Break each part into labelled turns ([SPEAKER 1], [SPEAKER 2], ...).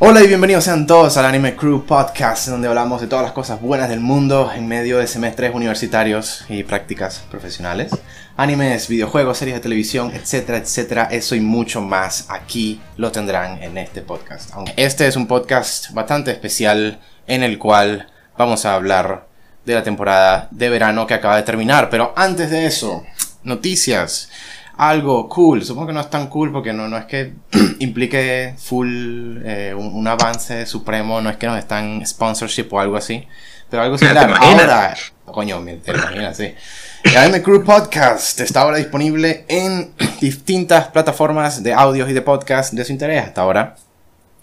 [SPEAKER 1] Hola y bienvenidos sean todos al Anime Crew Podcast, donde hablamos de todas las cosas buenas del mundo en medio de semestres universitarios y prácticas profesionales. Animes, videojuegos, series de televisión, etcétera, etcétera. Eso y mucho más aquí lo tendrán en este podcast. Este es un podcast bastante especial en el cual vamos a hablar de la temporada de verano que acaba de terminar. Pero antes de eso, noticias algo cool. Supongo que no es tan cool porque no, no es que implique full eh, un, avance supremo, no es que nos están sponsorship o algo así. Pero algo similar. Ahora, coño, me te imaginas, sí. El Crew Podcast está ahora disponible en distintas plataformas de audios y de podcast de su interés hasta ahora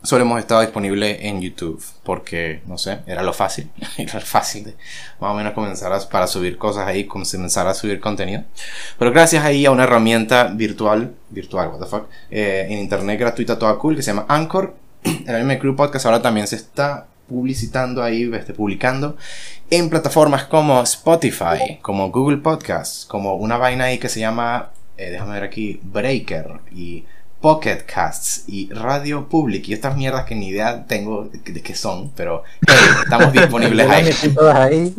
[SPEAKER 1] solo hemos estado disponible en YouTube porque, no sé, era lo fácil, era fácil de más o menos comenzar a, para subir cosas ahí, comenzar a subir contenido. Pero gracias ahí a una herramienta virtual, virtual, what the fuck, eh, en internet gratuita toda cool que se llama Anchor, el Anime Crew Podcast ahora también se está publicitando ahí, este, publicando en plataformas como Spotify, como Google Podcasts, como una vaina ahí que se llama, eh, déjame ver aquí, Breaker y Pocket Casts y Radio Public y estas mierdas que ni idea tengo de, qué son, pero estamos disponibles ahí.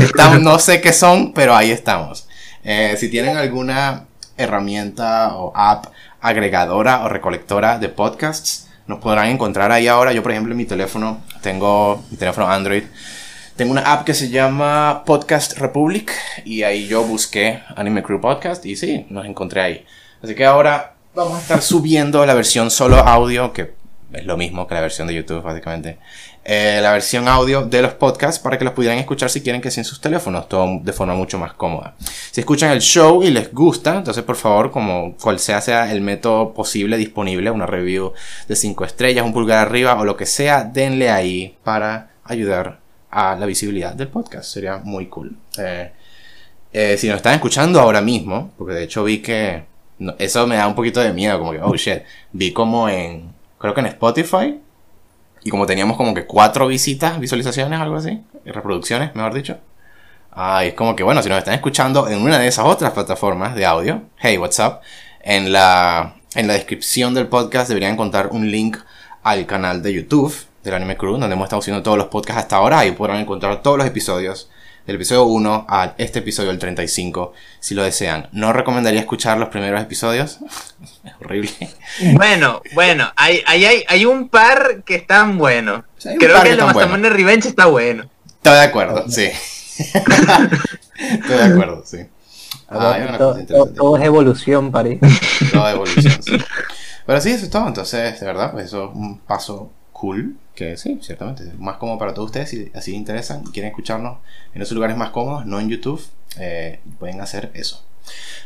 [SPEAKER 1] estamos, no sé qué son, pero ahí estamos. Eh, si tienen alguna herramienta o app agregadora o recolectora de podcasts, nos podrán encontrar ahí ahora. Yo, por ejemplo, en mi teléfono, tengo mi teléfono Android. Tengo una app que se llama Podcast Republic y ahí yo busqué Anime Crew Podcast y sí, nos encontré ahí. Así que ahora vamos a estar subiendo la versión solo audio, que es lo mismo que la versión de YouTube, básicamente. Eh, la versión audio de los podcasts para que los pudieran escuchar si quieren que sea en sus teléfonos, todo de forma mucho más cómoda. Si escuchan el show y les gusta, entonces por favor, como cual sea sea el método posible disponible, una review de 5 estrellas, un pulgar arriba o lo que sea, denle ahí para ayudar a la visibilidad del podcast. Sería muy cool. Eh, eh, si nos están escuchando ahora mismo, porque de hecho vi que eso me da un poquito de miedo, como que, oh shit. Vi como en, creo que en Spotify, y como teníamos como que cuatro visitas, visualizaciones, algo así, reproducciones, mejor dicho. Ah, es como que, bueno, si nos están escuchando en una de esas otras plataformas de audio, hey, what's up? En la, en la descripción del podcast deberían encontrar un link al canal de YouTube del Anime Crew, donde hemos estado haciendo todos los podcasts hasta ahora. Ahí podrán encontrar todos los episodios del episodio 1 a este episodio, el 35, si lo desean. No recomendaría escuchar los primeros episodios. es horrible.
[SPEAKER 2] Bueno, bueno, hay, hay, hay, un par que están buenos. Creo que el de Mastermind Revenge está bueno.
[SPEAKER 1] Estoy de acuerdo, sí. Estoy de acuerdo, sí.
[SPEAKER 3] Ah, todo, es evolución, Pari.
[SPEAKER 1] Todo es evolución, sí. Pero sí, eso es todo. Entonces, de verdad, pues eso es un paso cool que sí, ciertamente, más cómodo para todos ustedes si así les interesan y quieren escucharnos en esos lugares más cómodos, no en YouTube, eh, pueden hacer eso.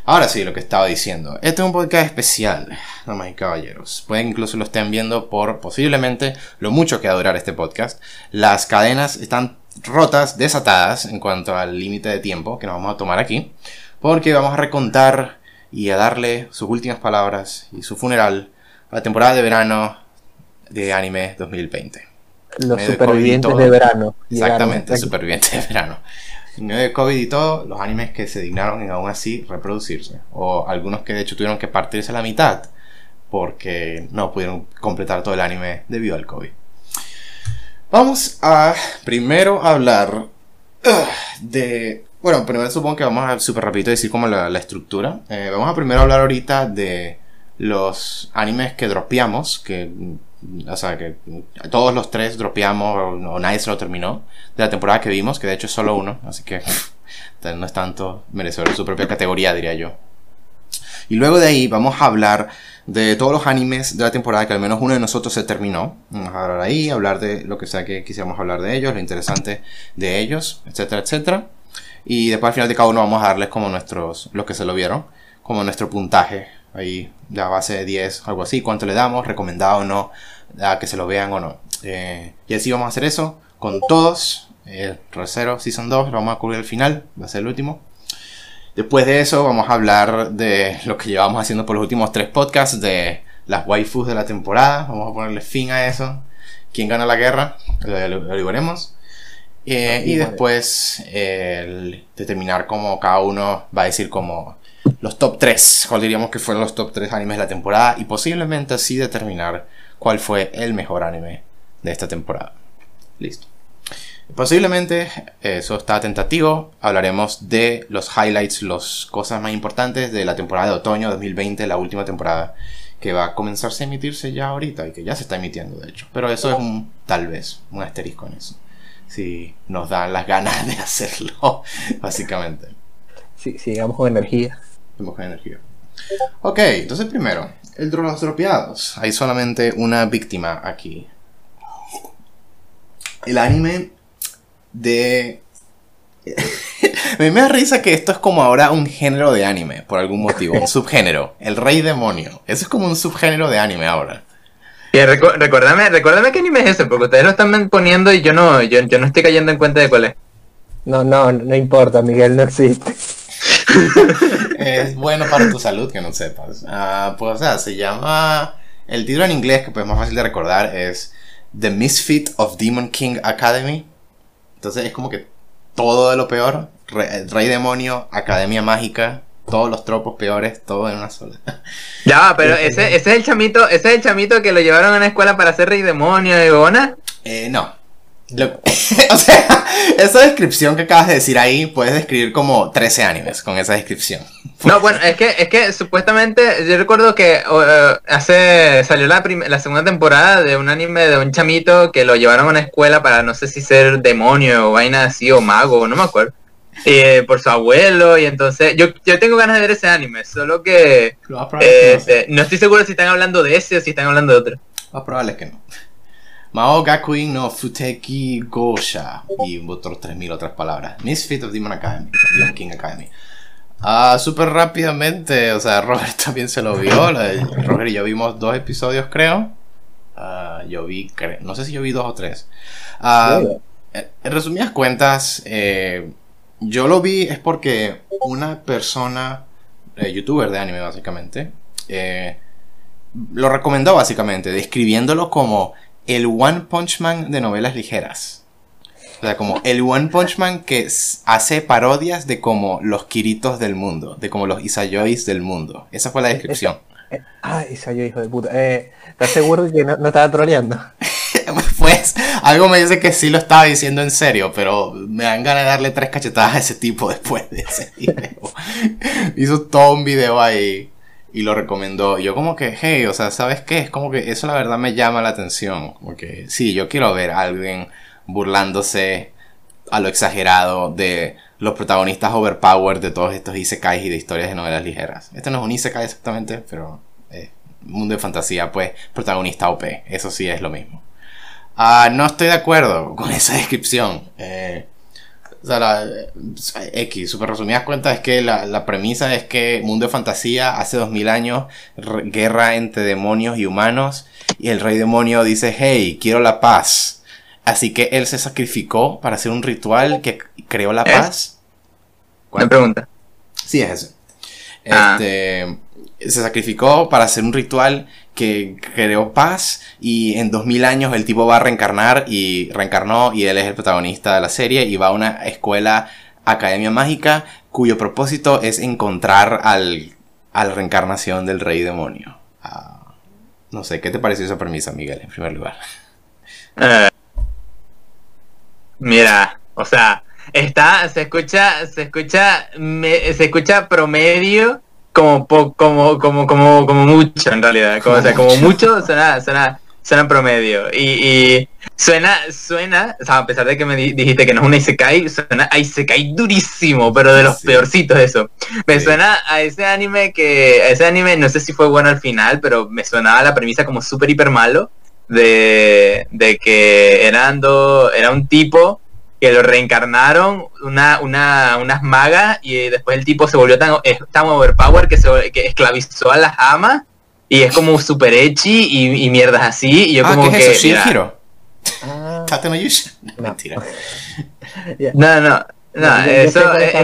[SPEAKER 1] Ahora sí, lo que estaba diciendo. Este es un podcast especial, damas y caballeros. Pueden incluso lo estén viendo por posiblemente lo mucho que va a durar este podcast. Las cadenas están rotas, desatadas en cuanto al límite de tiempo que nos vamos a tomar aquí. Porque vamos a recontar y a darle sus últimas palabras y su funeral a la temporada de verano de anime 2020.
[SPEAKER 3] Los supervivientes de, verano.
[SPEAKER 1] Exactamente, supervivientes de verano. En medio de COVID y todo, los animes que se dignaron en aún así reproducirse. O algunos que de hecho tuvieron que partirse a la mitad porque no pudieron completar todo el anime debido al COVID. Vamos a primero hablar de... Bueno, primero supongo que vamos a súper rapidito decir como la, estructura. Eh, vamos a primero hablar ahorita de los animes que dropeamos, que o sea, que todos los tres dropeamos o, nadie se lo terminó de la temporada que vimos, que de hecho es solo uno, así que no es tanto merecedor de su propia categoría, diría yo. Y luego de ahí vamos a hablar de todos los animes de la temporada que al menos uno de nosotros se terminó. Vamos a hablar ahí, hablar de lo que sea que quisiéramos hablar de ellos, lo interesante de ellos, etcétera, etcétera. Y después al final de cada uno vamos a darles como nuestros, los que se lo vieron, como nuestro puntaje ahí la base de 10, algo así, cuánto le damos, recomendado o no, a que se lo vean o no. Eh, y así vamos a hacer eso con todos. El tercero, Season 2, lo vamos a cubrir al final, va a ser el último. Después de eso vamos a hablar de lo que llevamos haciendo por los últimos tres podcasts, de las waifus de la temporada, vamos a ponerle fin a eso. ¿Quién gana la guerra? Lo, veremos. Eh, y después de terminar como cada uno va a decir como los top 3, cuál diríamos que fueron los top 3 animes de la temporada y posiblemente así determinar cuál fue el mejor anime de esta temporada. Listo. Posiblemente eso está tentativo. Hablaremos de los highlights, las cosas más importantes de la temporada de otoño 2020, la última temporada que va a comenzarse a emitirse ya ahorita y que ya se está emitiendo de hecho. Pero eso es un tal vez, un asterisco en eso. Si nos dan las ganas de hacerlo, básicamente.
[SPEAKER 3] Sí, sigamos con energía.
[SPEAKER 1] Con energía. Ok, entonces primero, el de los dropeados. Hay solamente una víctima aquí. El anime de... me da risa que esto es como ahora un género de anime, por algún motivo, un subgénero. El rey demonio. Eso es como un subgénero de anime ahora.
[SPEAKER 2] Y recuérdame, recuérdame qué anime es ese, porque ustedes lo están poniendo y yo no, yo, yo no estoy cayendo en cuenta de cuál es.
[SPEAKER 3] No, no, no importa, Miguel, no existe.
[SPEAKER 1] Es bueno para tu salud que no sepas. Ah, pues, o sea, se llama. El título en inglés, que pues es más fácil de recordar, es The Misfit of Demon King Academy. Entonces es como que todo de lo peor. Rey Demonio, Academia Mágica, todos los tropos peores, todo en una sola.
[SPEAKER 2] Ya, pero ese, ese es el chamito, ese es el chamito que lo llevaron a una escuela para ser Rey Demonio de Bona.
[SPEAKER 1] Eh, no. o sea, esa descripción que acabas de decir ahí, puedes describir como 13 animes con esa descripción.
[SPEAKER 2] No, bueno, es que, es que supuestamente yo recuerdo que eh, hace salió la, la segunda temporada de un anime de un chamito que lo llevaron a una escuela para no sé si ser demonio o vaina así o mago, no me acuerdo. Eh, por su abuelo y entonces yo, yo tengo ganas de ver ese anime, solo que eh, no estoy seguro si están hablando de ese o si están hablando de otro.
[SPEAKER 1] Más probable es que no. Mao Gakuin no Futeki Gosha y otros 3000 otras palabras. Misfit of Demon Academy, Demon King Academy. Ah, súper rápidamente, o sea, Robert también se lo vio. Roger y yo vimos dos episodios, creo. Uh, yo vi, no sé si yo vi dos o tres. Uh, en resumidas cuentas, eh, yo lo vi es porque una persona, eh, youtuber de anime básicamente, eh, lo recomendó básicamente, describiéndolo como el One Punch Man de novelas ligeras. O sea, como el One Punch Man que hace parodias de como los Kiritos del mundo, de como los Isayois del mundo. Esa fue la descripción.
[SPEAKER 3] Eh, ah, Isayoi, hijo de puta. Eh, ¿Estás seguro de que no, estaba troleando?
[SPEAKER 1] pues, algo me dice que sí lo estaba diciendo en serio, pero me dan ganas de darle tres cachetadas a ese tipo después de ese video. Hizo todo un video ahí y lo recomendó. Yo como que, hey, o sea, ¿sabes qué? Es como que eso la verdad me llama la atención. Porque sí, yo quiero ver a alguien burlándose a lo exagerado de los protagonistas overpowered de todos estos isekais y de historias de novelas ligeras. Este no es un isekai exactamente, pero mundo de fantasía, pues protagonista OP. Eso sí es lo mismo. Ah, no estoy de acuerdo con esa descripción. Eh, o sea, la, X, super resumidas cuentas, es que la, premisa es que mundo de fantasía, hace 2000 años, guerra entre demonios y humanos, y el rey demonio dice, hey, quiero la paz. Así que él se sacrificó para hacer un ritual que creó la paz.
[SPEAKER 2] ¿Cuál pregunta?
[SPEAKER 1] Sí, es eso. Ah. Este, se sacrificó para hacer un ritual que creó paz y en 2000 años el tipo va a reencarnar y reencarnó y él es el protagonista de la serie y va a una escuela academia mágica cuyo propósito es encontrar al, a la reencarnación del rey demonio. Ah, no sé, ¿qué te pareció esa premisa, Miguel, en primer lugar?
[SPEAKER 2] Eh, mira, o sea, está, se escucha, se escucha, se escucha promedio como, como, como, como, como mucho en realidad. Como, o sea, como mucho suena, suena, suena promedio. Y, y, suena, suena, o sea, a pesar de que me dijiste que no es un Isekai, suena a Isekai durísimo, pero de los peorcitos eso. Me suena a ese anime que, a ese anime, no sé si fue bueno al final, pero me sonaba la premisa como súper hiper malo. De, de que eran era un tipo que lo reencarnaron una, una, unas magas y después el tipo se volvió tan, tan overpower que, se, que esclavizó a las amas y es como super echi y, y mierdas así. Y yo
[SPEAKER 1] ah,
[SPEAKER 2] como
[SPEAKER 1] ¿qué
[SPEAKER 2] que.
[SPEAKER 1] Es eso? Shihiro. Ah. no No, mentira.
[SPEAKER 2] no, no. No, eso es,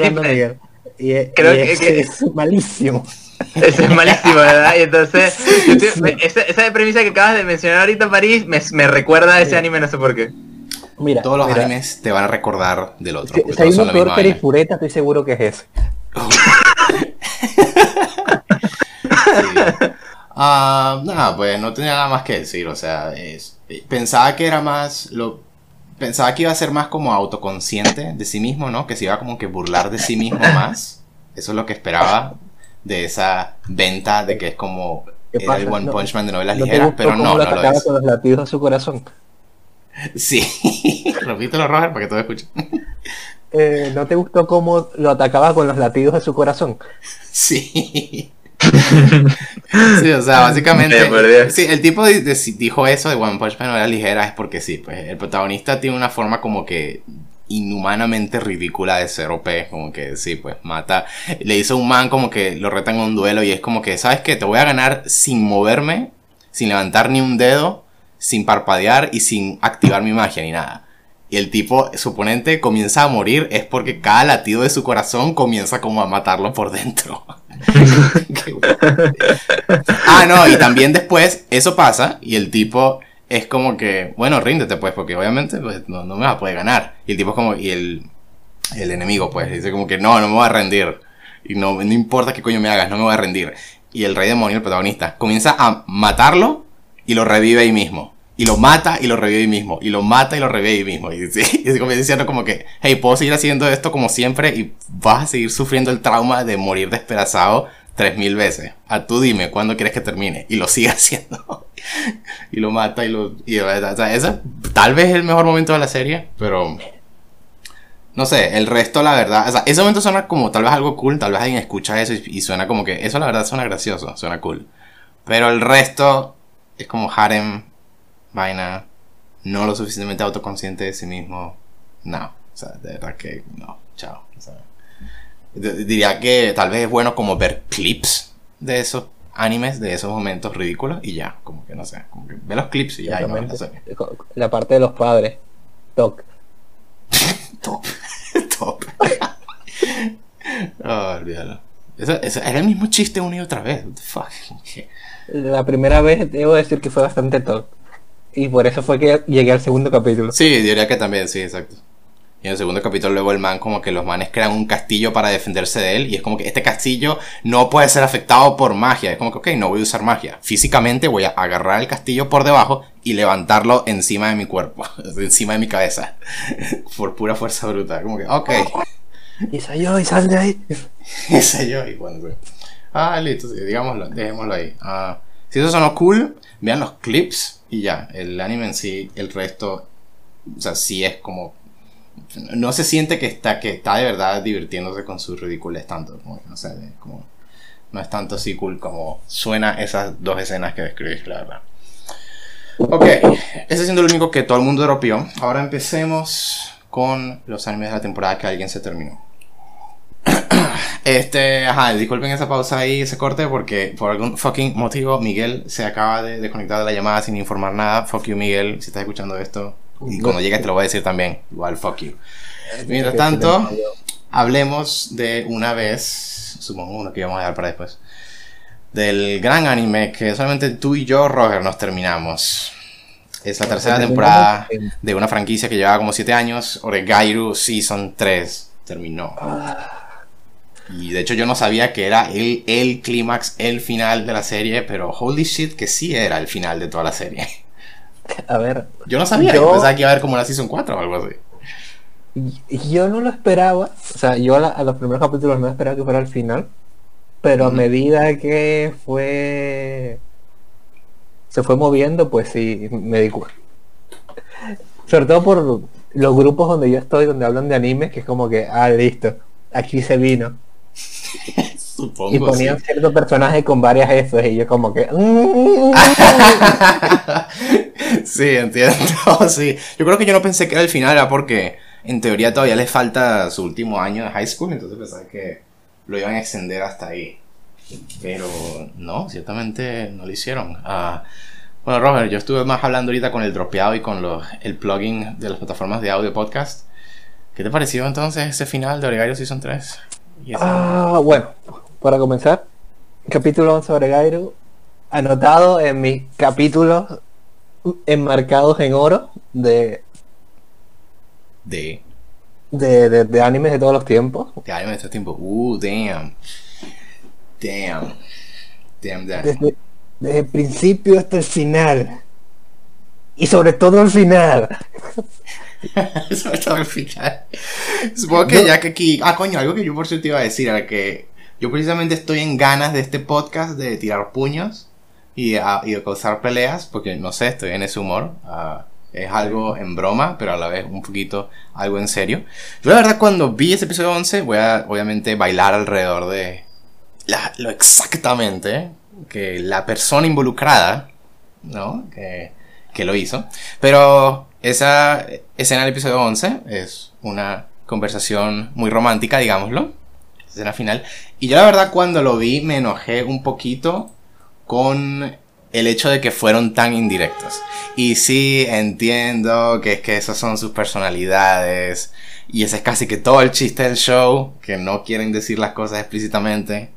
[SPEAKER 3] y, Creo que, es, malísimo.
[SPEAKER 2] Eso es malísimo, ¿verdad? Y entonces, esa, esa premisa que acabas de mencionar ahorita, París, me, me recuerda a ese anime, no sé por qué.
[SPEAKER 1] Mira, todos los animes te van a recordar del otro.
[SPEAKER 3] Si, hay uno peor que Pureta, estoy seguro que es ese.
[SPEAKER 1] Ah, nada, pues no tenía nada más que decir, o sea, es- pensaba que era más, lo, pensaba que iba a ser más como autoconsciente de sí mismo, ¿no? Que se iba como que burlar de sí mismo más. Eso es lo que esperaba de esa venta de que es como
[SPEAKER 3] ¿Qué
[SPEAKER 1] era el? One
[SPEAKER 3] No-
[SPEAKER 1] Punch Man de novelas
[SPEAKER 3] ¿No
[SPEAKER 1] ligeras, pero no, no lo es.
[SPEAKER 3] con los latidos de su corazón?
[SPEAKER 1] Sí, repítelo, Roger, para que todo escuche.
[SPEAKER 3] Eh, ¿No te gustó cómo lo atacaba con los latidos de su corazón?
[SPEAKER 1] Sí. Sí, o sea, básicamente. Sí, el tipo di- di- dijo eso de One Punch Man no era ligera, es porque sí, pues el protagonista tiene una forma como que inhumanamente ridícula de ser OP, como que sí, pues mata. Le hizo un man como que lo retan en un duelo y es como que, ¿sabes qué? Te voy a ganar sin moverme, sin levantar ni un dedo, sin parpadear y sin activar mi magia ni nada. Y el tipo, su oponente, comienza a morir es porque cada latido de su corazón comienza como a matarlo por dentro. Ah, no, y también después eso pasa y el tipo es como que, bueno, ríndete pues, porque obviamente pues, no, no me vas a poder ganar. Y el tipo es como, y el, el enemigo pues dice como que no, no me voy a rendir. Y no, no importa qué coño me hagas, no me voy a rendir. Y el rey demonio, el protagonista, comienza a matarlo y lo revive ahí mismo. Y lo mata y lo revive ahí mismo. Y lo mata y lo revive ahí mismo. Y, sí, y se comienza diciendo como que, hey, puedo seguir haciendo esto como siempre y vas a seguir sufriendo el trauma de morir despedazado tres mil veces. A tú dime cuándo quieres que termine. Y lo sigue haciendo. y lo mata y lo... O sea, ese tal vez es el mejor momento de la serie, pero... No sé, el resto la verdad... O sea, ese momento suena como tal vez algo cool, tal vez alguien escucha eso y suena como que... Eso la verdad suena gracioso, suena cool. Pero el resto es como harem, vaina, no lo suficientemente autoconsciente de sí mismo. No, o sea, de verdad que no, chao. o sea. D- diría que tal vez es bueno como ver clips de esos animes, de esos momentos ridículos y ya, como que no sé, como que ve los clips y ya, y no. La
[SPEAKER 3] parte de los padres. Toc.
[SPEAKER 1] Top, top. oh, olvídalo. Eso, eso era el mismo chiste una y otra vez. What the fuck?
[SPEAKER 3] La primera vez debo decir que fue bastante toc. Y por eso fue que llegué al segundo capítulo.
[SPEAKER 1] Sí, diría que también, sí, exacto. Y en el segundo capítulo luego el man como que los manes crean un castillo para defenderse de él y es como que este castillo no puede ser afectado por magia. Es como que, ok, no voy a usar magia. Físicamente voy a agarrar el castillo por debajo y levantarlo encima de mi cuerpo, encima de mi cabeza. por pura fuerza bruta. Como que, ok,
[SPEAKER 3] Y soy yo, y sal de ahí.
[SPEAKER 1] ese yo. Y bueno, ah, listo, sí, digámoslo, dejémoslo ahí. Ah, si eso sonó cool, vean los clips y ya. El anime en sí, el resto, o sea, sí es como no se siente que está, que está de verdad divirtiéndose con sus ridiculez tanto. No sé, como, no es tanto así cool como suena esas dos escenas que describís, la verdad. Ok, ese siendo lo único que todo el mundo dropeó. Ahora empecemos con los animes de la temporada que alguien se terminó. Este, ajá, disculpen esa pausa ahí, ese corte, porque por algún fucking motivo Miguel se acaba de desconectar de la llamada sin informar nada. Fuck you, Miguel, si estás escuchando esto. Y cuando llegues te lo voy a decir también. Igual, fuck you. Mientras tanto, hablemos de una vez, supongo uno que íbamos a dejar para después, del gran anime que solamente tú y yo, Roger, nos terminamos. Es la tercera temporada de una franquicia que llevaba como 7 años, Oregairu Season 3 terminó. Y de hecho yo no sabía que era el, el clímax, el final de la serie, pero holy shit que sí era el final de toda la serie.
[SPEAKER 3] A ver,
[SPEAKER 1] Yo no sabía,
[SPEAKER 3] Yo-
[SPEAKER 1] pensaba que iba a haber como la Season 4 o algo así.
[SPEAKER 3] yo no lo esperaba. O sea, yo a, la- a los primeros capítulos no esperaba que fuera el final. Pero a medida que fue. Se fue moviendo, pues sí, me di cuenta. Sobre todo por los grupos donde yo estoy, donde hablan de animes, que es como que, ah, listo, aquí se vino.
[SPEAKER 1] Supongo.
[SPEAKER 3] Y ponían
[SPEAKER 1] sí.
[SPEAKER 3] cierto personaje con varias Fs y yo como que... mm,
[SPEAKER 1] sí, entiendo. sí. Yo creo que yo no pensé que era el final, era porque en teoría todavía les falta su último año de high school, entonces pensaba que lo iban a extender hasta ahí. Pero no, ciertamente no lo hicieron. Ah, bueno, Roger, yo estuve más hablando ahorita con el dropeado y con los, el plugin de las plataformas de audio podcast. ¿Qué te pareció entonces ese final de Oregario Season 3?
[SPEAKER 3] Ah, bueno, para comenzar, capítulo 11 sobre Gairu, anotado en mis capítulos enmarcados en oro de,
[SPEAKER 1] de,
[SPEAKER 3] de, de, de animes de todos los tiempos.
[SPEAKER 1] de anime de este tiempo. Uh, damn. Damn. Damn.
[SPEAKER 3] Desde, desde el principio hasta el final. Y sobre todo el final.
[SPEAKER 1] sobre todo el final. Supongo que ya que aquí. Ah, coño, algo que yo por cierto iba a decir era que yo precisamente estoy en ganas de este podcast de tirar puños y, de causar peleas, porque no sé, estoy en ese humor. Ah, es algo en broma, pero a la vez un poquito algo en serio. Yo la verdad cuando vi ese episodio 11 voy a obviamente bailar alrededor de lo exactamente que la persona involucrada, ¿no? Que, que lo hizo. Pero esa escena del episodio 11 es una conversación muy romántica, digámoslo. Escena final. Y yo la verdad cuando lo vi me enojé un poquito con el hecho de que fueron tan indirectos. Y sí, entiendo que es que esas son sus personalidades. Y ese es casi que todo el chiste del show, que no quieren decir las cosas explícitamente.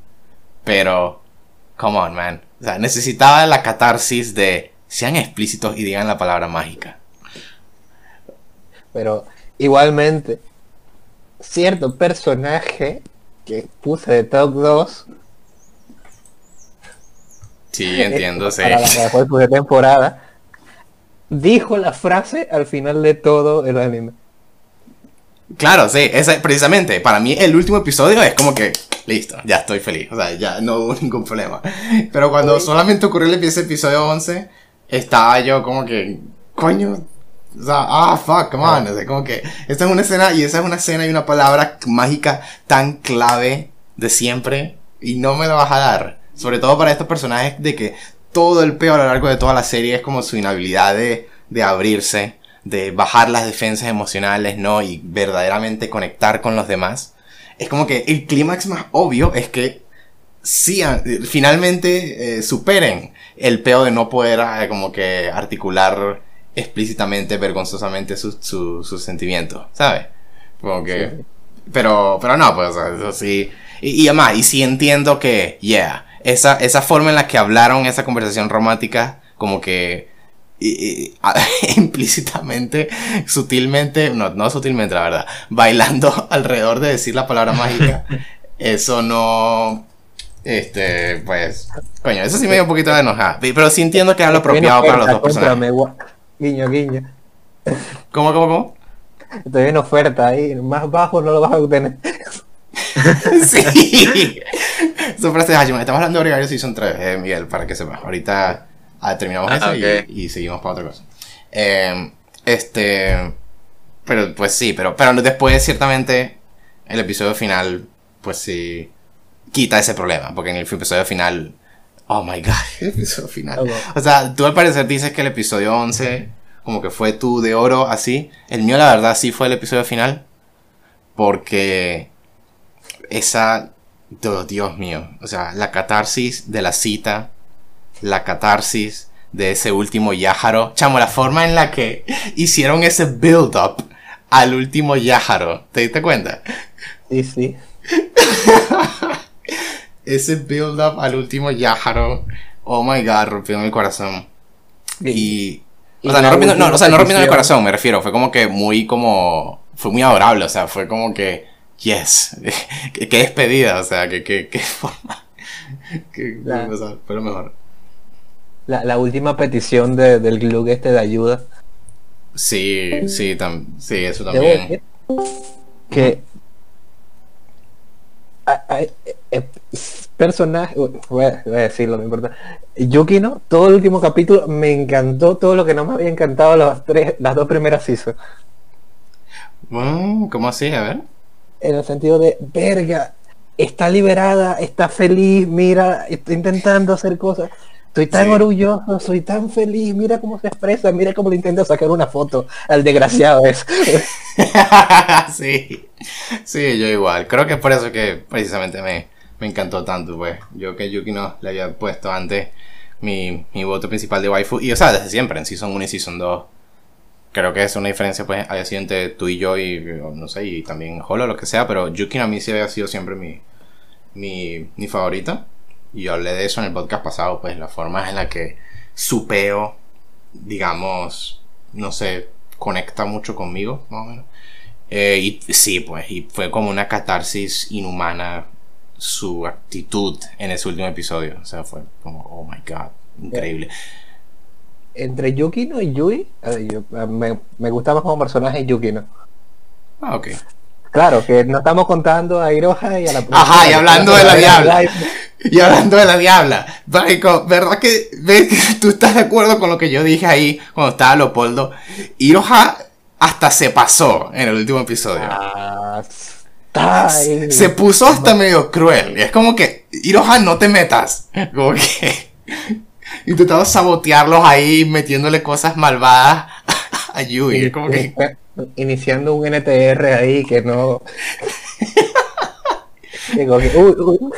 [SPEAKER 1] Pero, come on, man. O sea, necesitaba la catarsis de sean explícitos y digan la palabra mágica.
[SPEAKER 3] Pero, igualmente, cierto personaje que puse de Top 2
[SPEAKER 1] Sí, entiendo, sí.
[SPEAKER 3] Para la temporada, dijo la frase al final de todo el anime.
[SPEAKER 1] Claro, sí, esa, precisamente, para mí el último episodio es como que, listo, ya estoy feliz, o sea, ya no hubo ningún problema. Pero cuando solamente ocurrió el episodio 11, estaba yo como que, coño, o sea, ah, fuck, come on, o sea, como que, esta es una escena, y esa es una escena y una palabra mágica tan clave de siempre, y no me lo vas a dar. Sobre todo para estos personajes de que todo el peor a lo largo de toda la serie es como su inhabilidad de, de abrirse, de bajar las defensas emocionales, ¿no? Y verdaderamente conectar con los demás. Es como que el clímax más obvio es que sí, finalmente eh, superen el peo de no poder eh, como que articular explícitamente, vergonzosamente sus su, sentimientos, ¿sabes? Como que... Pero, pero no, pues, eso sí. Y, y además, y sí entiendo que, yeah, esa, esa forma en la que hablaron esa conversación romántica, como que implícitamente, sutilmente, no, no sutilmente, la verdad, bailando alrededor de decir la palabra mágica, eso no. Este, pues, coño, eso sí me dio un poquito de enojada. Pero sí entiendo que es lo apropiado para los dos personajes.
[SPEAKER 3] Guiño, guiño.
[SPEAKER 1] ¿Cómo, cómo, cómo?
[SPEAKER 3] Estoy en oferta ahí, más bajo no lo vas a obtener.
[SPEAKER 1] sí. Eso frase Estamos hablando de Gregario Season 3, eh, Miguel, para que sepas. Ahorita ah, terminamos ah, eso y, seguimos para otra cosa. Em, este. Pero pues sí, pero, pero después ciertamente el episodio final, pues sí, quita ese problema. Porque en el episodio final. Oh my god, el episodio final. O sea, tú al parecer dices que el episodio 11, como que fue tú de oro, así. El mío, la verdad, sí fue el episodio final. Porque esa, oh, Dios mío, o sea, la catarsis de la cita, la catarsis de ese último Yájaro, chamo, la forma en la que hicieron ese build-up al último Yájaro, ¿te diste cuenta?
[SPEAKER 3] Sí, sí.
[SPEAKER 1] ese build-up al último Yájaro, oh my god, rompió mi corazón. Y... O sea, no rompiendo, no, o sea, no rompiendo el corazón, me refiero. Fue como que muy como. Fue muy adorable, o sea, fue como que yes, qué, despedida, o sea, qué, qué, qué forma. Qué, fue lo mejor.
[SPEAKER 3] La, la última petición de, del glug este de ayuda.
[SPEAKER 1] Sí, sí, sí, eso también.
[SPEAKER 3] Que personaje, voy a, decirlo, no importa. Yukino, todo el último capítulo me encantó todo lo que no me había encantado las tres, las dos primeras seasons.
[SPEAKER 1] Mm, ¿Cómo así? A ver
[SPEAKER 3] en el sentido de, verga, está liberada, está feliz, mira, está intentando hacer cosas. Estoy tan orgulloso, soy tan feliz, mira cómo se expresa, mira cómo le intenta sacar una foto al desgraciado es.
[SPEAKER 1] sí, sí, yo igual. Creo que es por eso que precisamente me, me encantó tanto, pues. Yo que Yuki no le había puesto antes mi, mi voto principal de waifu. Y o sea, desde siempre, en Season 1 y Season 2 creo que es una diferencia pues había sido entre tú y yo y no sé y también Holo lo que sea pero Yukin a mí sí había sido siempre mi mi, mi favorita y yo hablé de eso en el podcast pasado pues la forma en la que su peo digamos no sé conecta mucho conmigo más o menos eh, y sí pues y fue como una catarsis inhumana su actitud en ese último episodio o sea fue como oh my god increíble.
[SPEAKER 3] Entre Yukino y Yui, yo- me, me gusta más como personaje Yukino.
[SPEAKER 1] Ah, ok.
[SPEAKER 3] Claro, que no estamos contando a Iroha y a la
[SPEAKER 1] Ajá, y hablando de la diabla. Y hablando de la diabla, Marico, ¿verdad que ves que tú estás de acuerdo con lo que yo dije ahí cuando estaba Leopoldo? Iroha hasta se pasó en el último episodio.
[SPEAKER 3] Ah, ahí.
[SPEAKER 1] Se puso hasta medio cruel. Y es como que, Iroha, no te metas. Como que intentaba sabotearlos ahí, metiéndole cosas malvadas a Yui. Es como que,
[SPEAKER 3] Iniciando un NTR ahí que no. Digo que, uy, uy,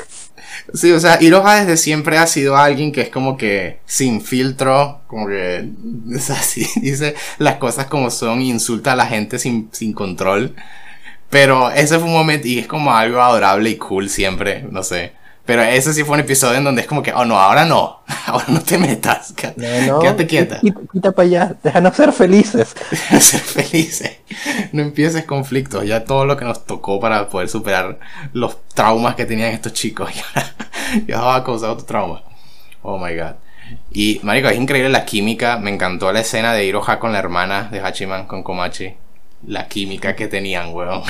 [SPEAKER 1] sí, o sea, Iroha desde siempre ha sido alguien que es como que sin filtro, como que es así, dice las cosas como son, insulta a la gente sin, sin control. Pero ese fue un momento y es como algo adorable y cool siempre, no sé. Pero ese sí fue un episodio en donde es como que, oh no, ahora no, ahora no te metas,
[SPEAKER 3] no, no,
[SPEAKER 1] quédate quieta,
[SPEAKER 3] Quita, quita para allá, déjanos ser felices.
[SPEAKER 1] ser felices, no empieces conflictos, ya todo lo que nos tocó para poder superar los traumas que tenían estos chicos, ya, ya va a causar otro trauma. Oh my god. Y, marico, es increíble la química, me encantó la escena de Iroha con la hermana de Hachiman, con Komachi, la química que tenían, weón.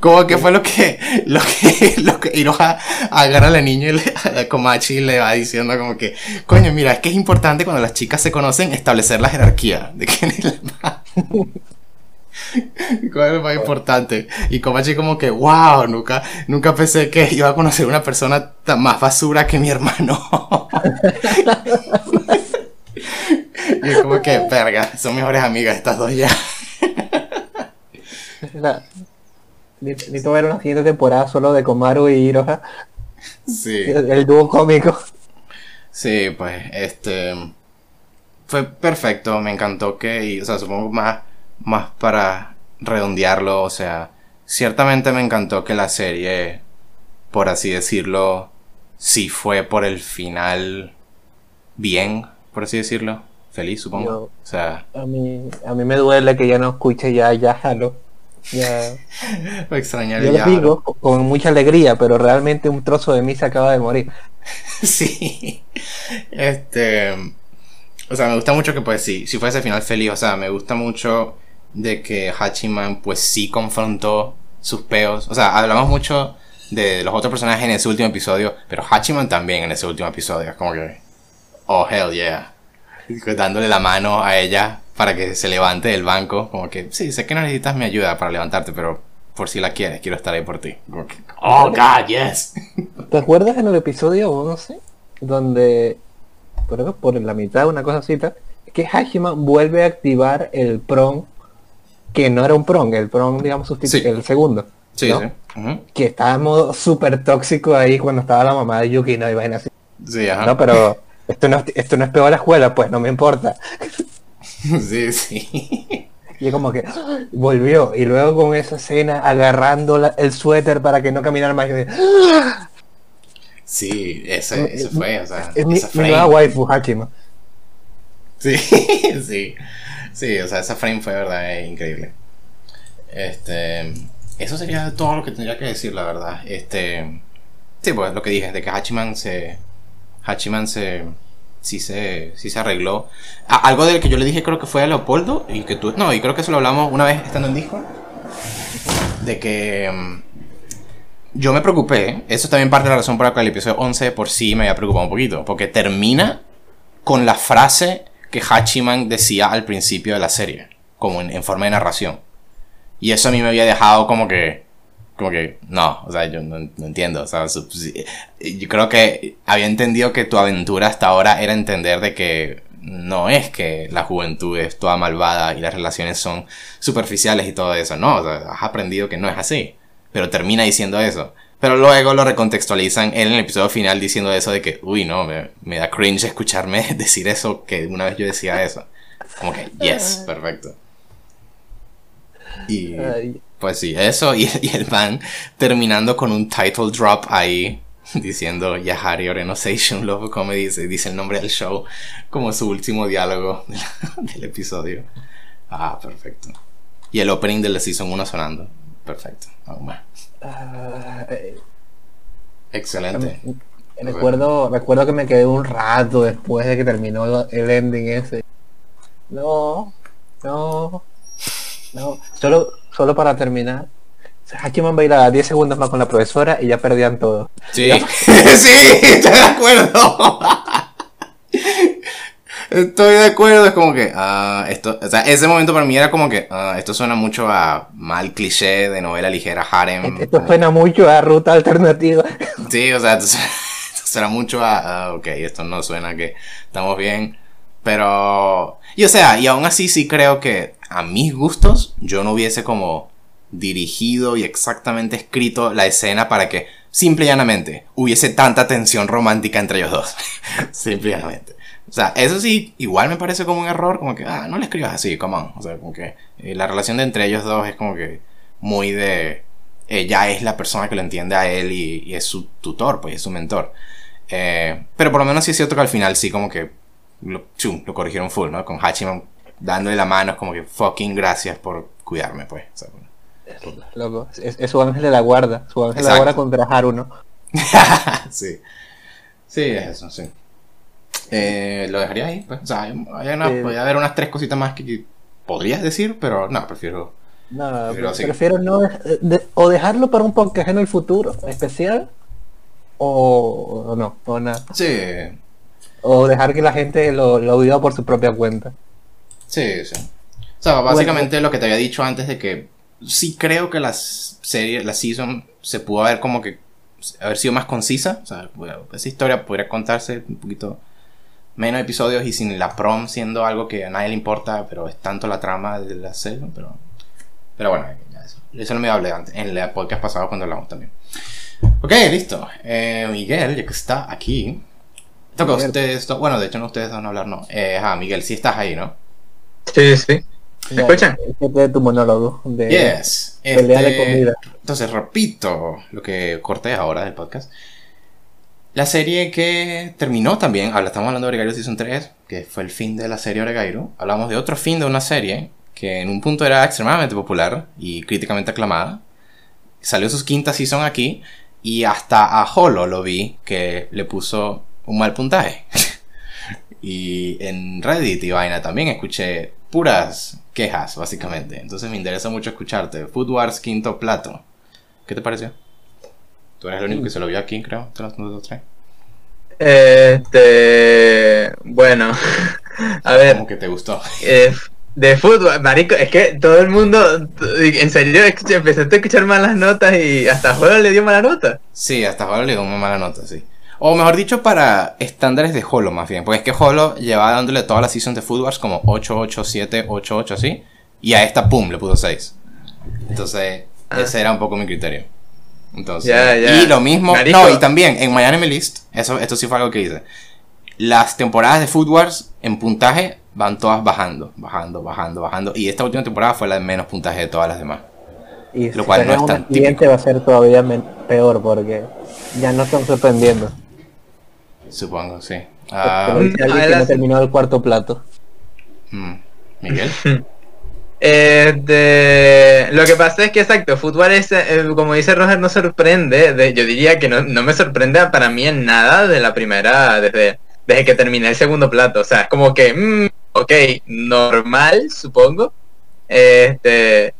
[SPEAKER 1] Como que fue lo que, lo que, lo que Iroha agarra a la niña y le, a Komachi y le va diciendo como que, coño, mira, es que es importante cuando las chicas se conocen establecer la jerarquía de quién es la más. ¿Cuál es lo más importante? Y Komachi como que, wow, nunca, nunca pensé que iba a conocer una persona tan más basura que mi hermano. y es como que, verga, son mejores amigas estas dos ya.
[SPEAKER 3] Necesito ver una siguiente temporada solo de Komaru y Iroha,
[SPEAKER 1] Sí.
[SPEAKER 3] el, el dúo cómico.
[SPEAKER 1] Sí, pues, este. Fue perfecto, me encantó que. y, o sea, supongo más, más para redondearlo, o sea. Ciertamente me encantó que la serie, por así decirlo, sí fue por el final bien, por así decirlo. Feliz, supongo.
[SPEAKER 3] Yo-
[SPEAKER 1] O sea,
[SPEAKER 3] A mí, a mí me duele que ya no escuche ya ya Halo. Ya,
[SPEAKER 1] me extrañar
[SPEAKER 3] yo lo digo con mucha alegría, pero realmente un trozo de mí se acaba de morir.
[SPEAKER 1] Sí. Este. O sea, me gusta mucho que, pues, sí, si fuese final feliz. O sea, me gusta mucho de que Hachiman, pues, sí confrontó sus peos. O sea, hablamos mucho de los otros personajes en ese último episodio, pero Hachiman también en ese último episodio. Es como que. Oh, hell yeah. Dándole la mano a ella para que se levante del banco. Como que, sí, sé que no necesitas mi ayuda para levantarte, pero por si la quieres, quiero estar ahí por ti. Como que, oh, God, yes.
[SPEAKER 3] ¿Te acuerdas en el episodio 11? Donde, creo que por la mitad, una cosa así, que Hashiman vuelve a activar el PROM, que no era un PROM, el PROM, digamos,
[SPEAKER 1] Sí.
[SPEAKER 3] el segundo.
[SPEAKER 1] Sí,
[SPEAKER 3] ¿no?
[SPEAKER 1] sí.
[SPEAKER 3] Que estaba en modo súper tóxico ahí cuando estaba la mamá de Yuki, ¿no? Así.
[SPEAKER 1] Sí, ajá.
[SPEAKER 3] No, pero esto no, es- esto no es peor la escuela, pues no me importa.
[SPEAKER 1] Sí, sí.
[SPEAKER 3] Y es como que ¡ah! volvió. Y luego con esa escena agarrando la- el suéter para que no caminara más. de, ¡ah!
[SPEAKER 1] Sí, ese, ese fue, o sea,
[SPEAKER 3] Es mi,
[SPEAKER 1] esa
[SPEAKER 3] mi
[SPEAKER 1] frame.
[SPEAKER 3] nueva waifu, Hachima.
[SPEAKER 1] Sí, sí. Sí, o sea, esa frame fue, verdad, eh, increíble. Este. Eso sería todo lo que tendría que decir, la verdad. Este. Sí, pues lo que dije, de que Hachiman se. Hachiman se. Sí se, sí se arregló. Algo del que yo le dije, creo que fue a Leopoldo. Y que tú. No, y creo que eso lo hablamos una vez estando en Discord. De que. mm, yo me preocupé. Eso es también parte de la razón por la cual el episodio 11 por sí me había preocupado un poquito. Porque termina con la frase que Hachiman decía al principio de la serie. Como en forma de narración. Y eso a mí me había dejado como que. Como que. No, o sea, yo no, no entiendo. O sea, su- sí, yo creo que había entendido que tu aventura hasta ahora era entender de que no es que la juventud es toda malvada y las relaciones son superficiales y todo eso. No, o sea, has aprendido que no es así. Pero termina diciendo eso. Pero luego lo recontextualizan él en el episodio final diciendo eso de que, uy, no, me, me da cringe escucharme decir eso, que una vez yo decía eso. Como que, yes, perfecto. Y
[SPEAKER 3] Ay,
[SPEAKER 1] pues sí, eso y, y el man terminando con un title drop ahí diciendo Yahari Orenosation Love Comedy, dice, dice el nombre del show como su último diálogo del episodio. Ah, perfecto. Y el opening de la season 1 sonando. Perfecto. aún más.
[SPEAKER 3] ah, eh,
[SPEAKER 1] Excelente.
[SPEAKER 3] Recuerdo, recuerdo que me quedé un rato después de que terminó el ending ese. No, no, no. Solo, solo para terminar. Hachiman bailaba 10 segundos más con la profesora y ya perdían todo.
[SPEAKER 1] Sí, sí, estoy de acuerdo. Estoy de acuerdo, es como que, ah, esto, o sea, ese momento para mí era como que, ah, esto suena mucho a mal cliché de novela ligera, harem.
[SPEAKER 3] Esto suena mucho a ruta alternativa.
[SPEAKER 1] Sí, o sea, esto, suena- mucho a, ah, ok, esto no suena que estamos bien, pero, y o sea, y aún así sí creo que a mis gustos yo no hubiese como dirigido y exactamente escrito la escena para que simple y llanamente hubiese tanta tensión romántica entre ellos dos. simple y llanamente. O sea, eso sí, igual me parece como un error, como que, ah, no le escribas así, come on. O sea, como que eh, la relación de entre ellos dos es como que muy de, ella es la persona que lo entiende a él y, es su tutor, pues es su mentor. Eh, pero por lo menos sí es cierto que al final sí como que lo, chum, lo corrigieron full, ¿no? Con Hachiman dándole la mano, es como que fucking gracias por cuidarme, pues. O sea,
[SPEAKER 3] Loco, es, es su ángel de la guarda. Su ángel de la guarda contra Haruno.
[SPEAKER 1] sí. Sí, es eso, sí. Eh, lo dejaría ahí, pues. O sea, hay una-
[SPEAKER 3] Sí.
[SPEAKER 1] podría haber unas tres cositas más que, que podrías decir, pero no, prefiero.
[SPEAKER 3] No,
[SPEAKER 1] sí.
[SPEAKER 3] prefiero no de- de- o dejarlo para un podcast en el futuro especial o, o no, o nada.
[SPEAKER 1] Sí,
[SPEAKER 3] O dejar que la gente lo, lo viva por su propia cuenta.
[SPEAKER 1] sí, sí. O sea, básicamente lo que te había dicho antes de que sí creo que la serie, la season, se pudo haber como que haber sido más concisa. O sea, bueno, esa historia podría contarse un poquito menos episodios y sin la prom siendo algo que a nadie le importa, pero es tanto la trama de la serie, pero, pero bueno, eso, eso no me hablé antes, en el podcast pasado cuando hablamos también. Ok, listo. Eh, Miguel, ya que está aquí, toca ustedes, dos- bueno, de hecho no ustedes van a hablar, no. Eh, ajá, Miguel, sí estás ahí, ¿no?
[SPEAKER 2] Sí, sí. ¿Me escuchan?
[SPEAKER 3] Este es tu monólogo de
[SPEAKER 1] Yes.
[SPEAKER 3] pelea de
[SPEAKER 1] Este,
[SPEAKER 3] comida.
[SPEAKER 1] Entonces, repito lo que corté ahora del podcast. La serie que terminó también, habla- estamos hablando de Oregairo Season 3, que fue el fin de la serie Oregairo. Hablamos de otro fin de una serie que en un punto era extremadamente popular y críticamente aclamada. Salió su quinta season aquí y hasta a Holo lo vi que le puso un mal puntaje. y en Reddit y vaina también escuché puras quejas, básicamente. Entonces me interesa mucho escucharte. Food Wars quinto plato. ¿Qué te pareció? Tú eres el único que se lo vio aquí, creo, de los nosotros tres.
[SPEAKER 2] Este. Bueno. A ver.
[SPEAKER 1] Como que te gustó.
[SPEAKER 2] eh, de fútbol, marico, es que todo el mundo, en serio, empezaste a escuchar malas notas y hasta juego le dio mala nota.
[SPEAKER 1] Sí, hasta ahora le dio una mala nota, sí. O mejor dicho, para estándares de Holo más bien. Porque es que Holo llevaba dándole toda la season de Food Wars como 8, 8, 7, 8, 8, así. Y a esta, pum, le puso 6. Entonces,
[SPEAKER 2] Ah.
[SPEAKER 1] ese era un poco mi criterio. Entonces,
[SPEAKER 2] Ya, ya.
[SPEAKER 1] y lo mismo,
[SPEAKER 2] Marico.
[SPEAKER 1] no, y también en Miami List, eso, esto sí fue algo que hice. Las temporadas de Food Wars en puntaje van todas bajando, bajando, bajando, bajando. Y esta última temporada fue la de menos puntaje de todas las demás.
[SPEAKER 3] Y
[SPEAKER 1] Lo
[SPEAKER 3] si
[SPEAKER 1] cual no es tan
[SPEAKER 3] siguiente
[SPEAKER 1] típico.
[SPEAKER 3] va a ser todavía peor porque ya no están sorprendiendo.
[SPEAKER 1] Supongo, sí. Ah,
[SPEAKER 3] dice
[SPEAKER 2] Mm,
[SPEAKER 3] alguien que no terminó el cuarto plato.
[SPEAKER 1] mm, Miguel.
[SPEAKER 2] Este, lo que pasa es que, exacto, fútbol es, eh, como dice Roger, no sorprende. de- yo diría que no, no me sorprende para mí en nada de la primera, desde, desde que terminé el segundo plato. O sea, es como que, mm, ok, normal, supongo. Este,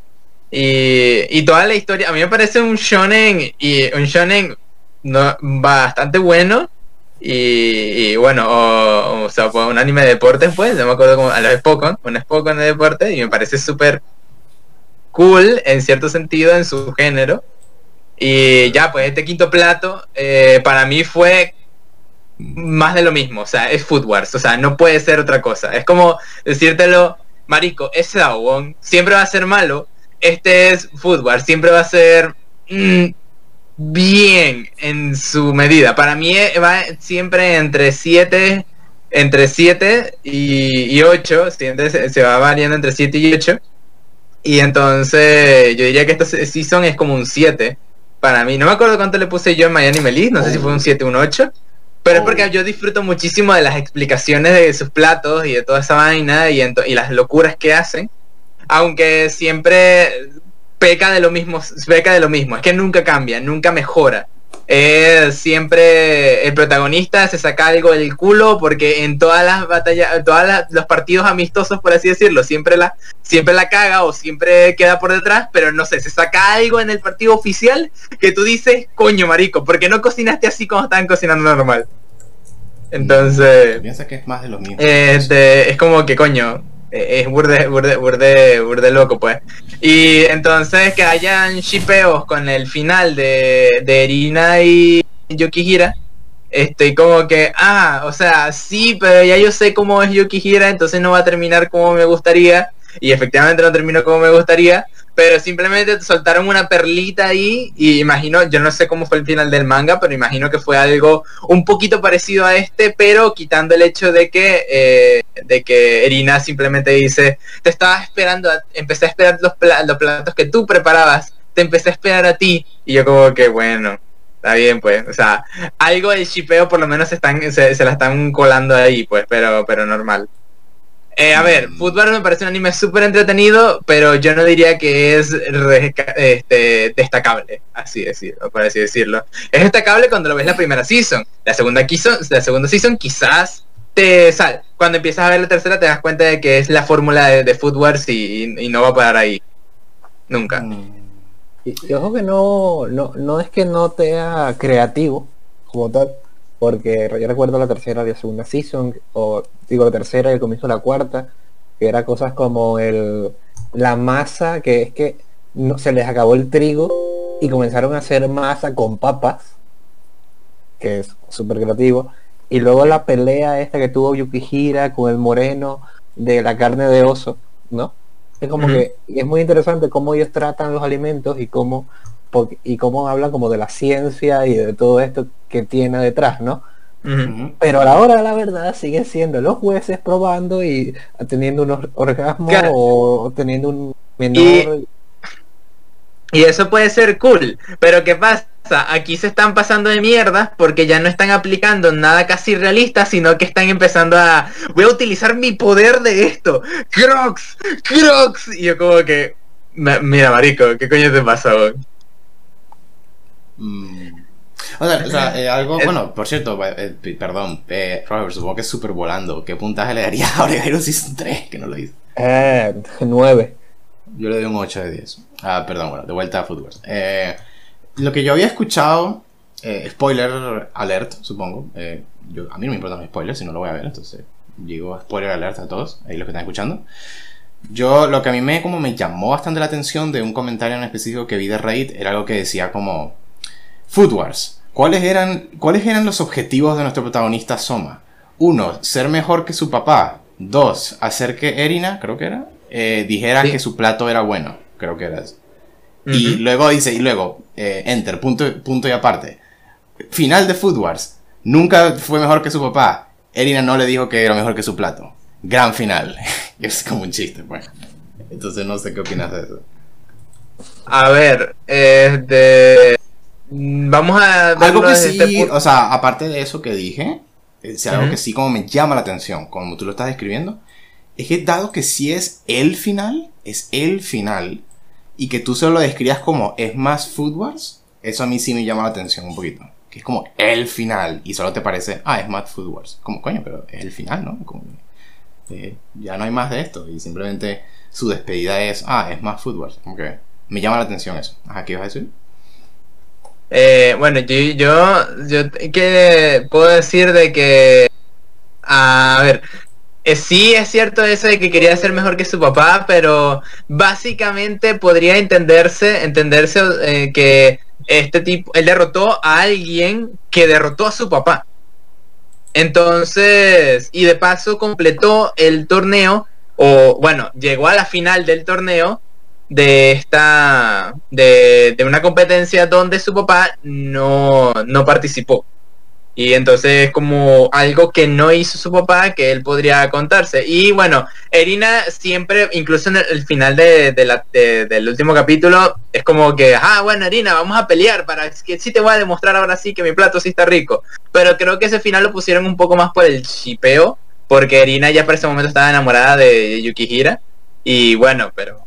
[SPEAKER 2] y, y toda la historia, a mí me parece un shonen, y un shonen no, bastante bueno. Y, bueno, o, o sea, un anime de deportes, pues, no me acuerdo cómo, a los Spokon, un Spokon de deporte, y me parece súper cool en cierto sentido en su género. Y ya, pues este quinto plato, eh, para mí fue más de lo mismo, o sea, es Food o sea, no puede ser otra cosa. Es como decírtelo, Marico, es Dagon, siempre va a ser malo, este es Food siempre va a ser mm, bien en su medida. Para mí eh, va siempre entre 7 entre 7 y, y 8, siempre se, se va variando entre 7 y 8. Y entonces yo diría que esta se- season es como un 7 para mí. No me acuerdo cuánto le puse yo en Miami Melis, no sé si fue un 7 o un 8. Pero es porque
[SPEAKER 1] Oh.
[SPEAKER 2] yo disfruto muchísimo de las explicaciones de sus platos y de toda esa vaina y, y las locuras que hacen. Aunque siempre peca de lo mismo, peca de lo mismo. Es que nunca cambia, nunca mejora. es siempre el protagonista se saca algo del culo porque en todas las batallas, todos los partidos amistosos, por así decirlo, siempre la, siempre la caga o siempre queda por detrás, pero no sé, se saca algo en el partido oficial que tú dices, coño marico, ¿por qué no cocinaste así como estaban cocinando normal? Entonces...
[SPEAKER 1] Piensa que es más de lo mismo.
[SPEAKER 2] Este, es como que coño, es burde, burde, burde, burde loco, pues. Y entonces que hayan shipeos con el final de, de Erina y Yukihira. Estoy como que, ah, o sea, sí, pero ya yo sé cómo es Yukihira, entonces no va a terminar como me gustaría. Y efectivamente no terminó como me gustaría pero simplemente soltaron una perlita ahí y imagino, yo no sé cómo fue el final del manga, pero imagino que fue algo un poquito parecido a este, pero quitando el hecho de que eh, de que Erina simplemente dice, te estaba esperando, empecé a esperar los, los platos que tú preparabas, te empecé a esperar a ti y yo como que bueno, está bien pues, o sea, algo del shipeo por lo menos están, se, se la están colando ahí pues, pero, pero normal. Eh, a ver, Fútbol me parece un anime súper entretenido, pero yo no diría que es este, destacable, así decirlo, por así decirlo. Es destacable cuando lo ves la primera season. La segunda, la segunda season quizás te sale. Cuando empiezas a ver la tercera te das cuenta de que es la fórmula de, de y, no va a parar ahí. Nunca. Mm.
[SPEAKER 3] Y, ojo que no, no, no es que no sea creativo como tal, porque yo recuerdo la tercera y la segunda season, o digo la tercera y el comienzo de la cuarta, que era cosas como el la masa, que es que no, se les acabó el trigo y comenzaron a hacer masa con papas, que es súper creativo, y luego la pelea esta que tuvo Yukihira con el moreno de la carne de oso, ¿no? Es como que es muy interesante cómo ellos tratan los alimentos y cómo y cómo hablan como de la ciencia y de todo esto que tiene detrás, ¿no? Pero a la hora de la verdad siguen siendo los jueces probando y teniendo unos orgasmos o teniendo un menor.
[SPEAKER 2] Y, eso puede ser cool, pero ¿qué pasa? Aquí se están pasando de mierda porque ya no están aplicando nada casi realista, sino que están empezando a voy a utilizar mi poder de esto. Crocs, Crocs. Y yo como que mira, marico, ¿qué coño te pasa,
[SPEAKER 1] Mm. O sea, eh, algo, bueno, por cierto, eh, perdón, eh, Robert, supongo que es súper volando. ¿Qué puntaje le daría a Oregairu Season 3? Que no lo hice.
[SPEAKER 3] Eh, 9.
[SPEAKER 1] Yo le doy un 8 de 10. Ah, perdón, bueno, de vuelta a Football. Eh, lo que yo había escuchado, spoiler alert, supongo. Yo, a mí no me importan los spoilers, si no lo voy a ver, entonces digo spoiler alert a todos, ahí los que están escuchando. Yo, lo que a mí me, como me llamó bastante la atención de un comentario en específico que vi de Raid era algo que decía como Food Wars. ¿Cuáles eran, ¿Cuáles eran los objetivos de nuestro protagonista Soma? Uno, ser mejor que su papá. Dos, hacer que Erina, creo que era, eh, dijera que su plato era bueno. Creo que era eso. Y luego dice, y luego, eh, enter, punto, punto y aparte. Final de Food Wars. Nunca fue mejor que su papá. Erina no le dijo que era mejor que su plato. Gran final. es como un chiste, pues. Entonces no sé qué opinas de eso.
[SPEAKER 2] A ver, este vamos a...
[SPEAKER 1] Algo que sí, este o sea, aparte de eso que dije, es algo que sí como me llama la atención, como tú lo estás describiendo, es que dado que sí es el final, es el final, y que tú solo lo describas como es más Food Wars, eso a mí sí me llama la atención un poquito. Que es como el final, y solo te parece, ah, es más Food Wars. Como, coño, pero es el final, ¿no? Como, eh, ya no hay más de esto, y simplemente su despedida es, ah, es más Food Wars. Como que me llama la atención eso. Ajá, ¿qué ibas a decir?
[SPEAKER 2] Eh, bueno, yo, yo, ¿qué puedo decir de que, a ver, eh, sí es cierto eso de que quería ser mejor que su papá, pero básicamente podría entenderse, entenderse eh, que este tipo, él derrotó a alguien que derrotó a su papá. Entonces, y de paso completó el torneo, o bueno, llegó a la final del torneo de esta de, de, una competencia donde su papá no, no participó. Y entonces como algo que no hizo su papá que él podría contarse. Y bueno Erina siempre incluso en el, final de, de la, del último capítulo es como que ah bueno Erina vamos a pelear para que sí te voy a demostrar ahora sí que mi plato sí está rico pero creo que ese final lo pusieron un poco más por el chipeo porque Erina ya para ese momento estaba enamorada de Yukihira. Y bueno pero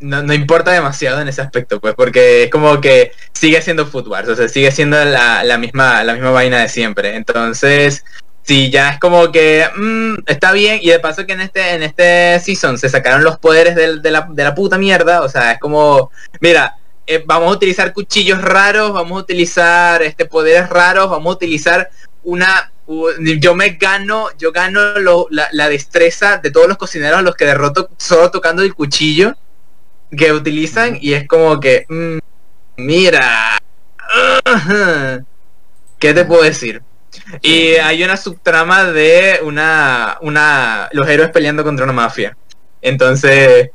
[SPEAKER 2] no, no importa demasiado en ese aspecto, pues, porque es como que sigue siendo Footwars, o sea, sigue siendo la, la, misma, la misma vaina de siempre. Entonces, sí, ya es como que mm, está bien, y de paso que en este, en este season se sacaron los poderes de, la, de la puta mierda, o sea, es como, mira, eh, vamos a utilizar cuchillos raros, vamos a utilizar este poderes raros, vamos a utilizar una yo me gano, yo gano lo- la, la destreza de todos los cocineros a los que derroto solo tocando el cuchillo que utilizan y es como que mm, mira ¿qué te puedo decir? Y hay una subtrama de una, una los héroes peleando contra una mafia. Entonces,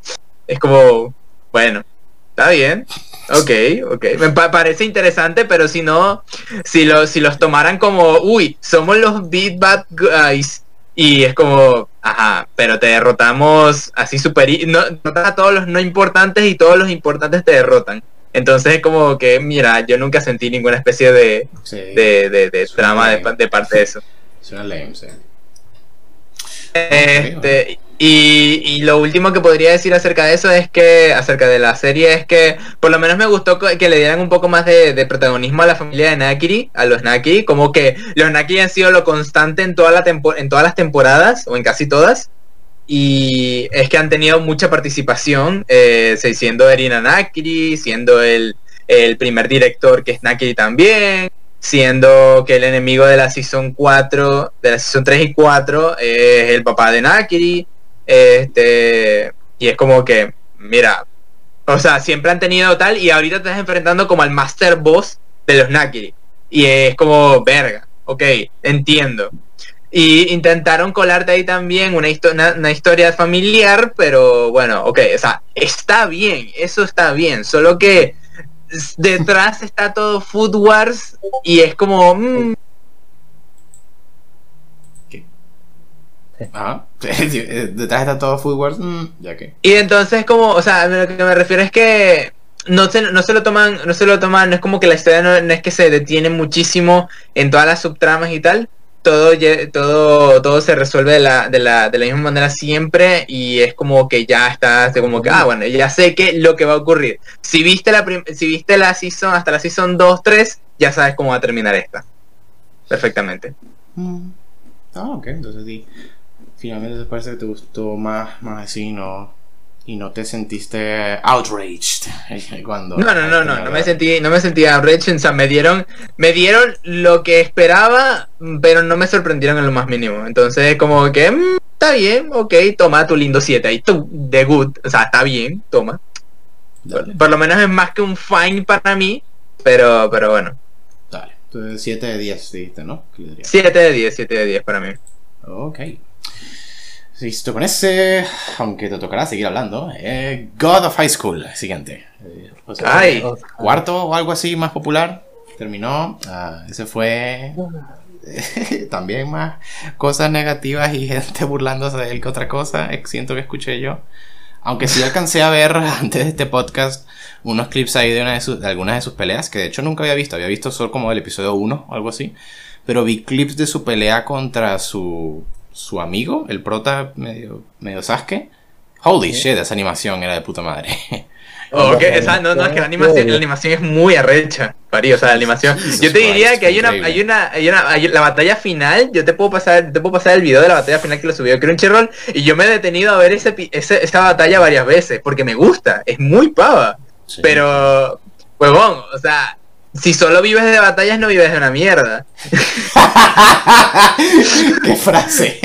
[SPEAKER 2] es como, bueno, está bien. Ok, ok. Me pa- parece interesante, pero si no, si, lo, si los tomaran como, uy, somos los Beat Bad Guys. Y es como, ajá, pero te derrotamos así super... No, derrotas a todos los no importantes y todos los importantes te derrotan. Entonces es como que, mira, yo nunca sentí ninguna especie de,
[SPEAKER 1] Sí.
[SPEAKER 2] de, de, de trama de parte de eso.
[SPEAKER 1] Suena lame, sí.
[SPEAKER 2] Este, y, lo último que podría decir acerca de eso es que, acerca de la serie, es que por lo menos me gustó que le dieran un poco más de, protagonismo a la familia de Nakiri, a los Nakiri, como que los Nakiri han sido lo constante en, todas las temporadas, o en casi todas, y es que han tenido mucha participación, eh, siendo Erina Nakiri, siendo el, el primer director que es Nakiri también, siendo que el enemigo de la Season 4, de la Season 3 y 4 es el papá de Nakiri, este, y es como que, mira, o sea, siempre han tenido tal y ahorita te estás enfrentando como al Master Boss de los Nakiri, y es como, verga, ok, entiendo. Y intentaron colarte ahí también una, una, historia familiar, pero bueno, ok, o sea, está bien, eso está bien, solo que detrás está todo Food Wars y es como... mm,
[SPEAKER 1] Sí, eh, Detrás está todo Food Wars, mm, ya que.
[SPEAKER 2] y entonces como, o sea, lo que me refiero es que no se, no se lo toman, no se lo toman, no es como que la historia no, no es que se detiene muchísimo en todas las subtramas y tal. Todo, todo, todo se resuelve de la, de, la, de la misma manera siempre y es como que ya está, como que, ah, bueno, ya sé que lo que va a ocurrir. Si viste la, si viste la season, hasta la season 2, 3, ya sabes cómo va a terminar esta. Perfectamente.
[SPEAKER 1] Mm. Ah, ok, entonces sí. Finalmente te parece que te gustó más, más así, ¿no? Y no te sentiste outraged cuando.
[SPEAKER 2] No, no, no, no, no me sentí, no me sentí outraged, o sea, me dieron, me dieron lo que esperaba, pero no me sorprendieron en lo más mínimo. Entonces, como que, mm, está bien, ok, toma tu lindo 7 ahí, tú, de good, o sea, está bien, toma. Por lo menos es más que un fine para mí, pero, pero bueno,
[SPEAKER 1] dale. Entonces 7 de 10 dijiste, ¿no? ¿Qué le diría?
[SPEAKER 2] 7 de 10, 7 de 10 para mí.
[SPEAKER 1] Ok. Listo con ese, aunque te tocará seguir hablando. eh, God of High School, siguiente. Eh, o sea,
[SPEAKER 2] Ay.
[SPEAKER 1] Cuarto o algo así más popular. Terminó. Ah, ese fue también más cosas negativas y gente burlándose de él que otra cosa. eh, Siento que escuché yo. Aunque sí alcancé a ver antes de este podcast unos clips ahí de, una de, sus- de algunas de sus peleas, que de hecho nunca había visto. Había visto solo como el episodio 1 o algo así. Pero vi clips de su pelea contra su, su amigo, el prota medio, medio Sasuke. Holy shit, esa animación era de puta madre.
[SPEAKER 2] Ok, esa, no, no, es que la animación, la animación es muy arrecha, Pari, o sea, la animación. Yo te diría que hay una, hay una, hay una, hay- la batalla final, yo te puedo pasar, te puedo pasar el video de la batalla final que lo subió Crunchyroll, y yo me he detenido a ver ese, pi- ese- esa batalla varias veces, porque me gusta, es muy pava.
[SPEAKER 1] Sí.
[SPEAKER 2] Pero, huevón, o sea, si solo vives de batallas, no vives de una mierda.
[SPEAKER 1] ¡Qué frase!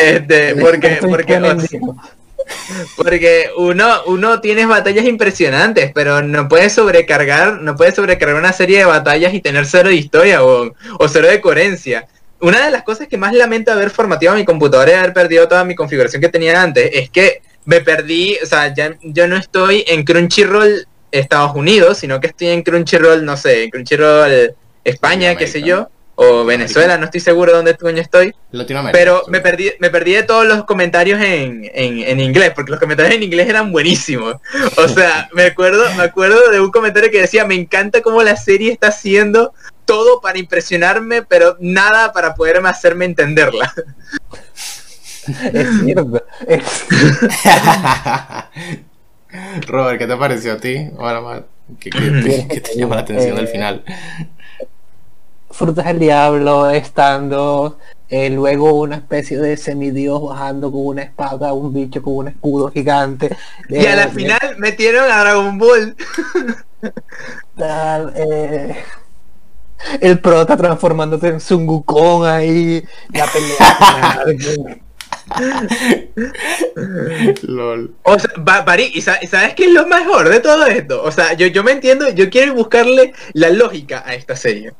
[SPEAKER 2] Este, porque, porque, o sea, Porque uno, uno tiene batallas impresionantes, pero no puedes sobrecargar, no puedes sobrecargar una serie de batallas y tener cero de historia o, o cero de coherencia. Una de las cosas que más lamento haber formateado mi computadora y haber perdido toda mi configuración que tenía antes es que me perdí, o sea, ya yo no estoy en Crunchyroll Estados Unidos, sino que estoy en Crunchyroll, no sé, en Crunchyroll España, qué sé yo, o Venezuela, no estoy seguro dónde coño estoy.
[SPEAKER 1] Latinoamérica.
[SPEAKER 2] Pero me perdí, me perdí de todos los comentarios en, en, en inglés, porque los comentarios en inglés eran buenísimos. O sea, me acuerdo, me acuerdo de un comentario que decía, me encanta cómo la serie está haciendo todo para impresionarme, pero nada para poderme hacerme entenderla.
[SPEAKER 3] Es cierto. Es-
[SPEAKER 1] Robert, ¿qué te pareció a ti? Ahora más, ¿qué, qué te, qué te llama la atención del final?
[SPEAKER 3] Frutas del Diablo estando eh, luego una especie de semidios bajando con una espada, un bicho con un escudo gigante.
[SPEAKER 2] Y a la
[SPEAKER 3] Eh,
[SPEAKER 2] final metieron a Dragon Ball.
[SPEAKER 3] tal, eh, el prota transformándose en Sun Wukong ahí, la pelea.
[SPEAKER 1] LOL.
[SPEAKER 2] O sea, Bari, ¿y sa- y sabes qué es lo mejor de todo esto? O sea, yo, yo me entiendo, yo quiero buscarle la lógica a esta serie.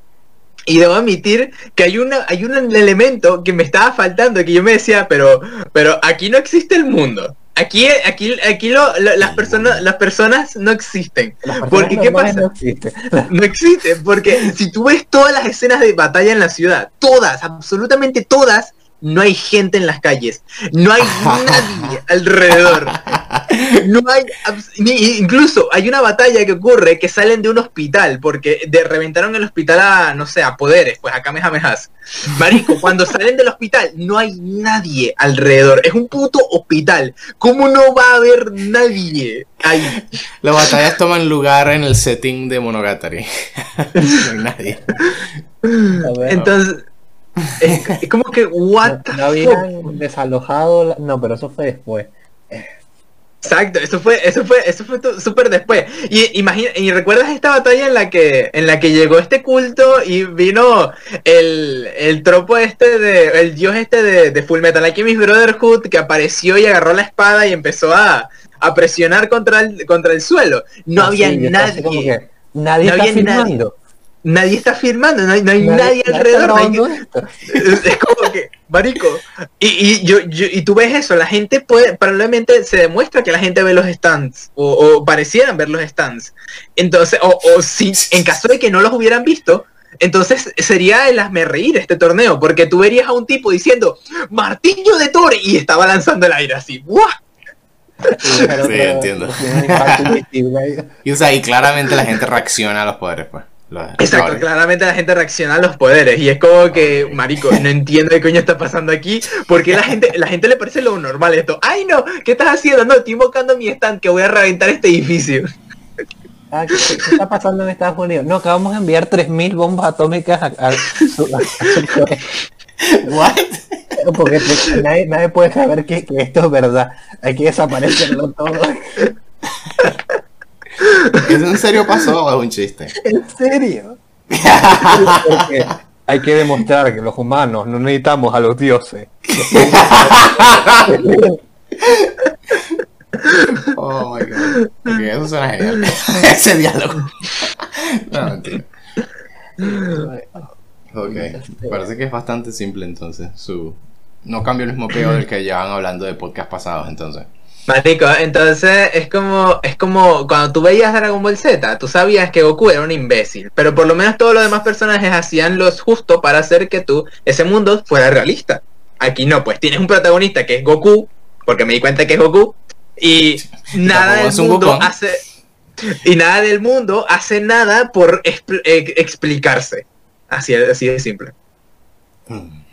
[SPEAKER 2] Y debo admitir que hay una, hay un elemento que me estaba faltando, que yo me decía, pero, pero aquí no existe el mundo. Aquí, aquí, aquí lo- lo- las personas, las personas no existen.
[SPEAKER 3] Las personas
[SPEAKER 2] Porque, ¿qué pasa?
[SPEAKER 3] no existen.
[SPEAKER 2] No existen, porque si tú ves todas las escenas de batalla en la ciudad, todas, absolutamente todas, no hay gente en las calles, no hay nadie alrededor. No hay, incluso hay una batalla que ocurre que salen de un hospital, porque de, reventaron el hospital a, no sé, a poderes, pues a Kamehamehas. Marico, cuando salen del hospital no hay nadie alrededor, es un puto hospital. ¿Cómo no va a haber nadie ahí?
[SPEAKER 1] Las batallas toman lugar en el setting de Monogatari. no hay nadie.
[SPEAKER 2] Entonces, es, es como que, what
[SPEAKER 3] no, no habían desalojado, la- no, pero eso fue después.
[SPEAKER 2] Exacto, eso fue, eso fue, eso fue súper después. Y imagina, y recuerdas esta batalla en la que, en la que llegó este culto y vino el, el tropo este de, el dios este de, de Full Metal Alchemist Brotherhood que apareció y agarró la espada y empezó a, a presionar contra el, contra el suelo. No
[SPEAKER 3] Así,
[SPEAKER 2] había nadie.
[SPEAKER 3] que, nadie
[SPEAKER 2] No
[SPEAKER 3] está
[SPEAKER 2] había
[SPEAKER 3] filmando.
[SPEAKER 2] Nadie está firmando, no hay, no hay nadie, alrededor. no hay-
[SPEAKER 3] grabando esto.
[SPEAKER 2] es es como que, marico, y, y yo, yo- y tú ves eso, la gente puede, probablemente se demuestra que la gente ve los stands, o, o parecieran ver los stands. Entonces, o, o si, en caso de que no los hubieran visto, entonces sería el hazme reír este torneo, porque tú verías a un tipo diciendo, martillo de Thor, y estaba lanzando el aire así, ¡guau!
[SPEAKER 3] Sí,
[SPEAKER 1] entiendo. Y o sea, y claramente la gente reacciona a los poderes, pues.
[SPEAKER 2] Exacto, claramente la gente reacciona a los poderes y es como que, marico, no entiendo qué coño está pasando aquí, porque la gente, la gente le parece lo normal esto. Ay no, ¿qué estás haciendo? No, estoy invocando mi stand que voy a reventar este edificio.
[SPEAKER 3] Ah, ¿qué, qué está pasando en Estados Unidos? No, que vamos a enviar 3.000 bombas atómicas a,
[SPEAKER 1] What?
[SPEAKER 3] Porque nadie, nadie puede saber que, que esto es verdad. Hay que desaparecerlo todo.
[SPEAKER 1] ¿Eso en serio pasó o es un chiste?
[SPEAKER 3] ¿En serio? Porque hay que demostrar que los humanos no necesitamos a los dioses.
[SPEAKER 1] Oh my god. Ok, eso suena genial. Ese diálogo. No, mentira. Ok. Parece que es bastante simple entonces. Su. No cambia el mismo peo del que llevan hablando de podcast pasados entonces.
[SPEAKER 2] Marico, entonces es como, es como cuando tú veías Dragon Ball Z, tú sabías que Goku era un imbécil, pero por lo menos todos los demás personajes hacían lo justo para hacer que tú, ese mundo fuera realista. Aquí no, pues tienes un protagonista que es Goku, porque me di cuenta que es Goku, y nada del mundo hace, y nada del mundo hace nada por expl- eh, explicarse. Así, así de simple.
[SPEAKER 1] Hmm.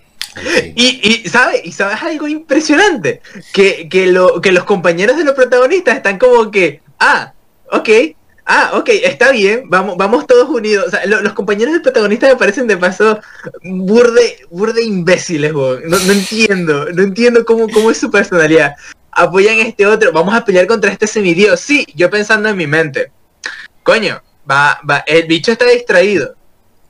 [SPEAKER 2] Y, y ¿sabes? ¿Y sabes algo impresionante? Que, que, lo, que los compañeros de los protagonistas están como que, ah, ok, ah, ok, está bien, vamos, vamos todos unidos. O sea, lo- los compañeros del protagonista me parecen de paso burde, burde imbéciles, no entiendo, no entiendo cómo, cómo es su personalidad. Apoyan a este otro, vamos a pelear contra este semidios. Sí, yo pensando en mi mente. Coño, va, va, el bicho está distraído.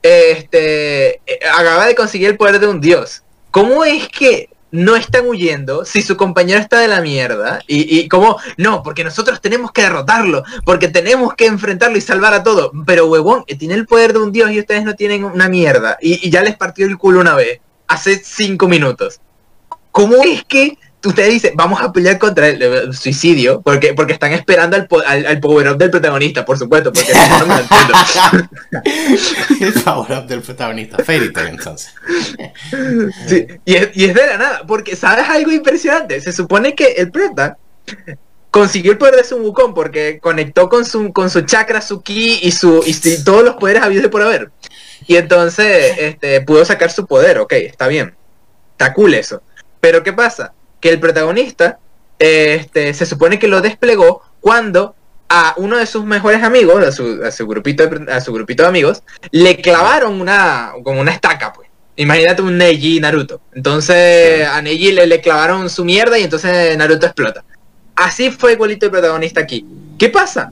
[SPEAKER 2] Este, eh, acaba de conseguir el poder de un dios. ¿Cómo es que no están huyendo si su compañero está de la mierda? Y, y como, no, porque nosotros tenemos que derrotarlo, porque tenemos que enfrentarlo y salvar a todo. Pero huevón, eh, tiene el poder de un dios y ustedes no tienen una mierda. Y, y ya les partió el culo una vez, hace cinco minutos. ¿Cómo es que ustedes dicen, vamos a pelear contra el, suicidio? Porque, porque están esperando al, al, al power up del protagonista, por supuesto, porque no, me lo entiendo.
[SPEAKER 1] El power up del protagonista. Fairy Tail entonces.
[SPEAKER 2] Sí, y, es, y es de la nada, porque ¿sabes algo impresionante? Se supone que el prota consiguió el poder de Sun Wukong porque conectó con su, con su chakra, su ki y, su, y, todos los poderes habidos de por haber. Y entonces este, pudo sacar su poder, ok, está bien. Está cool eso. Pero ¿qué pasa? Que el protagonista este, se supone que lo desplegó cuando a uno de sus mejores amigos, a su, a su grupito, de- a su grupito de amigos, le clavaron una, como una estaca, pues. Imagínate un Neji Naruto. Entonces a Neji le, le clavaron su mierda y entonces Naruto explota. Así fue igualito el protagonista aquí. ¿Qué pasa?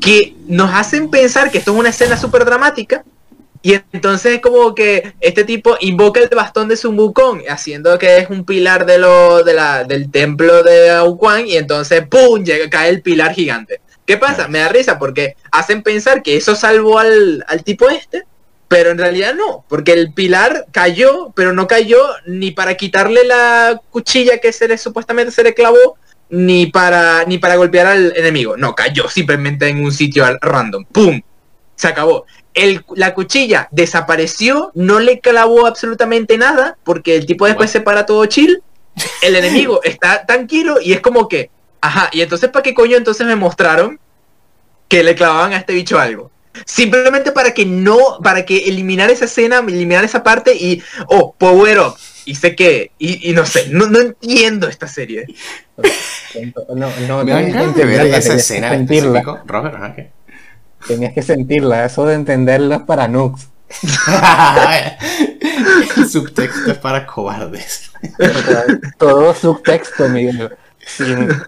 [SPEAKER 2] Que nos hacen pensar que esto es una escena súper dramática y entonces es como que este tipo invoca el bastón de Sun Wukong, haciendo que es un pilar de lo, de la, del templo de Aokuang, y entonces ¡pum! Llega, cae el pilar gigante. ¿Qué pasa? Me da risa porque hacen pensar que eso salvó al, al tipo este, pero en realidad no, porque el pilar cayó, pero no cayó ni para quitarle la cuchilla que se le supuestamente se le clavó, ni para, ni para golpear al enemigo. No, cayó simplemente en un sitio random. ¡Pum! Se acabó el- la cuchilla desapareció, no le clavó absolutamente nada, porque el tipo después se para todo chill, el enemigo está tranquilo y es como que, ajá, y entonces ¿para qué coño entonces me mostraron que le clavaban a este bicho algo? Simplemente para que no, para que eliminar esa escena, eliminar esa parte y, oh, power up, y sé que, y, y no sé, no, no entiendo esta serie.
[SPEAKER 3] No, no,
[SPEAKER 1] Me
[SPEAKER 3] que
[SPEAKER 1] ganas de ver
[SPEAKER 3] entenderla,
[SPEAKER 1] esa
[SPEAKER 3] tenías que sentirla, eso de entenderla es para.
[SPEAKER 1] El subtexto es para cobardes.
[SPEAKER 3] Todo subtexto, Miguel. Si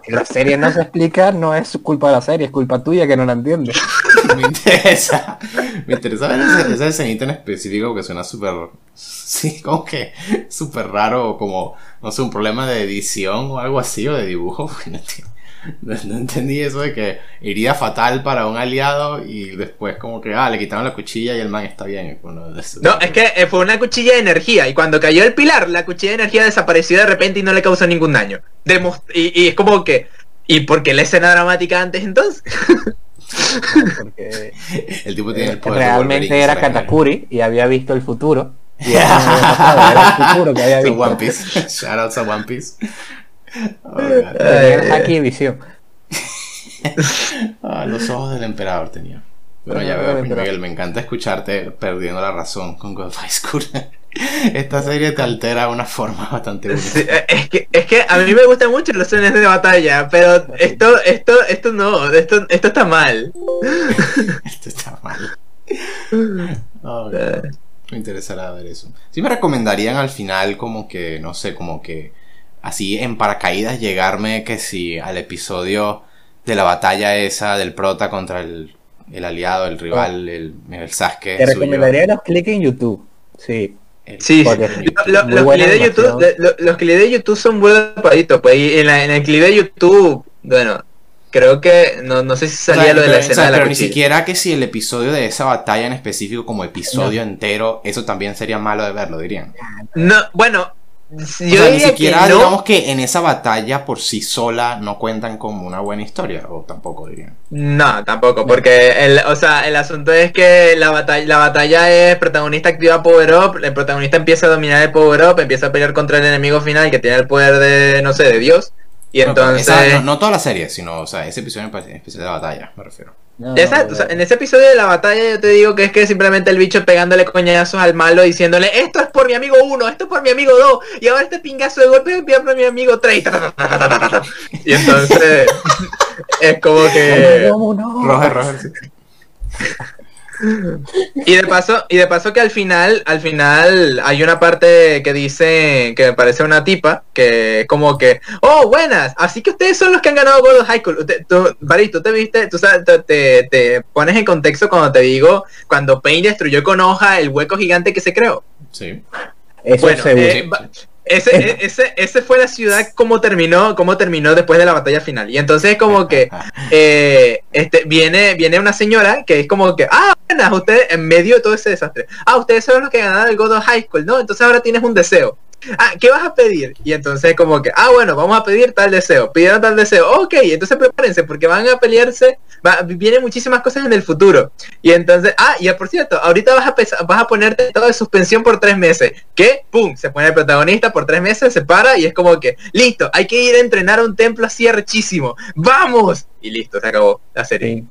[SPEAKER 3] la serie no se explica, no es culpa de la serie, es culpa tuya que no la entiendes.
[SPEAKER 1] Me interesa. Me interesa ver esa, esa escenita en específico que suena súper. Sí, como que súper raro, como, no sé, un problema de edición o algo así, o de dibujo. No, no- no entendí eso de que iría fatal para un aliado y después, como que, ah, le quitaron la cuchilla y el man está bien. Bueno, de eso-
[SPEAKER 2] No, es que eh, fue una cuchilla de energía y cuando cayó el pilar, la cuchilla de energía desapareció de repente y no le causó ningún daño. Demos- y, y es como que, ¿y por qué la escena dramática antes entonces?
[SPEAKER 3] Porque
[SPEAKER 1] El tipo tiene el poder de
[SPEAKER 3] realmente era. Katakuri y había visto el futuro. Y eso no había pasado, era el futuro que había visto.
[SPEAKER 1] One Piece. Shoutouts a One Piece.
[SPEAKER 3] Tenía haki y visión.
[SPEAKER 1] Ah, los ojos del emperador tenía. Bueno, ya veo. Miguel, me encanta escucharte perdiendo la razón con God School. Esta serie te altera de una forma bastante única.
[SPEAKER 2] Sí, eh, es, que, es que a mí me gustan mucho los escenas de batalla, pero esto, esto, esto no, esto, esto está mal.
[SPEAKER 1] Esto está mal. Oh, God. Me interesará ver eso. Sí me recomendarían al final como que, no sé, como que así en paracaídas llegarme que si al episodio de la batalla esa del prota contra el, el aliado, el rival, el, el Sasuke.
[SPEAKER 3] Te
[SPEAKER 1] suyo.
[SPEAKER 3] recomendaría los clics en YouTube. Sí.
[SPEAKER 1] El-
[SPEAKER 2] Sí. Lo- los, clips de YouTube, lo- los de YouTube son buenos paditos, pues y en, la- en el clip de YouTube, bueno, creo que no, no sé si
[SPEAKER 1] O sea,
[SPEAKER 2] salía lo de la
[SPEAKER 1] pero- o
[SPEAKER 2] escena
[SPEAKER 1] sea,
[SPEAKER 2] de la
[SPEAKER 1] pero ni siquiera que si el episodio de esa batalla en específico como episodio entero, eso también sería malo de verlo, dirían.
[SPEAKER 2] No, bueno,
[SPEAKER 1] O
[SPEAKER 2] yo
[SPEAKER 1] sea, ni siquiera
[SPEAKER 2] que no,
[SPEAKER 1] digamos que en esa batalla por sí sola no cuentan como una buena historia, o tampoco dirían.
[SPEAKER 2] No, tampoco, porque el, o sea, el asunto es que la batalla, la batalla es protagonista activa Power Up, el protagonista empieza a dominar el Power Up, empieza a pelear contra el enemigo final que tiene el poder de, no sé, de Dios. Y
[SPEAKER 1] No, pero
[SPEAKER 2] entonces...
[SPEAKER 1] esa- no, no toda la serie, sino, o sea, ese episodio en especial de batalla, me refiero.
[SPEAKER 3] No,
[SPEAKER 2] Exacto, o sea, en ese episodio de la batalla yo te digo que es que simplemente el bicho pegándole coñazos al malo diciéndole esto es por mi amigo 1, esto es por mi amigo 2 y ahora este pingazo de golpe es por mi amigo 3 y entonces es como que
[SPEAKER 3] ¿Cómo no?
[SPEAKER 1] Roger, Roger, sí.
[SPEAKER 2] Y de paso y de paso que al final al final hay una parte que dice que me parece una tipa que como que oh buenas así que ustedes son los que han ganado World High School Usted- tú, Baris, tú te viste tú sabes, te, te- te pones en contexto cuando te digo cuando Pain destruyó con hoja el hueco gigante que se creó
[SPEAKER 1] Sí.
[SPEAKER 3] Eso
[SPEAKER 2] bueno,
[SPEAKER 3] seguro.
[SPEAKER 2] eh, ese, e- ese, ese fue la ciudad como terminó, como terminó después de la batalla final. Y entonces como que eh, este, viene, viene una señora que es como que, ah, buenas, ustedes, en medio de todo ese desastre. Ah, ustedes son los que ganaron el God of High School, ¿no? Entonces ahora tienes un deseo. Ah, ¿qué vas a pedir? Y entonces como que, ah, bueno, vamos a pedir tal deseo. Pidieron tal deseo. Ok, entonces prepárense porque van a pelearse, va- vienen muchísimas cosas en el futuro. Y entonces, ah, y por cierto, ahorita vas a, pesa- vas a ponerte todo de suspensión por tres meses. ¿Qué? ¡Pum! Se pone el protagonista por tres meses, se para y es como que, listo, hay que ir a entrenar a un templo así arrechísimo. ¡Vamos! Y listo, se acabó la serie.
[SPEAKER 3] Sí.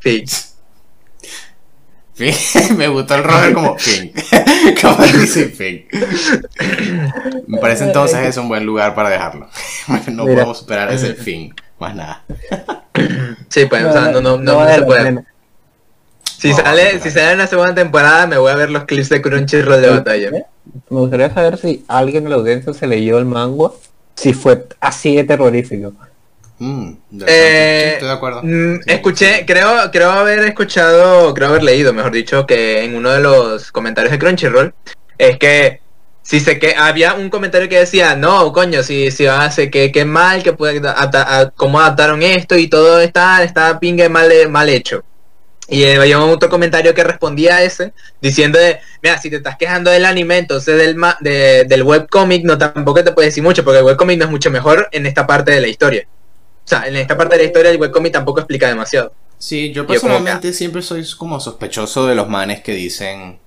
[SPEAKER 2] Fin.
[SPEAKER 1] Fin. Me gustó el Roger como fin. como dice fin. Me parece entonces es un buen lugar para dejarlo. no
[SPEAKER 3] Mira.
[SPEAKER 1] podemos superar ese fin. Más nada.
[SPEAKER 2] Sí, pues, o sea, no, no, no, no se puede. Si
[SPEAKER 1] No,
[SPEAKER 2] sale,
[SPEAKER 1] no,
[SPEAKER 2] si
[SPEAKER 1] no.
[SPEAKER 2] sale en la segunda temporada, me voy a ver los clips de Crunchyroll de batalla.
[SPEAKER 3] Me gustaría saber si alguien de la audiencia se leyó el manga, si fue así de terrorífico.
[SPEAKER 1] Mm,
[SPEAKER 2] Eh,
[SPEAKER 1] sí, estoy de acuerdo.
[SPEAKER 2] Mm, escuché, creo, creo haber escuchado, creo haber leído, mejor dicho, que en uno de los comentarios de Crunchyroll es que si sé que había un comentario que decía, no, coño, si, si hace que, que mal, que puede a- cómo adaptaron esto y todo está, está pingue mal, mal hecho. Y eh, había otro comentario que respondía a ese, diciendo de, mira, si te estás quejando del anime, entonces del, ma- de- del webcomic no tampoco te puedes decir mucho, porque el webcomic no es mucho mejor en esta parte de la historia. O sea, en esta parte de la historia el webcomic tampoco explica demasiado.
[SPEAKER 1] Sí, yo personalmente siempre soy como sospechoso de los manes que dicen,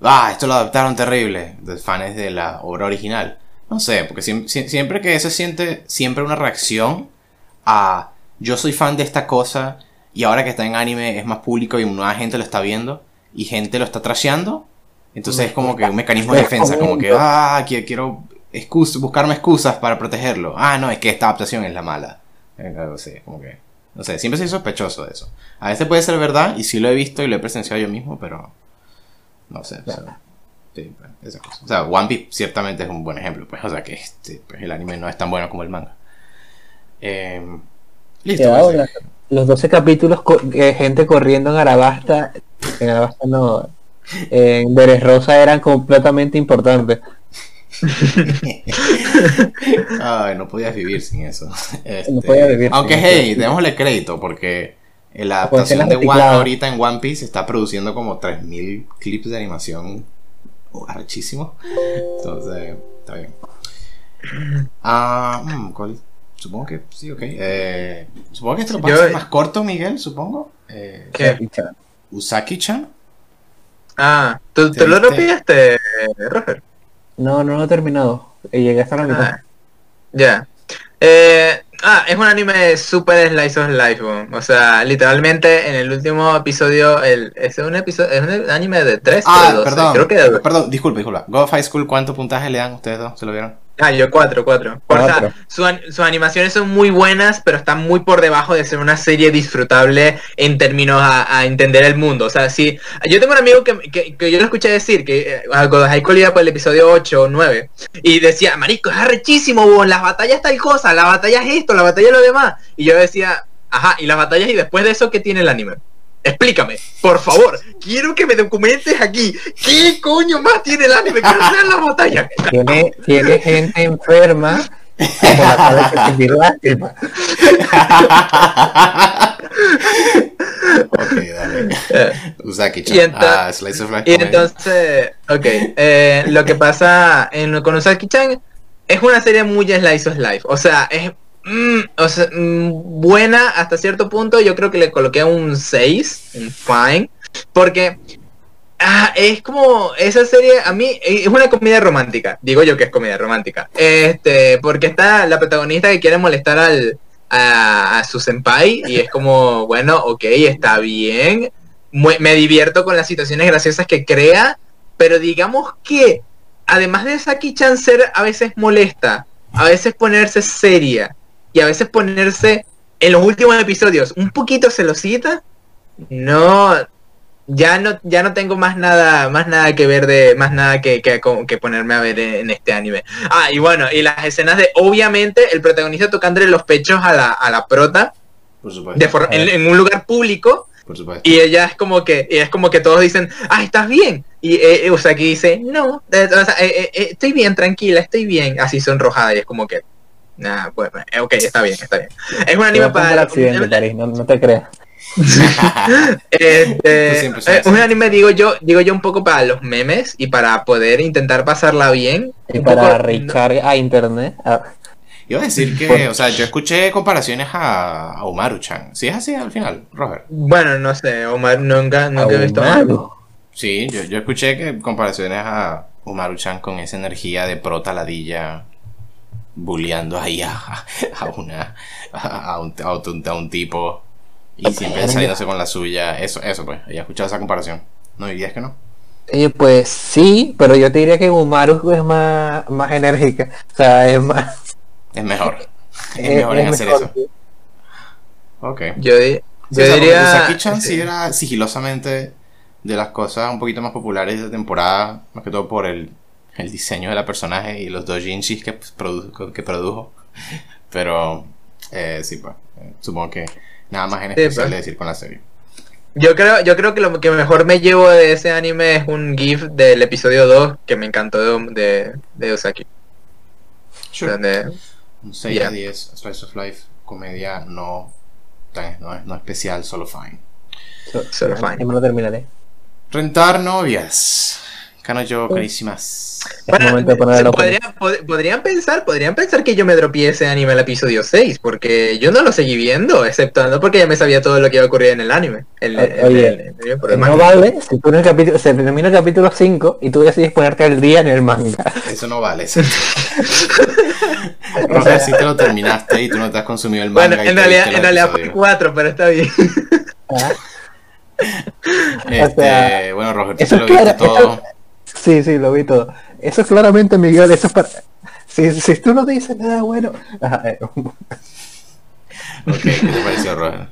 [SPEAKER 1] ah, esto lo adaptaron terrible, de fans de la obra original. No sé, porque siem- sie- siempre que se siente siempre una reacción a yo soy fan de esta cosa y ahora que está en anime es más público y nueva gente lo está viendo y gente lo está trasheando. Entonces es como que un mecanismo de defensa, como que, ah, qui- quiero buscarme excusas para protegerlo. Ah, no, es que esta adaptación es la mala. Eh, así, como que, no sé, siempre soy sospechoso de eso. A veces puede ser verdad y sí lo he visto y lo he presenciado yo mismo, pero no sé. o sea, sí, esas cosas. O sea, One Piece ciertamente es un buen ejemplo, pues, o sea que este, pues, el anime no es tan bueno como el manga. Eh, listo. Pues,
[SPEAKER 3] ahora,
[SPEAKER 1] sí.
[SPEAKER 3] los 12 capítulos, eh, gente corriendo en Arabasta, en Arabasta no, en Beres Rosa eran completamente importantes.
[SPEAKER 1] Ay, no podías vivir sin eso. Este,
[SPEAKER 3] No podía vivir
[SPEAKER 1] aunque
[SPEAKER 3] sin
[SPEAKER 1] hey,
[SPEAKER 3] eso.
[SPEAKER 1] démosle crédito porque la adaptación de One ahorita en One Piece está produciendo como 3000 clips de animación arrechísimos. Entonces, está bien. Ah, mm, ¿cuál? Supongo que sí, ok. Eh, supongo que esto lo
[SPEAKER 2] Yo-
[SPEAKER 1] puede hacer más corto, Miguel, supongo. Eh,
[SPEAKER 2] ¿Qué?
[SPEAKER 1] Usaki-chan.
[SPEAKER 2] Ah, ¿tú,
[SPEAKER 1] ¿Te
[SPEAKER 2] tú lo pillaste, Roger?
[SPEAKER 3] No, no lo he terminado. Y llegué hasta la mitad.
[SPEAKER 2] Ah, ya. Eh, ah, es un anime super slice of life, o sea, literalmente en el último episodio, el, es un episodio, es un anime de 3
[SPEAKER 1] Ah,
[SPEAKER 2] o 12,
[SPEAKER 1] perdón.
[SPEAKER 2] creo que de-
[SPEAKER 1] Perdón, disculpe, disculpa. God of High School, ¿cuánto puntaje le dan ustedes dos? ¿Se lo vieron?
[SPEAKER 2] Ah, yo 4, 4. O sea,
[SPEAKER 3] Cuatro.
[SPEAKER 2] su sus animaciones son muy buenas, pero están muy por debajo de ser una serie disfrutable en términos a, a entender el mundo. O sea, si yo tengo un amigo que, que- que yo lo escuché decir que eh, cuando School iba por el episodio 8 o 9 y decía, marico, es arrechísimo, weón, las batallas tal cosa, la batalla es esto, la batalla es lo demás. Y yo decía, ajá, y las batallas y después de eso, ¿qué tiene el anime? Explícame, por favor. Quiero que me documentes aquí. ¿Qué coño más tiene el anime? Quiero ver las batallas.
[SPEAKER 3] Tiene, tiene gente enferma por la cual hay que sentir lástima.
[SPEAKER 1] ok, dale. Usaki-chan.
[SPEAKER 2] Y ento-
[SPEAKER 1] ah, Slice of Life.
[SPEAKER 2] Y entonces, ok, eh, lo que pasa en, con Usaki-chan es una serie muy slice of life. O sea, es mm, o sea, mm, buena hasta cierto punto. Yo creo que le coloqué un 6, un fine, porque ah, es como esa serie, a mí eh, es una comedia romántica. Digo yo que es comedia romántica. Este, porque está la protagonista que quiere molestar al, a, su senpai y es como, bueno, ok, está bien mu- me divierto con las situaciones graciosas que crea, pero digamos que además de Saki-chan ser a veces molesta, a veces ponerse seria y a veces ponerse en los últimos episodios un poquito celosita, no ya no ya no tengo más nada más nada que ver de más nada que, que, que ponerme a ver en, este anime. Ah, y bueno, y las escenas de obviamente el protagonista tocándole los pechos a la, a la prota
[SPEAKER 1] Por supuesto.
[SPEAKER 2] de for- en- en un lugar público
[SPEAKER 1] Por supuesto.
[SPEAKER 2] y ella es como que, y es como que todos dicen, ah, estás bien. Y eh, Usaki dice, no, eh, o sea, eh, eh, eh, estoy bien, tranquila, estoy bien. Así sonrojada y es como que, nah, bueno, eh, ok, está bien, está bien. Es un anime para...
[SPEAKER 3] accidente, París, no, no te creas.
[SPEAKER 2] este, eh, un anime digo yo, digo yo un poco para los memes y para poder intentar pasarla bien.
[SPEAKER 3] Y para
[SPEAKER 2] poco-
[SPEAKER 3] a internet. ah,
[SPEAKER 1] Iba a decir que, o sea, yo escuché comparaciones a, a Umaru-chan. ¿Sí es así al final, Robert?
[SPEAKER 2] Bueno, no sé, Omar nunca, nunca he visto
[SPEAKER 3] ahumado.
[SPEAKER 1] Sí, yo, yo escuché que comparaciones a Umaru-chan con esa energía de protaladilla bulleando ahí a, a una a un, a un, a un tipo y siempre saliéndose con la suya. Eso, eso pues, había escuchado esa comparación. ¿No dirías que no?
[SPEAKER 3] Eh, pues sí, pero yo te diría que Umaru es más, más enérgica. O sea, es más.
[SPEAKER 1] Es mejor. Es mejor en hacer
[SPEAKER 3] mejor.
[SPEAKER 1] eso. Ok.
[SPEAKER 2] Yo,
[SPEAKER 1] Sí,
[SPEAKER 2] diría...
[SPEAKER 1] Usagi-chan sí
[SPEAKER 2] sí.
[SPEAKER 1] era sigilosamente de las cosas un poquito más populares de esta temporada, más que todo por el, el diseño de la personaje y los doujinshis que, pues, produ- que produjo. Pero eh, sí, pues, eh, supongo que nada más en
[SPEAKER 2] Sí,
[SPEAKER 1] especial
[SPEAKER 2] pues.
[SPEAKER 1] de decir con la serie.
[SPEAKER 2] Yo creo, yo creo que lo que mejor me llevo de ese anime es un GIF del episodio 2 que me encantó de, de, de Osaki. Donde,
[SPEAKER 1] Un 6
[SPEAKER 2] Yeah.
[SPEAKER 1] a 10, Slice of Life, comedia no, no, no especial, solo fine.
[SPEAKER 3] So-
[SPEAKER 2] Solo fine.
[SPEAKER 3] ya me lo terminaré.
[SPEAKER 1] Rentar novias. Kanojo, carísimas.
[SPEAKER 3] Es
[SPEAKER 2] Bueno,
[SPEAKER 3] momento de poner el opening.
[SPEAKER 2] podrían, pod- podrían pensar, podrían pensar que yo me dropié ese anime al episodio 6, porque yo no lo seguí viendo, exceptuando porque ya me sabía todo lo que iba a ocurrir en el anime. El, el-
[SPEAKER 3] Oye,
[SPEAKER 2] el- el anime por el
[SPEAKER 3] No vale si tú en el capítulo, se termina el capítulo 5 y tú decides ponerte al día en el manga.
[SPEAKER 1] Eso no vale. eso. Roger, si te lo terminaste y tú no te has consumido el manga.
[SPEAKER 2] Bueno,
[SPEAKER 1] y
[SPEAKER 2] en realidad, en realidad fue
[SPEAKER 1] episodios.
[SPEAKER 2] 4, pero está bien.
[SPEAKER 3] Ah,
[SPEAKER 1] Este,
[SPEAKER 3] O sea,
[SPEAKER 1] bueno, Roger, tú lo viste
[SPEAKER 3] claro,
[SPEAKER 1] todo.
[SPEAKER 3] eso- Sí, sí, lo vi todo. Eso es claramente, Miguel, eso es para... Si, si tú no dices nada bueno... Eh,
[SPEAKER 1] Ok, ¿qué te pareció, Roger?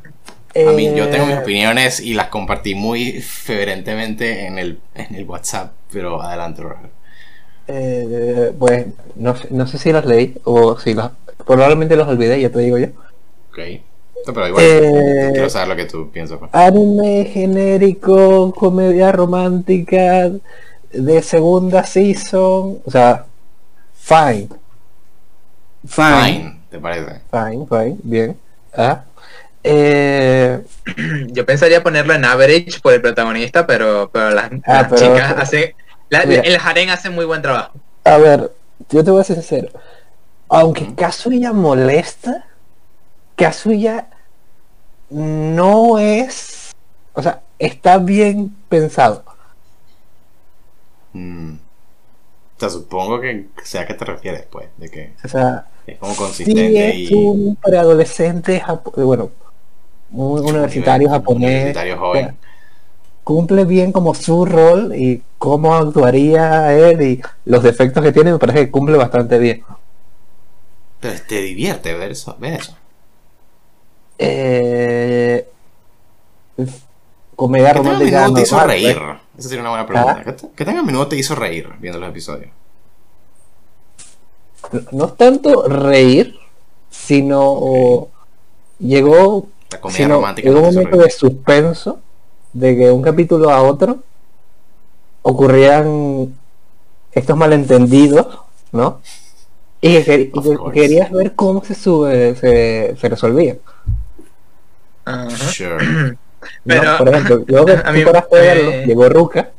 [SPEAKER 1] A mí, yo tengo mis
[SPEAKER 3] eh,
[SPEAKER 1] opiniones y las compartí muy feverentemente en el, en el WhatsApp, pero adelante, Roger.
[SPEAKER 3] eh, pues no, sé- no sé si los leí o si los... Probablemente los olvidé, ya te digo yo.
[SPEAKER 1] Ok. No, pero igual,
[SPEAKER 3] Eh,
[SPEAKER 1] quiero saber lo que tú piensas. pues.
[SPEAKER 3] Anime genérico, comedia romántica de segunda season, o sea, fine.
[SPEAKER 1] Fine, ¿te parece?
[SPEAKER 3] Fine, fine, bien. Ah. Eh,
[SPEAKER 2] Yo pensaría ponerlo en average por el protagonista, pero, pero las,
[SPEAKER 3] Ah,
[SPEAKER 2] las
[SPEAKER 3] pero-
[SPEAKER 2] chicas hacen... la- el harem hace muy buen trabajo.
[SPEAKER 3] a ver, yo te voy a ser sincero. Aunque Kazuya molesta, Kazuya no es, o sea, está bien pensado.
[SPEAKER 1] Mm. O sea, supongo que sea a qué te refieres, pues, de que
[SPEAKER 3] O sea,
[SPEAKER 1] es como
[SPEAKER 3] sí
[SPEAKER 1] consistente
[SPEAKER 3] es
[SPEAKER 1] y
[SPEAKER 3] un preadolescente, japo- bueno, un universitario
[SPEAKER 1] nivel-
[SPEAKER 3] japonés.
[SPEAKER 1] universitario joven.
[SPEAKER 3] cumple bien como su rol y cómo actuaría él y los defectos que tiene me parece que cumple bastante bien.
[SPEAKER 1] Pero te divierte ver eso, ver eso.
[SPEAKER 3] Eh, comedia
[SPEAKER 1] ¿Qué tan a
[SPEAKER 3] romántica
[SPEAKER 1] te hizo reír? Esa sería una buena pregunta.
[SPEAKER 3] ¿Ah?
[SPEAKER 1] ¿Qué, qué tan a menudo te hizo reír viendo los episodios?
[SPEAKER 3] No es tanto reír, sino llegó,
[SPEAKER 1] La comedia
[SPEAKER 3] sino
[SPEAKER 1] romántica.
[SPEAKER 3] llegó
[SPEAKER 1] no
[SPEAKER 3] un momento
[SPEAKER 1] reír.
[SPEAKER 3] de suspenso de que de un capítulo a otro ocurrían estos malentendidos, ¿no? Y que, querías ver cómo se sube, se, se resolvía.
[SPEAKER 2] Ajá.
[SPEAKER 1] Sure.
[SPEAKER 3] ¿no?
[SPEAKER 2] Pero-
[SPEAKER 3] Por ejemplo, luego que
[SPEAKER 2] a mí-
[SPEAKER 3] tú paraste de verlo,
[SPEAKER 2] eh,
[SPEAKER 3] llegó Ruka,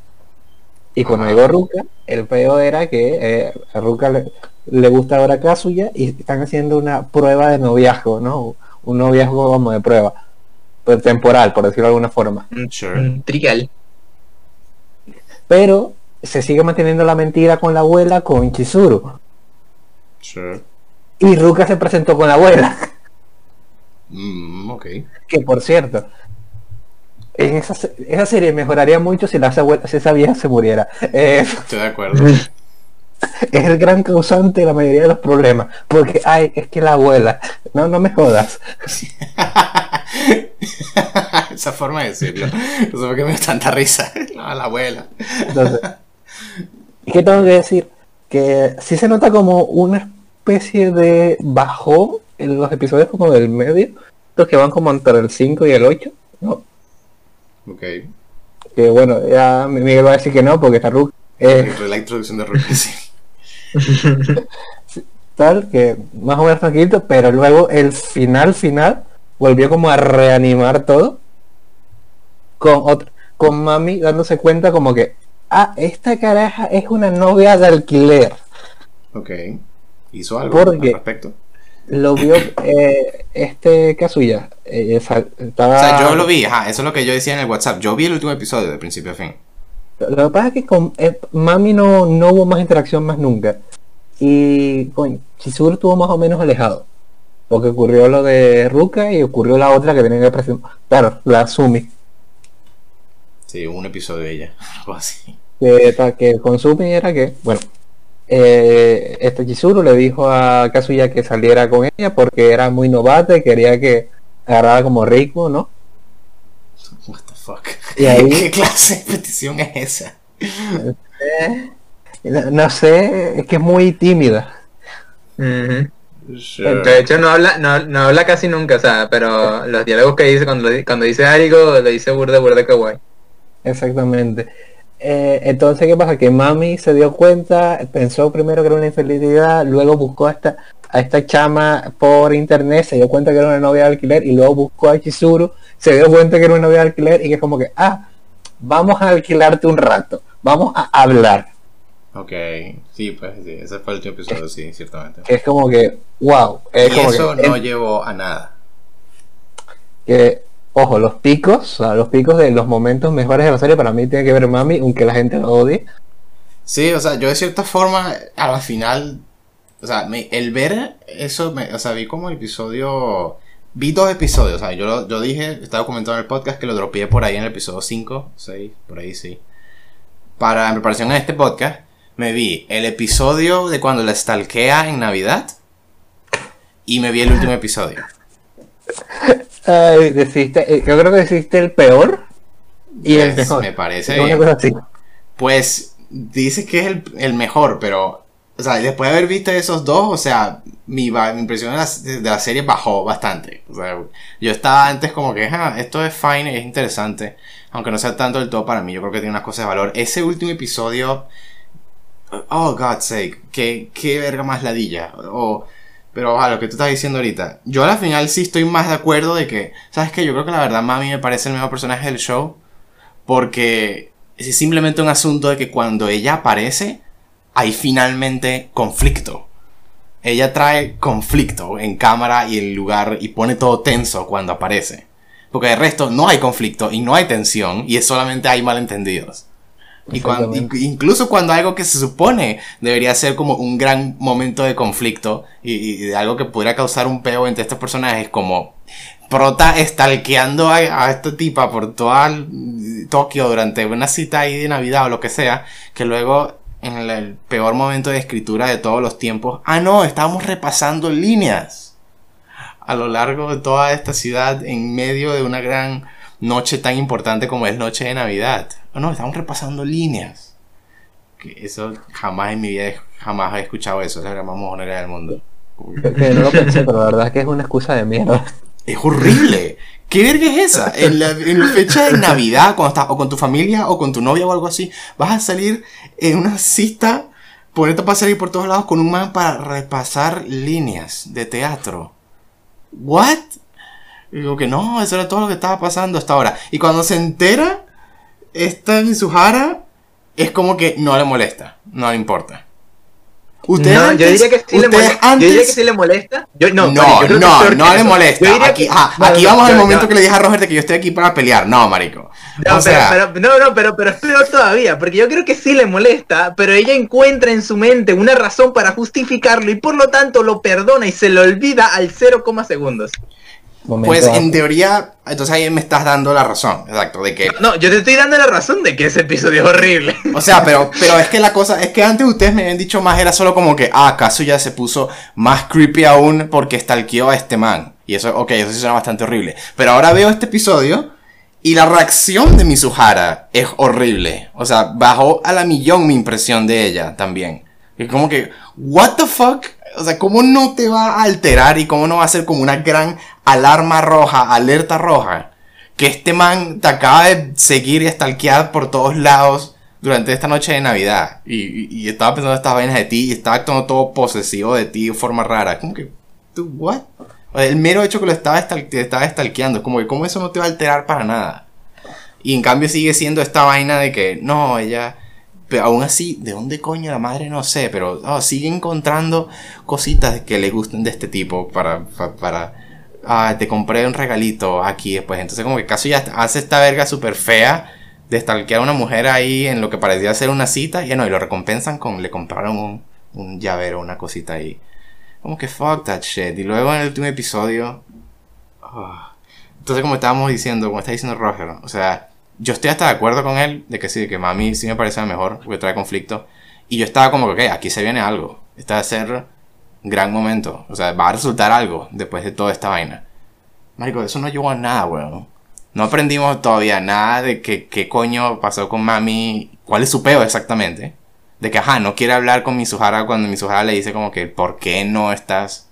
[SPEAKER 3] y cuando llegó Ruka, el peo era que eh, a Ruka le, le gusta ahora Kazuya y están haciendo una prueba de noviazgo, ¿no? Un noviazgo como de prueba, pues temporal, por decirlo de alguna forma.
[SPEAKER 2] Un,
[SPEAKER 1] Sure.
[SPEAKER 2] un trigal.
[SPEAKER 3] Pero se sigue manteniendo la mentira con la abuela con Chizuru.
[SPEAKER 1] Sure.
[SPEAKER 3] Y Ruka se presentó con la abuela,
[SPEAKER 1] Mm, ok.
[SPEAKER 3] que por cierto, en esa, esa serie mejoraría mucho si, la si esa vieja se muriera. Eh,
[SPEAKER 1] Estoy de acuerdo.
[SPEAKER 3] es el gran causante de la mayoría de los problemas. Porque, ay, es que la abuela. No, no me jodas.
[SPEAKER 1] Esa forma de decirlo. No sé por qué me da tanta risa. No, la abuela.
[SPEAKER 3] Entonces, ¿qué tengo que decir? Que sí se nota como una especie de bajón en los episodios como del medio. Los que van como entre el 5 y el 8. ¿no?
[SPEAKER 1] Ok.
[SPEAKER 3] Que bueno, ya Miguel va a decir que no, porque está Ruka. Eh,
[SPEAKER 1] La introducción de Ruki, sí.
[SPEAKER 3] tal, que más o menos tranquilo, pero luego el final final volvió como a reanimar todo con otro, con mami dándose cuenta como que ah, esta caraja es una novia de alquiler.
[SPEAKER 1] Ok. ¿Hizo algo
[SPEAKER 3] ¿Por
[SPEAKER 1] al
[SPEAKER 3] qué?
[SPEAKER 1] respecto?
[SPEAKER 3] Lo vio eh, este Kazuya. eh, estaba,
[SPEAKER 1] O sea, yo lo vi, ajá, eso es lo que yo decía en el WhatsApp. Yo vi el último episodio de principio a fin.
[SPEAKER 3] Lo que pasa es que con eh, Mami no, no hubo más interacción más nunca. Y con Chizuru estuvo más o menos alejado. Porque ocurrió lo de Ruka y ocurrió la otra que tenía que presentar. Claro, la Sumi.
[SPEAKER 1] Sí, un episodio de ella, algo así.
[SPEAKER 3] Que, que con Sumi era que, bueno, eh, este Chizuru le dijo a Kazuya que saliera con ella porque era muy novata y quería que agarraba como ritmo, ¿no?
[SPEAKER 1] What the fuck.
[SPEAKER 3] Y ahí-
[SPEAKER 1] ¿Qué clase de petición es esa?
[SPEAKER 3] Eh, no, no sé, es que es muy tímida.
[SPEAKER 2] De hecho no habla, no, no habla casi nunca, o sea, pero los diálogos que dice cuando, cuando dice algo, lo dice burda burda kawaii.
[SPEAKER 3] Exactamente. Eh, entonces, ¿qué pasa? Que Mami se dio cuenta, pensó primero que era una infidelidad, luego buscó a esta, a esta chama por internet, se dio cuenta que era una novia de alquiler y luego buscó a Chizuru, se dio cuenta que era una novia de alquiler y que es como que, ah, vamos a alquilarte un rato, vamos a hablar.
[SPEAKER 1] Ok, sí, pues sí, ese fue el último episodio, sí, ciertamente.
[SPEAKER 3] Es como que, wow, es
[SPEAKER 1] Y
[SPEAKER 3] como
[SPEAKER 1] eso
[SPEAKER 3] que,
[SPEAKER 1] no llevó a nada.
[SPEAKER 3] que, ojo, los picos, o sea, los picos de los momentos mejores de la serie para mí tiene que ver Mami, aunque la gente lo odie.
[SPEAKER 1] Sí, o sea, yo de cierta forma, al final, o sea, el ver eso, me- o sea, vi como episodio, vi dos episodios, o sea, yo, yo dije, estaba comentando en el podcast que lo dropeé por ahí en el episodio 5, 6, por ahí sí. Para, en preparación a este podcast, me vi el episodio de cuando la stalkea en Navidad y me vi el último episodio.
[SPEAKER 3] Ay, deciste, eh, yo creo que deciste el peor y el
[SPEAKER 1] Pues,
[SPEAKER 3] mejor.
[SPEAKER 1] me parece
[SPEAKER 3] Una cosa así.
[SPEAKER 1] Pues dice que es el, el mejor, pero, o sea, después de haber visto esos dos, o sea, mi, mi impresión de la, de la serie bajó bastante. O sea, yo estaba antes como que, "Ah, esto es fine, es interesante, aunque no sea tanto del todo para mí, yo creo que tiene unas cosas de valor. Ese último episodio, oh, God's sake, qué, qué verga más ladilla. O, pero a lo que tú estás diciendo ahorita, yo al final sí estoy más de acuerdo de que, ¿sabes qué? Yo creo que la verdad Mami me parece el mejor personaje del show. Porque es simplemente un asunto de que cuando ella aparece, hay finalmente conflicto. Ella trae conflicto en cámara y en lugar y pone todo tenso cuando aparece. Porque de resto no hay conflicto y no hay tensión y es solamente hay malentendidos. Y cuando, incluso cuando algo que se supone debería ser como un gran momento de conflicto y, y de algo que pudiera causar un peo entre estos personajes, como Prota estalqueando a, a esta tipa por toda el- Tokio durante una cita ahí de Navidad o lo que sea, que luego en el, el peor momento de escritura de todos los tiempos, ah no, estábamos repasando líneas a lo largo de toda esta ciudad en medio de una gran noche tan importante como es Noche de Navidad. Ah, no, estamos repasando líneas. Que eso jamás en mi vida jamás he escuchado eso, es la gran más mojonera del mundo.
[SPEAKER 3] No lo pensé, pero la verdad es que es una excusa de mierda.
[SPEAKER 1] Es horrible. ¿Qué verga es esa? En la, en la fecha de Navidad, cuando estás o con tu familia o con tu novia o algo así, vas a salir en una cita, ponerte a pasar ahí por todos lados con un man para repasar líneas de teatro. ¿What? Y Digo que no, eso era todo lo que estaba pasando hasta ahora. Y cuando se entera, esta Mizuhara es como que no le molesta, no le importa. Ustedes
[SPEAKER 2] no, yo
[SPEAKER 1] antes-
[SPEAKER 2] diría que sí le molesta.
[SPEAKER 1] antes-
[SPEAKER 2] Yo diría que sí le molesta. Yo, no,
[SPEAKER 1] no,
[SPEAKER 2] yo
[SPEAKER 1] no, le molesta.
[SPEAKER 2] Yo
[SPEAKER 1] Aquí,
[SPEAKER 2] que-
[SPEAKER 1] ah,
[SPEAKER 2] no,
[SPEAKER 1] aquí
[SPEAKER 2] no,
[SPEAKER 1] vamos al momento que le dije a Roger de que yo estoy aquí para pelear. No, marico.
[SPEAKER 2] No,
[SPEAKER 1] o sea,
[SPEAKER 2] pero, pero- no, no, pero, pero es peor todavía, porque yo creo que sí le molesta, pero ella encuentra en su mente una razón para justificarlo y por lo tanto lo perdona y se lo olvida al 0, segundos.
[SPEAKER 3] Momento
[SPEAKER 1] pues en teoría, entonces ahí me estás dando la razón, exacto, de que,
[SPEAKER 2] No, yo te estoy dando la razón de que ese episodio es horrible.
[SPEAKER 1] o sea, pero, pero es que la cosa, es que antes ustedes me habían dicho más, era solo como que, ah, acaso ya se puso más creepy aún porque stalkeó a este man. Y eso, ok, eso sí suena bastante horrible. Pero ahora veo este episodio y la reacción de Mizuhara es horrible. O sea, bajó a la millón mi impresión de ella también. Es como que, what the fuck? O sea, ¿cómo no te va a alterar y cómo no va a ser como una gran alarma roja, alerta roja? Que este man te acaba de seguir y stalkear por todos lados durante esta noche de Navidad. Y, estaba pensando estas vainas de ti y estaba actuando todo posesivo de ti de forma rara. Como que, ¿tú, what? El mero hecho que lo estaba, te estaba como que, ¿cómo eso no te va a alterar para nada? Y en cambio sigue siendo esta vaina de que, no, ella... Pero aún así, ¿de dónde coño la madre? No sé, pero oh, sigue encontrando cositas que le gusten de este tipo para... pa- para ah, te compré un regalito aquí después. Entonces como que casi ya hace esta verga súper fea de stalkear a una mujer ahí en lo que parecía ser una cita. Y no, y lo recompensan con... Le compraron un, llavero, una cosita ahí. Como que fuck that shit. Y luego en el último episodio... ah, entonces como estábamos diciendo, como está diciendo Roger, o sea, yo estoy hasta de acuerdo con él de que sí, de que Mami sí me parece mejor, porque trae conflicto. Y yo estaba como que, ok, aquí se viene algo. Este va a ser gran momento. O sea, va a resultar algo después de toda esta vaina. Marico, eso no llevó a nada, weón. No aprendimos todavía nada de que, qué coño pasó con mami, cuál es su peo exactamente. De que, ajá, no quiere hablar con Mizuhara cuando Mizuhara le dice como que, ¿por qué no estás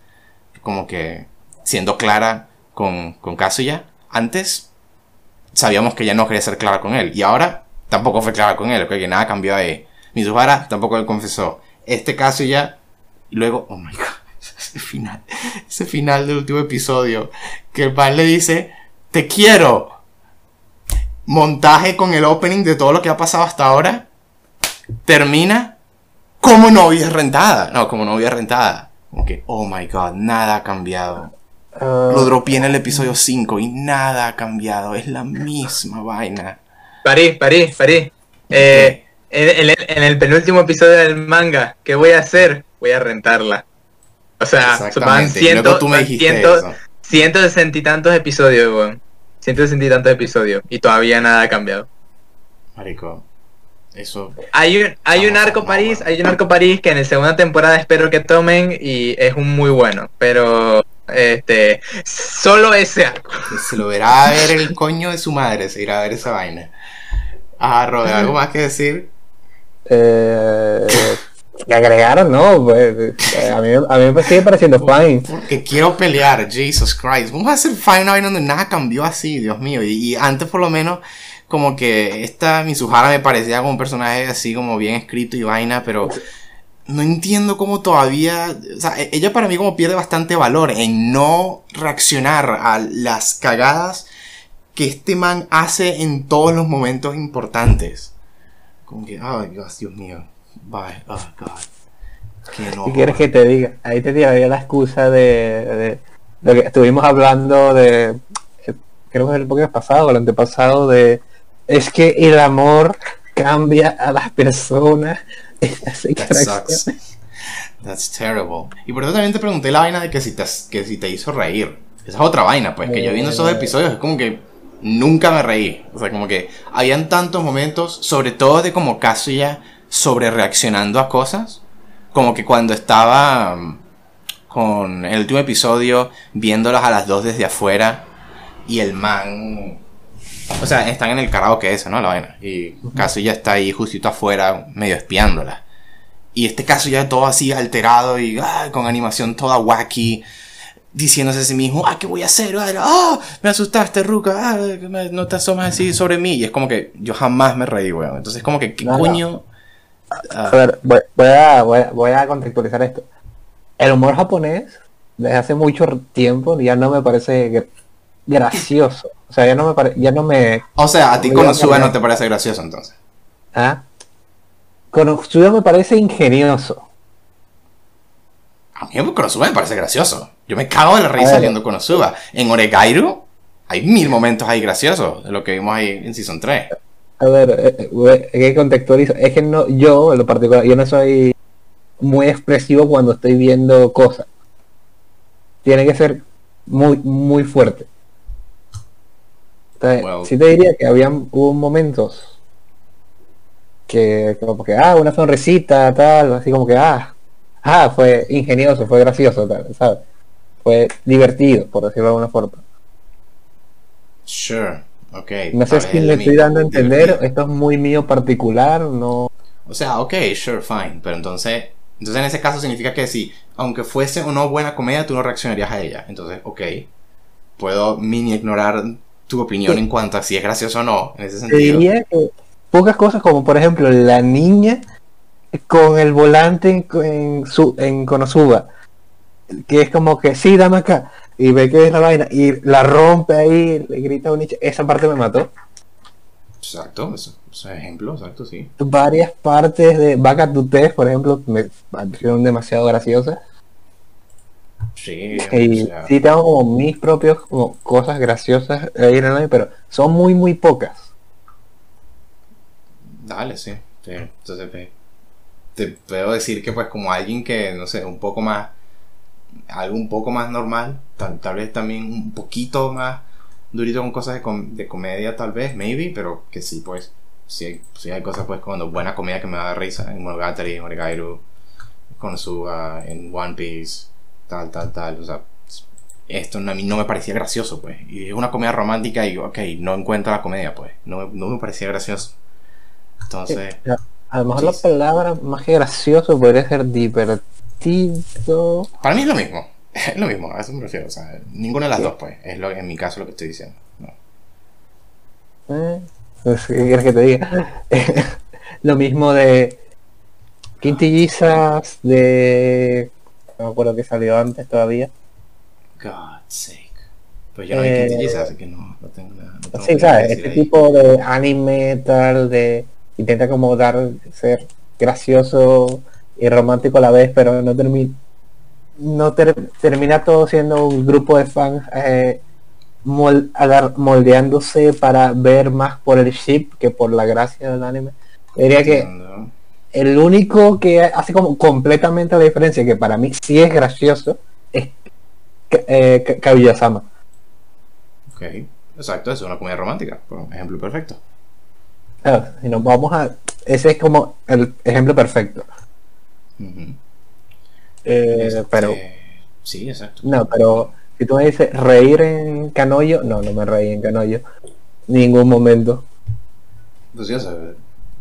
[SPEAKER 1] como que siendo clara con, con Kazuya? Antes sabíamos que ella no quería ser clara con él. Y ahora tampoco fue clara con él, que nada cambió ahí. Mizuhara tampoco le confesó. Este Kazuya, y luego, oh my god, ese final, ese final del último episodio, que el pan le dice, te quiero. Montaje con el opening de todo lo que ha pasado hasta ahora. Termina como novia rentada. No, como novia rentada. Como que, oh my god, nada ha cambiado.
[SPEAKER 3] Ah,
[SPEAKER 1] Lo dropeé en el episodio 5 y nada ha cambiado. Es la misma vaina.
[SPEAKER 2] París, París, París. Eh, en, en el, en el penúltimo episodio del manga, ¿qué voy a hacer? Voy a rentarla. O sea, van ciento, ciento-. 160 y tantos episodios, weón. 160 y tantos episodios. Y todavía nada ha cambiado.
[SPEAKER 1] Marico, eso.
[SPEAKER 2] Hay un, hay un arco París, hay un arco París que en la segunda temporada espero que tomen y es un muy bueno. Pero este solo ese arco.
[SPEAKER 1] Se lo verá a ver el coño de su madre. Se irá a ver esa vaina. Ah, Robert, ¿algo más que decir?
[SPEAKER 3] Eh, que agregaron, no, pues, eh, a mí, a mí me sigue pareciendo fine.
[SPEAKER 1] Porque quiero pelear, Jesus Christ. ¿Cómo va a ser Fine una vaina donde nada cambió así, Dios mío? Y, y antes por lo menos, como que esta Mizuhara me parecía como un personaje así como bien escrito y vaina, pero no entiendo cómo todavía... O sea, e- ella para mí como pierde bastante valor en no reaccionar a las cagadas que este man hace en todos los momentos importantes. Como que, ay, Dios, Dios mío. Bye, oh, God. Qué enojo.
[SPEAKER 3] ¿Qué quieres que te diga? Ahí te tiraría la excusa de, de lo que estuvimos hablando de, eh, creo que es el podcast pasado o el antepasado, de es que el amor cambia a las personas.
[SPEAKER 1] That sucks. That's terrible. Y por eso también te pregunté la vaina de que si te, que si te hizo reír. Esa es otra vaina, pues, que yo viendo esos
[SPEAKER 3] Eh.
[SPEAKER 1] episodios es como que nunca me reí. O sea, como que habían tantos momentos, sobre todo de como Kazuya sobre reaccionando a cosas. Como que cuando estaba mm, con el último episodio viéndolas a las dos desde afuera y el man... O sea, están en el karaoke ese, ¿no? La vaina. Y Kazuya está ahí justito afuera, medio espiándola. Y este caso ya todo así alterado y ah, con animación toda wacky, diciéndose a sí mismo, ah, ¿qué voy a hacer? Ah, ah, me asustaste, Ruka, ah, no te asomas así sobre mí. Y es como que yo jamás me reí, weón. Entonces, como que, ¿qué
[SPEAKER 3] No, no.
[SPEAKER 1] coño? Ah,
[SPEAKER 3] A ver, voy, voy a, voy, a, voy a contextualizar esto. El humor japonés, desde hace mucho tiempo, ya no me parece gra- gracioso. O sea, ya no me parece, ya no me...
[SPEAKER 1] o sea, a ti Konosuba no te parece gracioso, entonces.
[SPEAKER 3] ¿ah? Konosuba me parece ingenioso.
[SPEAKER 1] A mí Konosuba me parece gracioso. Yo me cago de la risa viendo Konosuba. En Oregairu hay mil momentos ahí graciosos de lo que vimos ahí en Season 3.
[SPEAKER 3] A ver, eh, eh, voy- es que contextualizo. Es que no, yo en lo particular, yo no soy muy expresivo cuando estoy viendo cosas. Tiene que ser muy, muy fuerte. Entonces,
[SPEAKER 1] Well.
[SPEAKER 3] sí te diría que habían, hubo momentos que como que, ah, una sonrisita, tal, así como que, ah, ah, fue ingenioso, fue gracioso, tal, ¿sabes? Fue divertido, por decirlo de alguna forma.
[SPEAKER 1] Sure, ok.
[SPEAKER 3] No sé si
[SPEAKER 1] el
[SPEAKER 3] estoy dando a entender,
[SPEAKER 1] divertido.
[SPEAKER 3] esto es muy mío particular, no...
[SPEAKER 1] O sea, ok, sure, fine. Pero entonces, entonces en ese caso significa que si, aunque fuese o no buena comedia, tú no reaccionarías a ella. Entonces, ok. Puedo mini ignorar tu opinión
[SPEAKER 3] Sí.
[SPEAKER 1] en cuanto a si es gracioso o no, en ese
[SPEAKER 3] Te
[SPEAKER 1] sentido.
[SPEAKER 3] diría que pocas cosas como por ejemplo la niña con el volante en, en, su, en Konosuba que es como que sí dame acá y ve que es la vaina y la rompe ahí le grita a un nicho esa parte me mató
[SPEAKER 1] Exacto, eso, es ejemplo, exacto, sí.
[SPEAKER 3] varias partes de Back to Test por ejemplo me parecieron demasiado graciosas
[SPEAKER 1] Sí,
[SPEAKER 3] y
[SPEAKER 1] o sea,
[SPEAKER 3] sí tengo como mis propios como cosas graciosas ahí en el pero son muy muy pocas
[SPEAKER 1] dale, sí. sí. Entonces, te puedo decir que pues como alguien que, no sé, un poco más, algo un poco más normal, tal, vez también un poquito más durito con cosas de, com- de comedia tal vez, maybe, pero que sí, pues, sí hay, sí hay cosas pues cuando buena comedia que me da risa, en Monogatari, en Oregairu, con su, ah, en One Piece, tal, tal, tal, o sea, esto a mí no me parecía gracioso, pues. Y es una comedia romántica y, ok, no encuentro la comedia, pues. No, no me parecía gracioso. Entonces,
[SPEAKER 3] A lo mejor la
[SPEAKER 1] Sí.
[SPEAKER 3] palabra más que gracioso podría ser divertido.
[SPEAKER 1] para mí es lo mismo. Es lo mismo, a eso me refiero. O sea, ninguna de las dos, pues. Es lo, en mi caso lo que estoy diciendo. ¿no?
[SPEAKER 3] Eh, pues, ¿Qué quieres que te diga? lo mismo de Quintillizas de... No me acuerdo que salió antes todavía.
[SPEAKER 1] God's sake. Pues yo no vi
[SPEAKER 3] Eh,
[SPEAKER 1] quintillizas, así que no, no tengo nada. no
[SPEAKER 3] Sí, ¿sabes? Este
[SPEAKER 1] ahí.
[SPEAKER 3] tipo de anime tal, de... Intenta como dar, ser gracioso y romántico a la vez, pero no termina... No ter- termina todo siendo un grupo de fans eh, mol- moldeándose para ver más por el ship que por la gracia del anime. Diría que el único que hace como completamente la diferencia, que para mí sí es gracioso, es eh, Ka- Kaguya-sama.
[SPEAKER 1] Ok, exacto, es una comedia romántica, por ejemplo perfecto.
[SPEAKER 3] Claro, si nos vamos a... Ese es como el ejemplo perfecto. Eh,
[SPEAKER 1] Este,
[SPEAKER 3] pero,
[SPEAKER 1] Sí, exacto.
[SPEAKER 3] no, pero si tú me dices reír en Canoyo, no, no me reí en Canoyo. Ningún momento.
[SPEAKER 1] Pues o sea,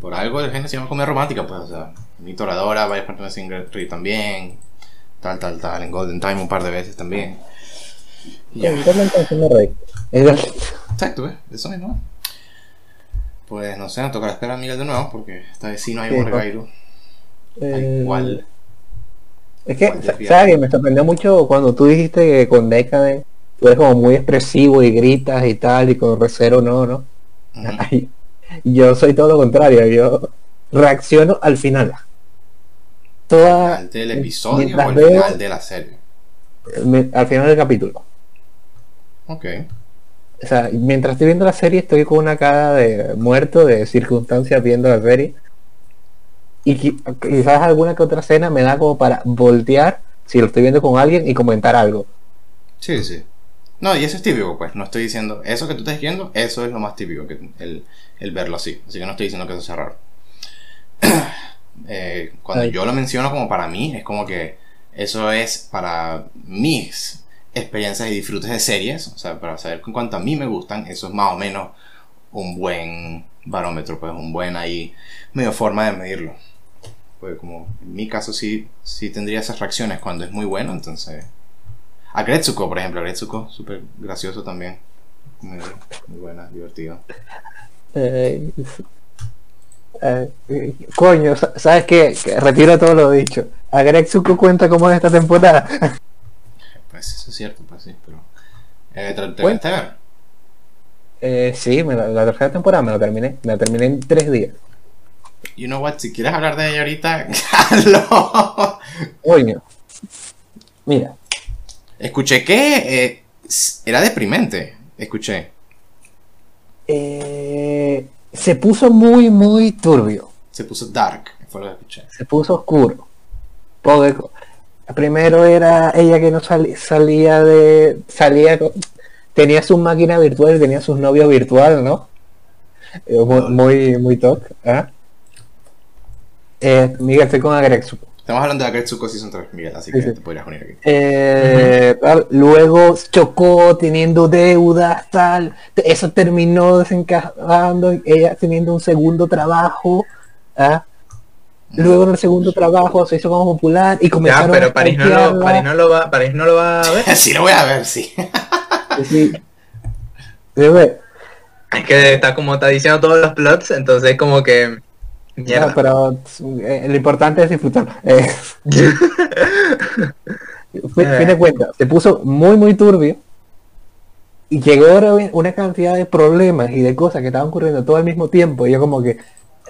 [SPEAKER 1] por algo el género se llama comedia romántica, pues, o sea, mi toradora, varias personas sin reír también, tal, tal, tal, en Golden Time un par de veces también. Ya.
[SPEAKER 3] Me reí. Es.
[SPEAKER 1] Exacto, ¿ves? Eso mismo. Pues no sé, nos tocará esperar a Miguel de nuevo, porque esta vez sí no hay
[SPEAKER 3] Sí,
[SPEAKER 1] un. Gairu.
[SPEAKER 3] Eh,
[SPEAKER 1] Igual.
[SPEAKER 3] Es que. ¿sabes? que Me sorprendió mucho cuando tú dijiste que con Decadent tú eres como muy expresivo y gritas y tal, y con Recero no, ¿no? Ay, Yo soy todo lo contrario, yo reacciono al final. Toda,
[SPEAKER 1] ¿Al del episodio o al
[SPEAKER 3] veo-
[SPEAKER 1] final de la serie?
[SPEAKER 3] me- al final del capítulo.
[SPEAKER 1] Ok.
[SPEAKER 3] O sea, mientras estoy viendo la serie estoy con una cara de muerto, de circunstancias viendo la serie. Y qui- quizás alguna que otra escena me da como para voltear si lo estoy viendo con alguien y comentar algo.
[SPEAKER 1] Sí, sí. No, y eso es típico, pues. No estoy diciendo. Eso que tú estás diciendo, eso es lo más típico, que el, el verlo así. Así que no estoy diciendo que eso sea raro. Eh, cuando
[SPEAKER 3] Ay.
[SPEAKER 1] yo lo menciono como para mí, es como que eso es para mis experiencias y disfrutes de series. O sea, para saber en cuanto a mí me gustan, eso es más o menos un buen barómetro, pues un buen ahí, medio forma de medirlo. Pues como en mi caso sí, sí tendría esas reacciones cuando es muy bueno, entonces... A Gretsuko, por ejemplo, Gretsuko, súper gracioso también. Muy, muy buena, divertido.
[SPEAKER 3] Eh, eh, coño, sa- ¿sabes qué? Retiro todo lo dicho. A cuenta cómo es esta temporada.
[SPEAKER 1] Pues eso es cierto, pues sí, pero... Eh, ¿te, te
[SPEAKER 3] Bueno.
[SPEAKER 1] llegaste a ver?
[SPEAKER 3] Eh, sí, me la, la tercera temporada me la terminé. Me la terminé en tres días.
[SPEAKER 1] You know what, si quieres hablar de ella ahorita, hazlo.
[SPEAKER 3] Coño. Mira,
[SPEAKER 1] Escuché que eh, era deprimente, escuché.
[SPEAKER 3] eh, se puso muy, muy turbio.
[SPEAKER 1] Se puso dark, fue lo que escuché.
[SPEAKER 3] Se puso oscuro. Co- primero era ella que no sali- salía de. salía con- tenía su máquina virtual tenía sus novios virtual, ¿no? Eh, Muy, muy, muy toc. ¿ah? Eh, Miguel, estoy con Agrexuko.
[SPEAKER 1] Estamos hablando de Gretsuko Season 3, Miguel, así
[SPEAKER 3] Sí,
[SPEAKER 1] que
[SPEAKER 3] sí.
[SPEAKER 1] te podrías unir aquí.
[SPEAKER 3] Eh, luego chocó teniendo deudas, tal. Eso terminó desencajando, ella teniendo un segundo trabajo. ¿ah? Luego en el segundo trabajo se hizo como popular y
[SPEAKER 2] Ya,
[SPEAKER 3] comenzaron
[SPEAKER 2] pero
[SPEAKER 3] a
[SPEAKER 2] París no, lo. París, no lo va, París no lo va a ver.
[SPEAKER 1] sí, lo voy a ver, sí.
[SPEAKER 3] Sí. Sí, güey.
[SPEAKER 2] Es que está como está diciendo todos los plots, entonces como que... Mierda.
[SPEAKER 3] No, pero eh, lo importante es disfrutar. Eh, fin, fin de cuentas, se puso muy muy turbio y llegó una cantidad de problemas y de cosas que estaban ocurriendo todo al mismo tiempo y yo como que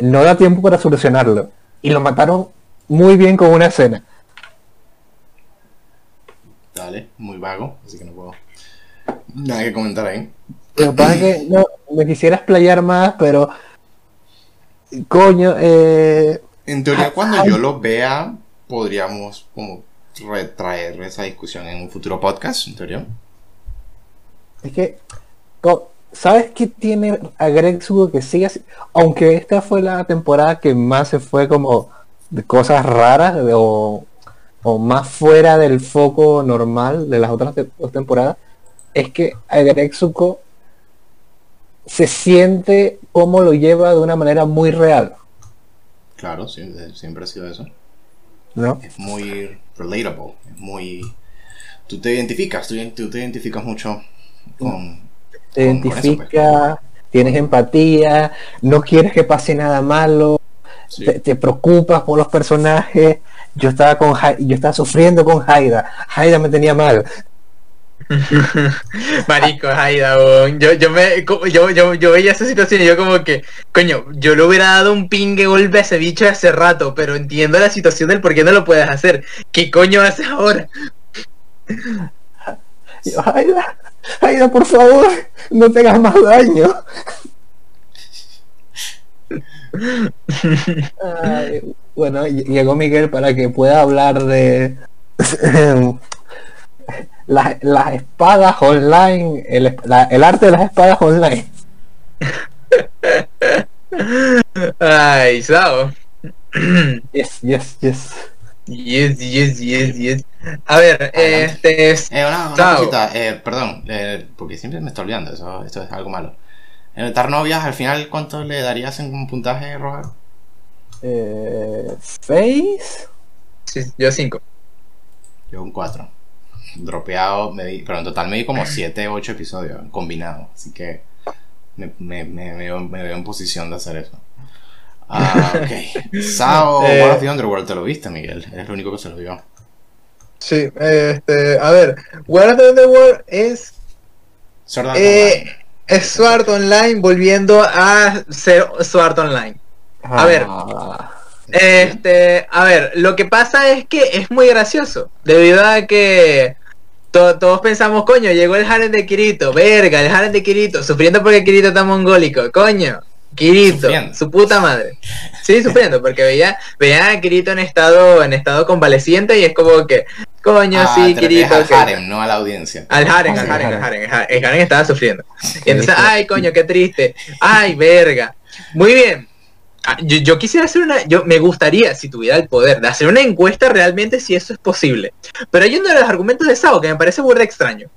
[SPEAKER 3] no da tiempo para solucionarlo y lo mataron muy bien con una escena.
[SPEAKER 1] Dale, muy vago, así que no puedo. Nada que comentar ahí.
[SPEAKER 3] Lo que pasa es que no, me quisiera explayar más, pero coño, eh,
[SPEAKER 1] En teoría, cuando yo lo vea, podríamos como retraer esa discusión en un futuro podcast, en teoría.
[SPEAKER 3] Es que, co- ¿sabes qué tiene a Greg Sugo que sigue así? Aunque esta fue la temporada que más se fue como de cosas raras o o más fuera del foco normal de las otras te- dos temporadas, es que Agretsuko se siente como lo lleva de una manera muy real,
[SPEAKER 1] Claro, siempre ha sido eso.
[SPEAKER 3] ¿no?
[SPEAKER 1] Es muy relatable, es muy... Tú te identificas, tú, tú te identificas mucho con...
[SPEAKER 3] Te
[SPEAKER 1] pues.
[SPEAKER 3] identifica, tienes empatía, no quieres que pase nada malo,
[SPEAKER 1] Sí.
[SPEAKER 3] te, te preocupas por los personajes. Yo estaba con Ha- yo estaba sufriendo con Haida. Haida me tenía mal.
[SPEAKER 2] Marico, Haida, weón. yo, yo me yo, yo, yo veía esa situación y yo como que, coño, yo le hubiera dado un pingue golpe a ese bicho hace rato, pero entiendo la situación del por qué no lo puedes hacer. ¿Qué coño haces ahora?
[SPEAKER 3] Haida, Haida, por favor, no te hagas más daño. Ay, bueno, ll- llegó Miguel para que pueda hablar de las, las espadas online, el, la- el arte de las espadas online.
[SPEAKER 2] Ay, Sao.
[SPEAKER 3] Yes, yes, yes.
[SPEAKER 2] Yes, yes, yes, yes. A ver, este es...
[SPEAKER 1] Eh, una, una
[SPEAKER 2] Chao.
[SPEAKER 1] cosita, eh, perdón, eh, porque siempre me estoy olvidando, eso, esto es algo malo. En el Tarnovias, al final, ¿cuánto le darías en un puntaje, Roger?
[SPEAKER 3] Eh, ¿Seis?
[SPEAKER 2] sí, yo cinco.
[SPEAKER 1] Yo un 4. Dropeado, me di- pero en total me di como 7, 8 episodios combinados, así que me, me, me, me veo, me veo en posición de hacer eso. Ah, ok. Sao,
[SPEAKER 2] Eh.
[SPEAKER 1] Of the Underworld, ¿te lo viste, Miguel? Eres el único que se lo vio.
[SPEAKER 2] Sí, este, a ver, World of the Underworld es
[SPEAKER 1] Sword Art
[SPEAKER 2] Eh,
[SPEAKER 1] Online.
[SPEAKER 2] es Sword Online volviendo a ser Sword Online. A ver.
[SPEAKER 3] Ah,
[SPEAKER 2] Este, a ver, lo que pasa es que es muy gracioso, debido a que to- todos pensamos, coño, llegó el harem de Kirito, verga, el harem de Kirito, sufriendo porque Kirito está mongólico, coño, Kirito,
[SPEAKER 1] Sufriendo.
[SPEAKER 2] su puta madre. Sí, sufriendo, porque veía, veía a Kirito en estado, en estado convaleciente y es como que, coño,
[SPEAKER 1] Ah,
[SPEAKER 2] sí,
[SPEAKER 1] te
[SPEAKER 2] Kirito.
[SPEAKER 1] al
[SPEAKER 2] que-
[SPEAKER 1] harem, no a la audiencia.
[SPEAKER 2] al Haren,
[SPEAKER 3] Ah,
[SPEAKER 2] al
[SPEAKER 3] sí,
[SPEAKER 2] Haren,
[SPEAKER 3] al. Haren,
[SPEAKER 2] el Haren- el Haren estaba sufriendo. Y entonces, ay, coño, qué triste. Ay, verga. Muy bien. Ah, Yo, yo quisiera hacer una, yo me gustaría, si tuviera el poder, de hacer una encuesta realmente si eso es posible. Pero hay uno de los argumentos de Sao que me parece burda extraño.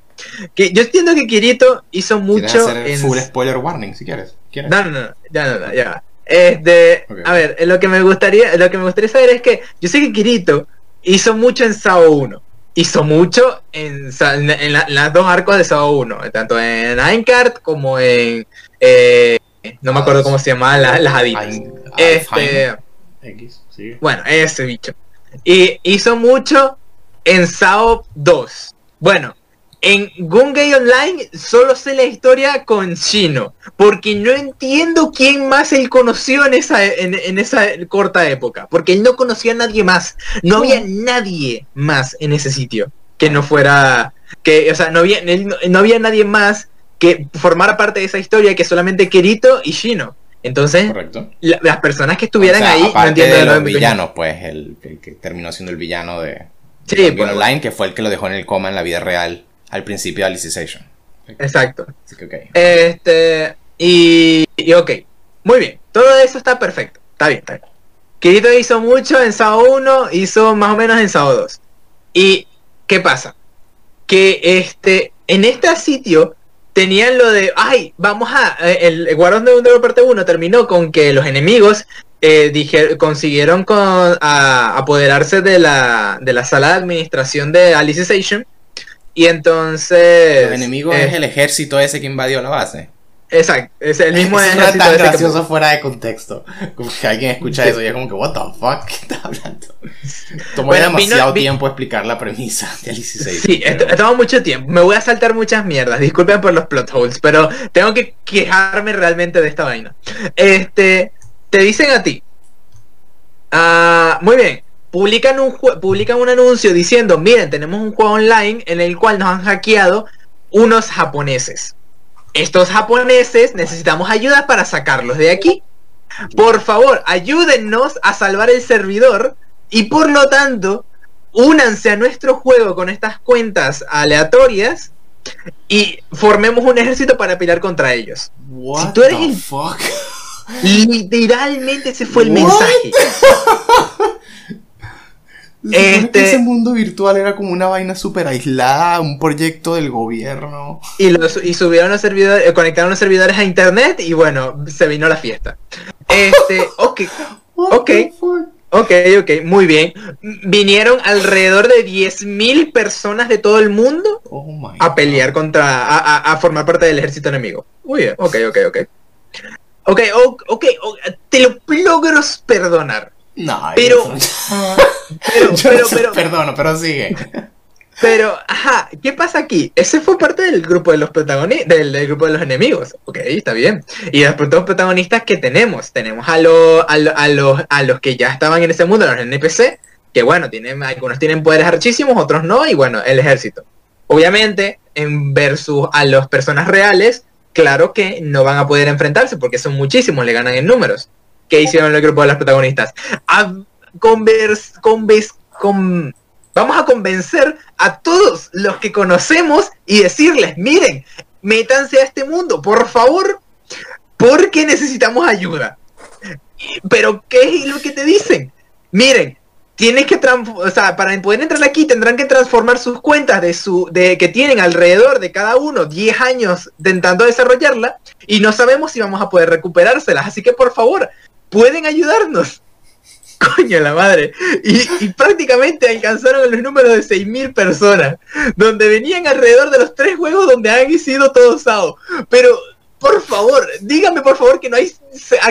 [SPEAKER 2] Que yo entiendo que Kirito hizo
[SPEAKER 1] ¿Quieres
[SPEAKER 2] mucho
[SPEAKER 1] hacer
[SPEAKER 2] en...
[SPEAKER 1] full spoiler warning si quieres? ¿Quieres?
[SPEAKER 2] No, no, no, ya no, no, ya va. Este, a ver, lo que me gustaría, lo que me gustaría saber es que yo sé que Kirito hizo mucho en Sao 1. Hizo mucho en, en, en la- en las dos arcos de Sao 1, tanto en Aincard como en eh, no me acuerdo cómo se llamaban las, las haditas.
[SPEAKER 1] Ain-
[SPEAKER 2] Este,
[SPEAKER 1] Alfheim X, sí.
[SPEAKER 2] bueno, ese bicho. Y hizo mucho en Sao 2. Bueno, en Gungay Online solo sé la historia con Shino. Porque no entiendo quién más él conoció en esa, en, en esa corta época. Porque él no conocía a nadie más. No había nadie más en ese sitio. Que no fuera. Que, o sea, no había, él no, no había nadie más que formara parte de esa historia que solamente Kirito y Shino. Entonces, la- las personas que estuvieran
[SPEAKER 1] O sea,
[SPEAKER 2] ahí no entiendo
[SPEAKER 1] de
[SPEAKER 2] de
[SPEAKER 1] los villanos, pues, el, el que terminó siendo el villano de,
[SPEAKER 2] Sí,
[SPEAKER 1] de
[SPEAKER 2] pues.
[SPEAKER 1] Online, que fue el que lo dejó en el coma en la vida real al principio de Alicization.
[SPEAKER 2] Exacto.
[SPEAKER 1] Así que, ok.
[SPEAKER 2] Este, y, y ok, muy bien, todo eso está perfecto, está bien, está bien. Kirito hizo mucho en SAO 1, hizo más o menos en SAO 2. ¿Y qué pasa? Que este, en este sitio tenían lo de, ay, vamos a, eh, el, el Guardián de Underworld parte 1 terminó con que los enemigos eh, consiguieron con, a- apoderarse de la, de la sala de administración de Alicization. Y entonces...
[SPEAKER 1] Los enemigos
[SPEAKER 2] eh,
[SPEAKER 1] es el ejército ese que invadió la base.
[SPEAKER 2] Exacto, es el mismo
[SPEAKER 1] Eso
[SPEAKER 2] ejército
[SPEAKER 1] es tan
[SPEAKER 2] ese que-
[SPEAKER 1] gracioso fuera de contexto. Como que alguien escucha
[SPEAKER 2] Sí.
[SPEAKER 1] eso y es como que, what the fuck, ¿qué estás hablando? Tomó
[SPEAKER 2] Bueno,
[SPEAKER 1] demasiado
[SPEAKER 2] vino- vi-
[SPEAKER 1] tiempo explicar la premisa de Alicization.
[SPEAKER 2] Sí,
[SPEAKER 1] pero-
[SPEAKER 2] esto- toma mucho tiempo. Me voy a saltar muchas mierdas. Disculpen por los plot holes, pero tengo que quejarme realmente de esta vaina. Este, te dicen a ti. Ah, muy bien. Publican un publican un anuncio diciendo, miren, tenemos un juego online en el cual nos han hackeado unos japoneses. Estos japoneses necesitamos ayuda para sacarlos de aquí. Por favor, ayúdennos a salvar el servidor y por lo tanto, únanse a nuestro juego con estas cuentas aleatorias y formemos un ejército para pelear contra ellos.
[SPEAKER 1] What
[SPEAKER 2] Si tú eres
[SPEAKER 1] the
[SPEAKER 2] el-
[SPEAKER 1] fuck?
[SPEAKER 2] Literalmente ese fue el
[SPEAKER 1] What?
[SPEAKER 2] mensaje. Este-
[SPEAKER 1] ese mundo virtual era como una vaina súper aislada, un proyecto del gobierno.
[SPEAKER 2] Y, los, y subieron los servidores, eh, conectaron los servidores a internet y bueno, se vino la fiesta. Este, ok, Ok. ok, ok, muy bien. Vinieron alrededor de 10.000 personas de todo el mundo
[SPEAKER 1] Oh
[SPEAKER 2] a pelear contra, a, a- a formar parte del ejército enemigo. Muy bien, ok, ok, ok. Ok, ok, o- te lo logro perdonar.
[SPEAKER 1] No,
[SPEAKER 2] Pero- Pero, pero, pero,
[SPEAKER 1] perdono, pero sigue.
[SPEAKER 2] pero, ajá, ¿qué pasa aquí? Ese fue parte del grupo de los protagonistas, del, del grupo de los enemigos. Ok, está bien. Y los protagonistas que tenemos, tenemos a, los a, lo- a los, a los que ya estaban en ese mundo, los NPC, que bueno, tienen, algunos tienen poderes archísimos, otros no, y bueno, el ejército. Obviamente, en versus a las personas reales, claro que no van a poder enfrentarse porque son muchísimos, le ganan en números. ¿Qué hicieron el grupo de los protagonistas? Convers, conves- con- vamos a convencer a todos los que conocemos y decirles, miren, métanse a este mundo, por favor, porque necesitamos ayuda. Pero, ¿qué es lo que te dicen? Miren, tienes que o sea, para poder entrar aquí tendrán que transformar sus cuentas de su de que tienen alrededor de cada uno 10 años intentando desarrollarla y no sabemos si vamos a poder recuperárselas, así que por favor, pueden ayudarnos. Coño la madre. Y, prácticamente alcanzaron los números de 6.000 personas, donde venían alrededor de los tres juegos donde han sido todos SAO. Pero, por favor, dígame por favor que no hay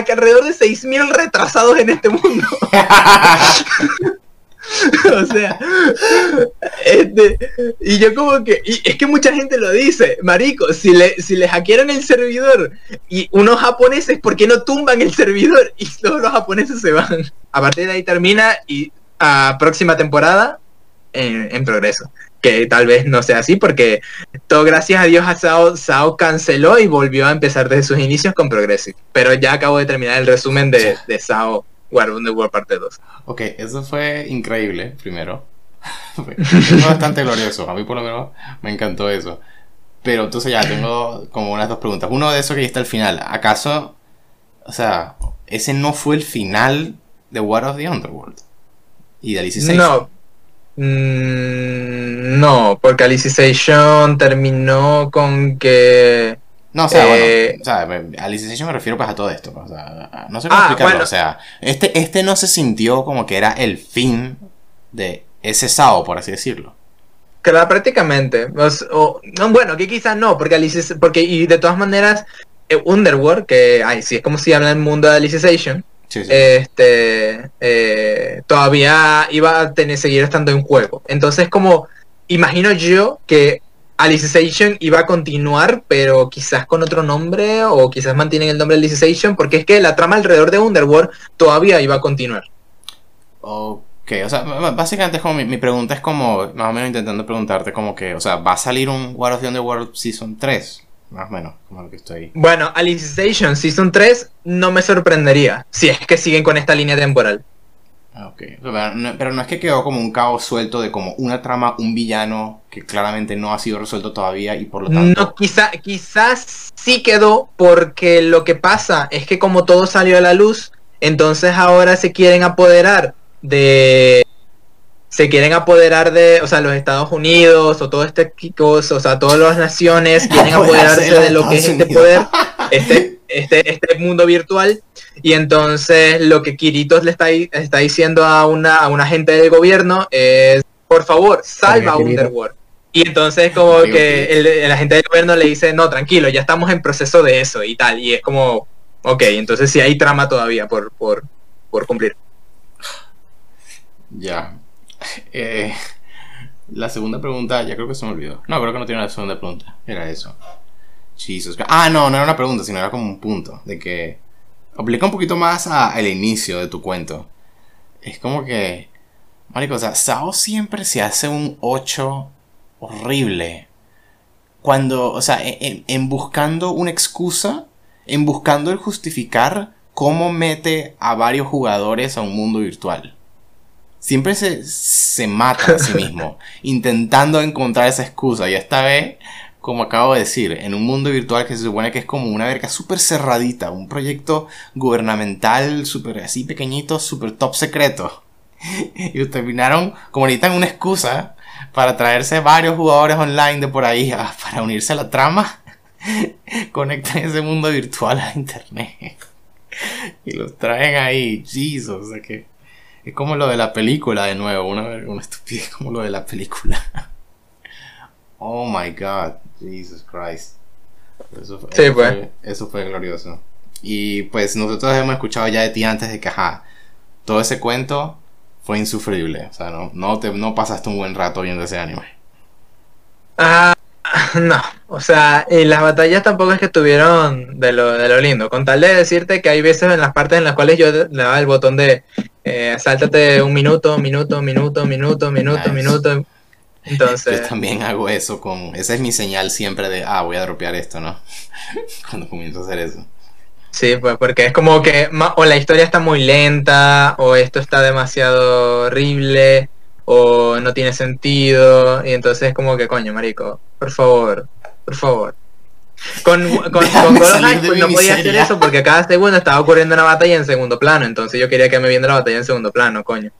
[SPEAKER 2] alrededor de 6.000 retrasados en este mundo. o sea, este, y yo como que, y es que mucha gente lo dice, marico, si le, si le hackearon el servidor y unos japoneses, ¿por qué no tumban el servidor? Y todos los japoneses se van. A partir de ahí termina y a próxima temporada en, en progreso. Que tal vez no sea así porque todo gracias a Dios a Sao, Sao canceló y volvió a empezar desde sus inicios con Progressive. Pero ya acabo de terminar el resumen de, de Sao War Underworld parte 2.
[SPEAKER 1] Ok, eso fue increíble, primero. fue fue bastante glorioso. A mí, por lo menos, me encantó eso. Pero entonces ya tengo como unas dos preguntas. Uno de esos que ya está al final. ¿Acaso, o sea, ese no fue el final de War of the Underworld? Y de Alicization.
[SPEAKER 2] No. Mm, no, porque Alicization terminó con que...
[SPEAKER 1] No, o sea,
[SPEAKER 2] Eh,
[SPEAKER 1] bueno, o sea, me- Alicization me refiero pues a todo esto. O sea, a- no sé cómo
[SPEAKER 2] Ah,
[SPEAKER 1] explicarlo.
[SPEAKER 2] bueno.
[SPEAKER 1] O sea, este, este no se sintió como que era el fin de ese SAO, por así decirlo.
[SPEAKER 2] Claro, prácticamente. O s- o- no, bueno, que quizás no, porque Alice, porque y de todas maneras, eh, Underworld, que ay, sí, es como si habla el mundo de Alicization,
[SPEAKER 1] Sí, sí.
[SPEAKER 2] este eh, todavía iba a tener, seguir estando en juego. Entonces, como imagino yo que Alicization iba a continuar, pero quizás con otro nombre, o quizás mantienen el nombre de Alicization, porque es que la trama alrededor de Underworld todavía iba a continuar.
[SPEAKER 1] Ok, o sea, básicamente es como mi, mi pregunta es como, más o menos intentando preguntarte como que, o sea, ¿va a salir un War of the Underworld Season 3? Más o menos, como lo que estoy...
[SPEAKER 2] Bueno, Alicization Season 3 no me sorprendería si es que siguen con esta línea temporal.
[SPEAKER 1] Ah, Ok, pero no, pero no es que quedó como un caos suelto de como una trama, un villano que claramente no ha sido resuelto todavía y por lo tanto...
[SPEAKER 2] No, quizá, quizás sí quedó porque lo que pasa es que como todo salió a la luz, entonces ahora se quieren apoderar de... Se quieren apoderar de, o sea, los Estados Unidos o todo este cosa, o sea, todas las naciones quieren
[SPEAKER 1] Apoderarse de
[SPEAKER 2] lo que es este poder, este, este, este mundo virtual. Y entonces lo que Kiritos le está, está diciendo a una, a un agente del gobierno es, por favor, salva a. Underworld. Y entonces como que el, el agente del gobierno le dice, no, tranquilo, ya estamos en proceso de eso y tal. Y es como, ok, entonces sí hay trama todavía por, por, por cumplir.
[SPEAKER 1] Ya. Eh, la segunda pregunta, ya creo que se me olvidó. No, creo que no tiene una segunda pregunta. Era eso. Jesus. Christ. Ah, no, no era una pregunta, sino era como un punto. De que. Aplica un poquito más al inicio de tu cuento. Es como que. Marico, o sea, Sao siempre se hace un 8 horrible. Cuando, o sea, en, en- en buscando una excusa, en buscando el justificar cómo mete a varios jugadores a un mundo virtual. Siempre se, se mata a sí mismo, intentando encontrar esa excusa. Y esta vez, como acabo de decir, en un mundo virtual que se supone que es como una verga súper cerradita, un proyecto gubernamental súper así pequeñito, súper top secreto. y terminaron, como necesitan una excusa para traerse varios jugadores online de por ahí ah, para unirse a la trama, conectan ese mundo virtual a internet y los traen ahí, Jesus, o sea que es como lo de la película de nuevo, una, una estupidez como lo de la película. Oh my god, Jesus Christ. Eso, fue-
[SPEAKER 2] Sí,
[SPEAKER 1] eso
[SPEAKER 2] pues.
[SPEAKER 1] fue, eso fue glorioso. Y pues nosotros hemos escuchado ya de ti antes de que, ajá, todo ese cuento fue insufrible. O sea, no, no, te, no pasaste un buen rato viendo ese anime.
[SPEAKER 2] Ah, no, o sea, y las batallas tampoco es que estuvieron de lo, de lo lindo. Con tal de decirte que hay veces en las partes en las cuales yo le daba el botón de eh, sáltate un minuto, minuto, minuto, minuto, minuto,
[SPEAKER 1] Nice.
[SPEAKER 2] minuto. Entonces,
[SPEAKER 1] Yo también hago eso con... Esa es mi señal siempre de, ah, voy a dropear esto, ¿no? Cuando comienzo a hacer eso.
[SPEAKER 2] sí, pues porque es como que o la historia está muy lenta, o esto está demasiado horrible, o no tiene sentido, y entonces es como que, coño, marico, por favor, por favor. Con, con, High, pues, no podía hacer eso porque cada segundo estaba ocurriendo una batalla en segundo plano, entonces yo quería que me viendo la batalla en segundo plano, coño.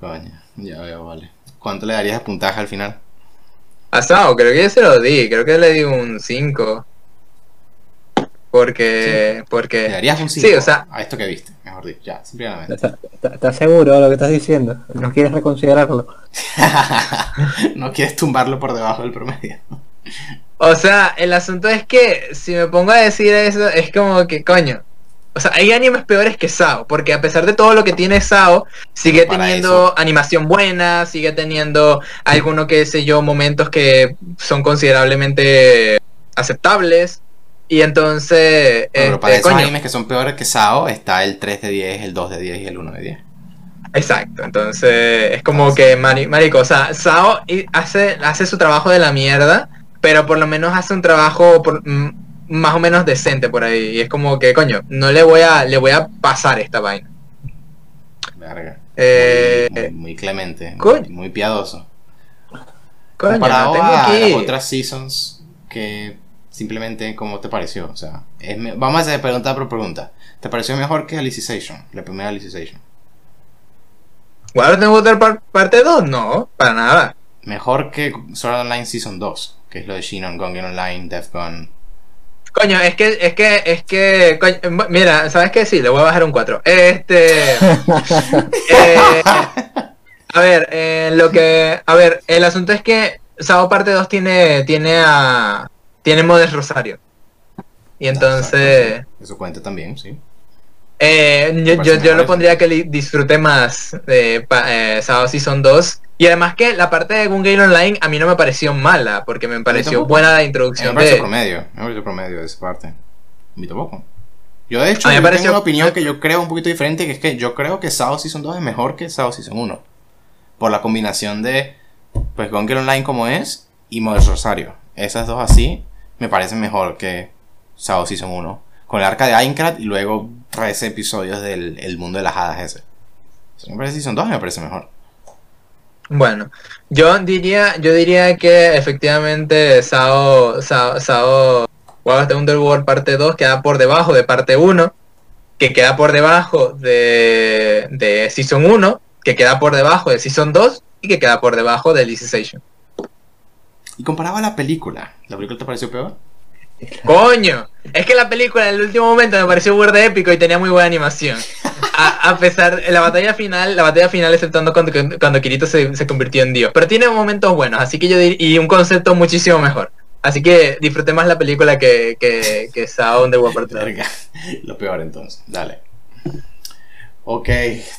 [SPEAKER 1] Coño, ya veo, vale. ¿Cuánto le darías de puntaje al final?
[SPEAKER 2] A Sao, creo que yo se lo di, creo que le di un 5. Porque,
[SPEAKER 1] Le
[SPEAKER 2] porque,
[SPEAKER 1] darías un 5
[SPEAKER 2] sí, o sea,
[SPEAKER 1] a esto que viste, mejor dicho. Ya, simplemente.
[SPEAKER 3] ¿Estás estás- estás seguro de lo que estás diciendo? ¿No quieres reconsiderarlo?
[SPEAKER 1] no quieres tumbarlo por debajo del promedio.
[SPEAKER 2] O sea, el asunto es que si me pongo a decir eso, es como que, coño. O sea, hay animes peores que Sao, porque a pesar de todo lo que tiene Sao, sigue teniendo animación buena, sigue teniendo algunos, qué sé yo, momentos que son considerablemente aceptables. Y entonces,
[SPEAKER 1] Bueno, pero para
[SPEAKER 2] este,
[SPEAKER 1] esos
[SPEAKER 2] coño,
[SPEAKER 1] animes que son peores que Sao, está el 3 de 10, el 2 de 10 y el 1 de 10.
[SPEAKER 2] Exacto, entonces es como que, mari- marico, o sea, Sao hace, hace su trabajo de la mierda, pero por lo menos hace un trabajo por- m- más o menos decente por ahí. Y es como que, coño, no le voy a, le voy a pasar esta vaina.
[SPEAKER 1] Verga.
[SPEAKER 2] Eh,
[SPEAKER 1] muy, muy- muy clemente, muy, muy piadoso.
[SPEAKER 2] coño,
[SPEAKER 1] Comparado
[SPEAKER 2] tengo
[SPEAKER 1] a
[SPEAKER 2] aquí.
[SPEAKER 1] las otras seasons que simplemente, ¿cómo te pareció? O sea, es me- vamos a hacer pregunta por pregunta. ¿Te pareció mejor que Alicization? La primera Alicization.
[SPEAKER 2] ¿Ahora tengo par- parte 2? No, para nada.
[SPEAKER 1] Mejor que Sword Online Season 2, que es lo de Shinon, Gongen Online, Defcon.
[SPEAKER 2] Coño, es que, es que, es que, coño, mira, ¿sabes qué? Sí, le voy a bajar un 4. Este... eh, a ver, eh, lo que... A ver, el asunto es que Sao Parte 2 tiene, tiene a... Tiene Modes Rosario. Y entonces...
[SPEAKER 1] Eso cuenta también, sí.
[SPEAKER 2] Eh, yo, yo, yo lo pondría que disfrute más de pa- eh, Sao Season 2. Y además que la parte de Gun Gale Online a mí no me pareció mala, porque me pareció buena la
[SPEAKER 1] A mí me
[SPEAKER 2] introducción
[SPEAKER 1] pareció
[SPEAKER 2] de...
[SPEAKER 1] promedio, me pareció promedio de esa parte. A mí tampoco. Yo de hecho
[SPEAKER 2] A mí me
[SPEAKER 1] yo
[SPEAKER 2] pareció-
[SPEAKER 1] tengo una opinión que yo creo un poquito diferente, que es que yo creo que Sao Season 2 es mejor que Sao Season 1. Por la combinación de, pues, Gonker Online como es y Models Rosario. Esas dos así me parecen mejor que Sao Season 1. Con el arca de Aincrad y luego 13 episodios del el mundo de las hadas ese. O sea, me parece Season 2 me parece mejor.
[SPEAKER 2] Bueno, yo diría, yo diría que efectivamente Sao, Sao, Sao of the Underworld parte 2 queda por debajo de parte 1, que queda por debajo de, de Season 1, que queda por debajo de Season 2 y que queda por debajo de Alicization.
[SPEAKER 1] Y comparaba la película. ¿La película te pareció peor?
[SPEAKER 2] ¡Coño! Es que la película en el último momento me pareció burde épico y tenía muy buena animación. A, a pesar, la batalla final, la batalla final exceptando cuando, cuando Kirito se, se convirtió en Dios. Pero tiene momentos buenos, así que yo dir- y un concepto muchísimo mejor. Así que disfruté más la película que, que, que Part 2.
[SPEAKER 1] Verga. Lo peor entonces, dale. Ok,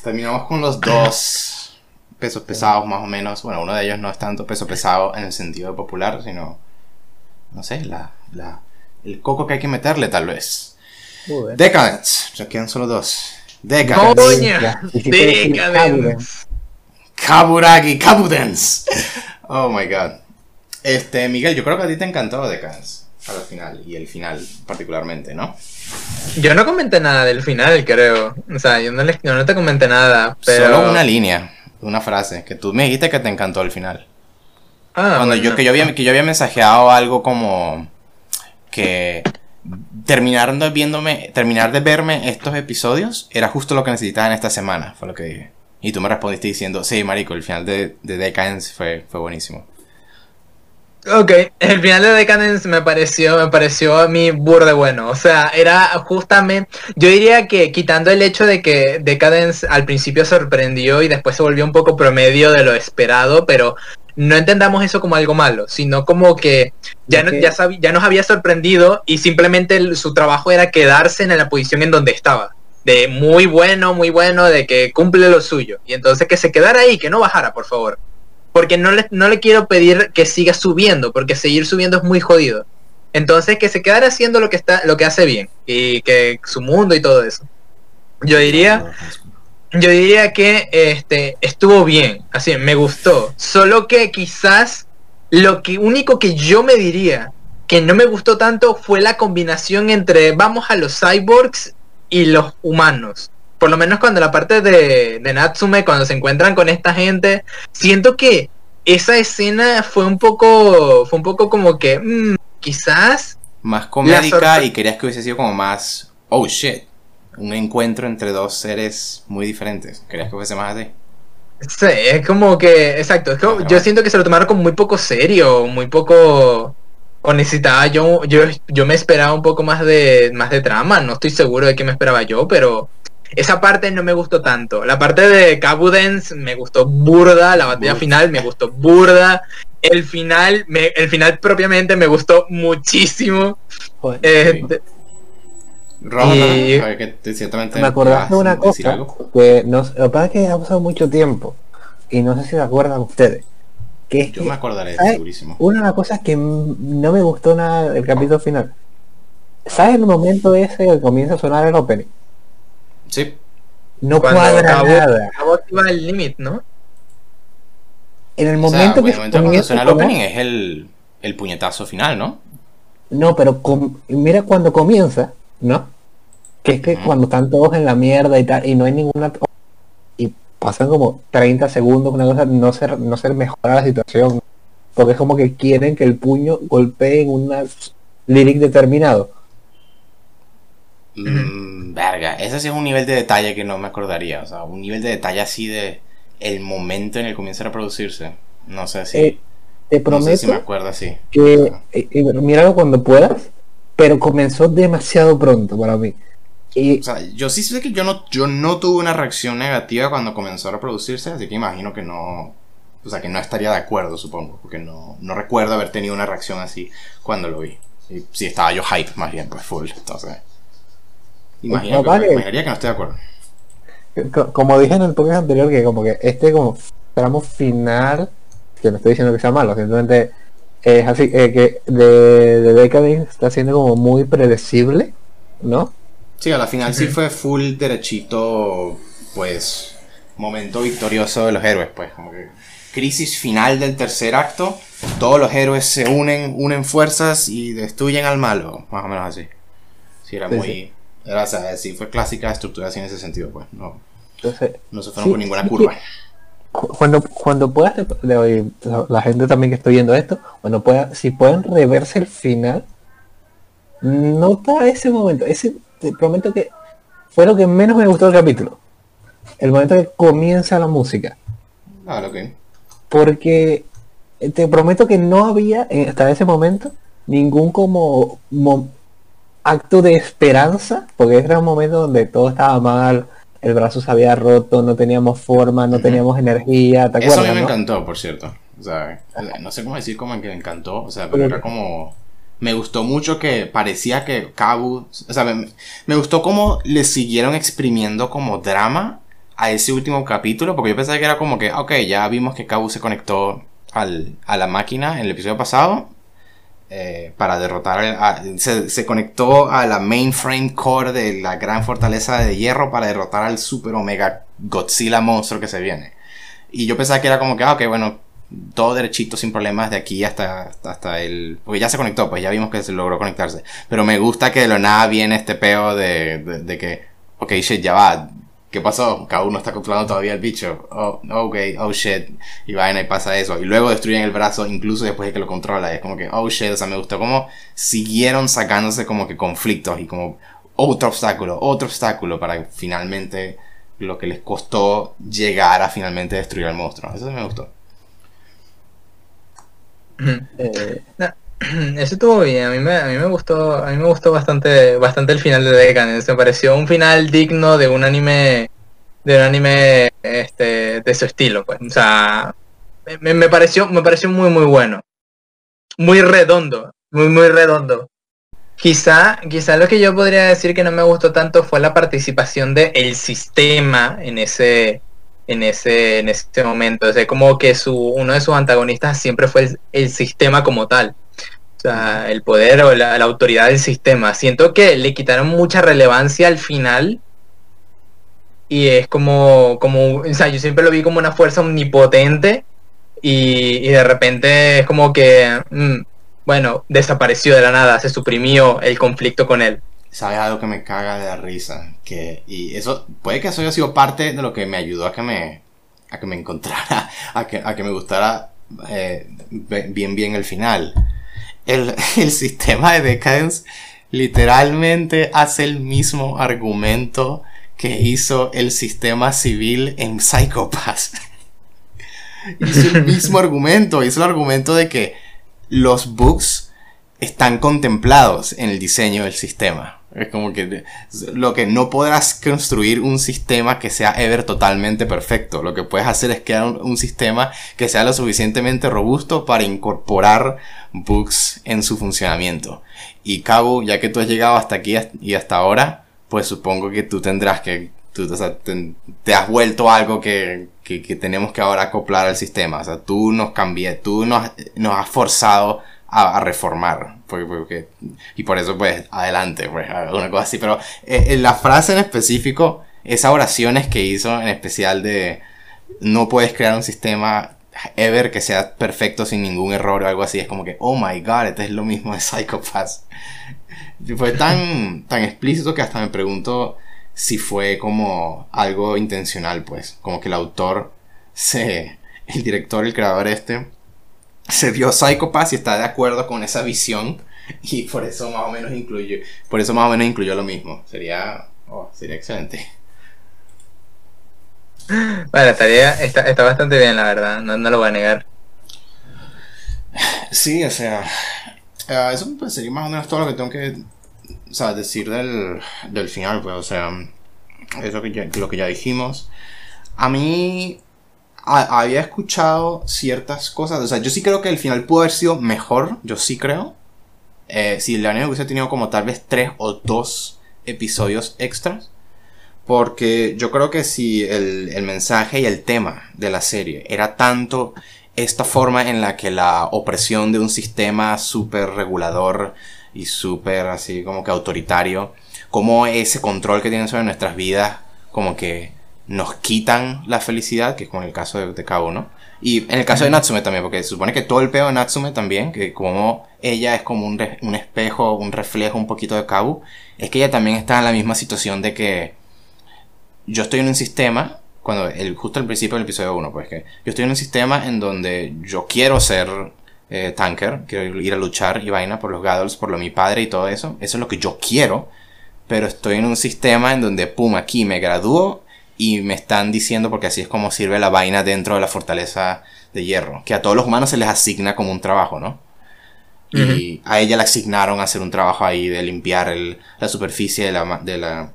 [SPEAKER 1] terminamos con los dos pesos pesados más o menos. Bueno, uno de ellos no es tanto peso pesado en el sentido popular, sino, no sé, la, la, el coco que hay que meterle tal vez. Decadence, ya quedan solo dos. Decadence.
[SPEAKER 3] Decir
[SPEAKER 2] Decadence.
[SPEAKER 1] Kaburagi, Kabudence. Oh my god. Este, Miguel, yo creo que a ti te encantó Decadence al final, y el final particularmente, ¿no?
[SPEAKER 2] Yo no comenté nada del final, creo. O sea, yo no, les- yo no te comenté nada, pero...
[SPEAKER 1] Solo una línea, una frase, que tú me dijiste que te encantó el final.
[SPEAKER 2] Ah,
[SPEAKER 1] Cuando yo, que, yo había, que yo había mensajeado algo como que terminar de, viéndome, terminar de verme estos episodios era justo lo que necesitaba en esta semana, fue lo que dije. Y tú me respondiste diciendo, sí, marico, el final de, de Decadence fue, fue buenísimo.
[SPEAKER 2] Ok, el final de Decadence me pareció, me pareció a mí burde bueno. O sea, era justamente. Yo diría que quitando el hecho de que Decadence al principio sorprendió y después se volvió un poco promedio de lo esperado, pero no entendamos eso como algo malo, sino como que ya, no, ya, ya nos había sorprendido y simplemente su trabajo era quedarse en la posición en donde estaba. De muy bueno, muy bueno, de que cumple lo suyo. Y entonces que se quedara ahí, que no bajara, por favor. Porque no le, no le quiero pedir que siga subiendo, porque seguir subiendo es muy jodido. Entonces que se quedara haciendo lo que está, lo que hace bien. Y que su mundo y todo eso. Yo diría. Yo diría que este estuvo bien, así me gustó. Solo que quizás lo que único que yo me diría que no me gustó tanto fue la combinación entre vamos a los cyborgs y los humanos por lo menos cuando la parte de, Natsume, cuando se encuentran con esta gente, siento que esa escena fue un poco, fue un poco como que, mm, quizás...
[SPEAKER 1] Más comédica y querías que hubiese sido como más, oh shit, un encuentro entre dos seres muy diferentes. ¿Querías que fuese más así?
[SPEAKER 2] Sí, es como que, exacto, yo siento que se lo tomaron como muy poco serio, muy poco... O necesitaba yo, yo, yo me esperaba un poco más de, más de trama, no estoy seguro de qué me esperaba yo, pero esa parte no me gustó tanto. La parte de Kabudens me gustó burda, la batalla final me gustó burda. El final, me, el final propiamente me gustó muchísimo.
[SPEAKER 1] Este,
[SPEAKER 3] me acordaste de una cosa que no, lo que pasa es que ha pasado mucho tiempo y no sé si se acuerdan ustedes. Que
[SPEAKER 1] Yo me acordaré, segurísimo.
[SPEAKER 3] Una de las cosas que no me gustó nada del capítulo final. ¿Sabes el momento ese que comienza a sonar el opening?
[SPEAKER 1] Sí.
[SPEAKER 3] No cuadra nada.
[SPEAKER 2] el límite, ¿no?
[SPEAKER 3] En el momento que
[SPEAKER 1] cuando suena el opening es el, el, puñetazo final, ¿no?
[SPEAKER 3] No, pero mira cuando comienza, ¿no? Que es que cuando están todos en la mierda y tal, y no hay ninguna... Y pasan como 30 segundos, una cosa, no ser, no ser mejora la situación. Porque es como que quieren que el puño golpee en un lyric determinado.
[SPEAKER 1] Mm, verga, ese sí es un nivel de detalle que no me acordaría. O sea, un nivel de detalle así de el momento en el que comienza a producirse. No sé si.
[SPEAKER 3] Eh, te prometo.
[SPEAKER 1] si me acuerdo así.
[SPEAKER 3] Que, eh, eh, míralo cuando puedas, pero comenzó demasiado pronto para mí.
[SPEAKER 1] Y... O sea, yo sí sé que yo no, yo no tuve una reacción negativa cuando comenzó a reproducirse, así que imagino que no. O sea, que no estaría de acuerdo, supongo, porque no, no recuerdo haber tenido una reacción así cuando lo vi. Si estaba yo hype, más bien, pues full. Entonces. Imaginaría que no estoy de acuerdo.
[SPEAKER 3] Como dije en el podcast anterior, que como que este como tramo final, que no estoy diciendo que sea malo, simplemente es así, eh, que de, de Decadence está siendo como muy predecible, ¿no?
[SPEAKER 1] Sí, a la final sí fue full derechito, pues, momento victorioso de los héroes, pues, como que crisis final del tercer acto, todos los héroes se unen, unen fuerzas y destruyen al malo, más o menos así. Sí, era muy... Era, o sea, sí fue clásica estructura así en ese sentido, pues. No, no se fueron por ninguna curva.
[SPEAKER 3] Cuando, cuando puedas, la, gente también que estoy viendo esto, cuando pueda, si pueden reverse el final, nota ese momento. Ese, te prometo que fue lo que menos me gustó del capítulo. El momento que comienza la música.
[SPEAKER 1] Ah, ok.
[SPEAKER 3] Porque te prometo que no había hasta ese momento ningún como acto de esperanza, porque era un momento donde todo estaba mal, el brazo se había roto, no teníamos forma, no teníamos energía, ¿te
[SPEAKER 1] Eso a mí me encantó, por cierto. O sea, no sé cómo decir como que me encantó, o sea, pero era como... Me gustó mucho que parecía que Cabu... O sea, me, gustó cómo le siguieron exprimiendo como drama a ese último capítulo, porque yo pensaba que era como que, ok, ya vimos que Cabu se conectó al, a la máquina en el episodio pasado, eh, para derrotar, se, conectó a la mainframe core de la gran fortaleza de hierro para derrotar al super omega Godzilla monstruo que se viene. Y yo pensaba que era como que, ah, ok, bueno, todo derechito sin problemas de aquí hasta, hasta el... Porque ya se conectó, pues ya vimos que se logró conectarse. Pero me gusta que de lo nada viene este peo de, de, que, ok, shit, ya va. ¿Qué pasó? Cada uno está controlando todavía el bicho. Oh, ok, oh shit. Y vaina y pasa eso. Y luego destruyen el brazo incluso después de que lo controla. Y es como que, oh shit, o sea, me gustó cómo siguieron sacándose como que conflictos y como otro obstáculo, otro obstáculo para finalmente lo que les costó llegar a finalmente destruir al monstruo. Eso me gustó.
[SPEAKER 2] Eh, eso estuvo bien, a mí me, a mí me gustó, a mí me gustó bastante, bastante el final de Decadence, me pareció un final digno de un anime, de un anime este, de su estilo, pues. O sea, me, me pareció, me pareció muy muy bueno. Muy redondo, muy muy redondo. Quizá, quizá lo que yo podría decir que no me gustó tanto fue la participación el sistema en ese, en ese, en ese momento. O sea, como que su, uno de sus antagonistas siempre fue el sistema como tal. O sea, el poder o la, autoridad del sistema. Siento que le quitaron mucha relevancia al final. Y es como, como, o sea, yo siempre lo vi como una fuerza omnipotente. Y, y de repente es como que, mmm, bueno, desapareció de la nada, se suprimió el conflicto con él.
[SPEAKER 1] ¿Sabes algo que me caga de la risa? Que, y eso, puede que eso haya sido parte de lo que me ayudó a que me, a que me encontrara, a que, a que me gustara eh, bien bien el final. El, el sistema de Decadence literalmente hace el mismo argumento que hizo el sistema civil en Psychopath. hizo el mismo argumento, hizo el argumento de que los bugs están contemplados en el diseño del sistema. Es como que lo que no podrás construir un sistema que sea ever totalmente perfecto. Lo que puedes hacer es crear un, sistema que sea lo suficientemente robusto para incorporar bugs en su funcionamiento. Y Cabo, ya que tú has llegado hasta aquí y hasta ahora, pues supongo que tú tendrás que, tú, o sea, te, te, has vuelto algo que, que, que, tenemos que ahora acoplar al sistema. O sea, tú nos cambié, tú nos, nos has forzado a, reformar. Porque, porque, y por eso, pues, adelante, pues, una cosa así. Pero eh, la frase en específico, esas oraciones que hizo, en especial de no puedes crear un sistema ever que sea perfecto sin ningún error o algo así, es como que, oh my god, este es lo mismo de Psychopath. Fue tan, tan explícito que hasta me pregunto si fue como algo intencional, pues, como que el autor se, el director, el creador este, se vio Psychopath y está de acuerdo con esa visión y por eso más o menos incluyó, por eso más o menos incluyó lo mismo. Sería, oh, sería excelente.
[SPEAKER 2] Bueno, estaría, está, está bastante bien, la verdad, no, no, lo voy a negar.
[SPEAKER 1] Sí, o sea, uh, eso pues sería más o menos todo lo que tengo que o sea, decir del, del final, pues, o sea, eso que ya, lo que ya dijimos. A mí había escuchado ciertas cosas, o sea, yo sí creo que el final pudo haber sido mejor, yo sí creo. Eh, si el anime hubiese tenido como tal vez tres o dos episodios extras. Porque yo creo que si el, el mensaje y el tema de la serie era tanto esta forma en la que la opresión de un sistema súper regulador y súper así como que autoritario, como ese control que tienen sobre nuestras vidas, como que nos quitan la felicidad, que es como en el caso de, de ¿no? Y en el caso de Natsume también, porque se supone que todo el peo de Natsume también, que como ella es como un, un espejo, un reflejo un poquito de Cabo, es que ella también está en la misma situación de que yo estoy en un sistema, cuando el, justo al principio del episodio 1, pues que yo estoy en un sistema en donde yo quiero ser eh, tanker, quiero ir a luchar y vaina por los Gaddles, por lo mi padre y todo eso, eso es lo que yo quiero, pero estoy en un sistema en donde, pum, aquí me gradúo y me están diciendo, porque así es como sirve la vaina dentro de la fortaleza de hierro, que a todos los humanos se les asigna como un trabajo, ¿no? Uh -huh. Y a ella le asignaron hacer un trabajo ahí de limpiar el, la superficie de la, de la,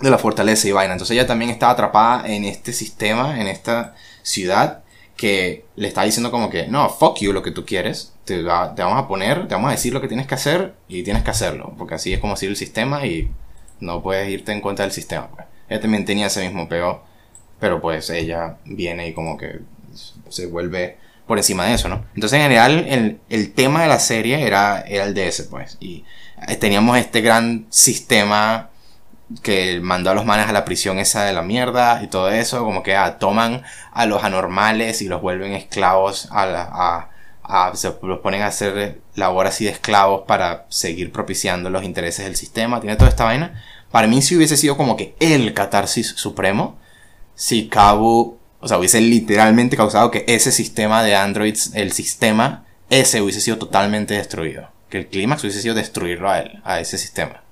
[SPEAKER 1] de la fortaleza y vaina. Entonces ella también estaba atrapada en este sistema, en esta ciudad, que le está diciendo como que, no, fuck you lo que tú quieres, te, va, te, vamos a poner, te vamos a decir lo que tienes que hacer y tienes que hacerlo, porque así es como sirve el sistema y no puedes irte en contra del sistema. Pues. Ella también tenía ese mismo peo, pero pues ella viene y como que se vuelve por encima de eso, ¿no? Entonces en general el, el tema de la serie era, era el de ese, pues, y teníamos este gran sistema que mandó a los manes a la prisión esa de la mierda y todo eso, como que ah, toman a los anormales y los vuelven esclavos a, la, a, a, se los ponen a hacer labor así de esclavos para seguir propiciando los intereses del sistema, tiene toda esta vaina, para mí sí hubiese sido como que el catarsis supremo si Kabu, o sea, hubiese literalmente causado que ese sistema de androids, el sistema, ese hubiese sido totalmente destruido. Que el clímax hubiese sido destruirlo a él, a ese sistema.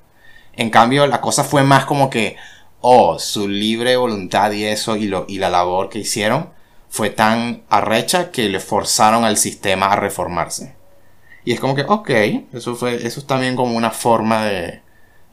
[SPEAKER 1] En cambio, la cosa fue más como que, oh, su libre voluntad y eso y, y la labor que hicieron fue tan arrecha que le forzaron al sistema a reformarse. Y es como que, ok, eso fue, eso es también como una forma de,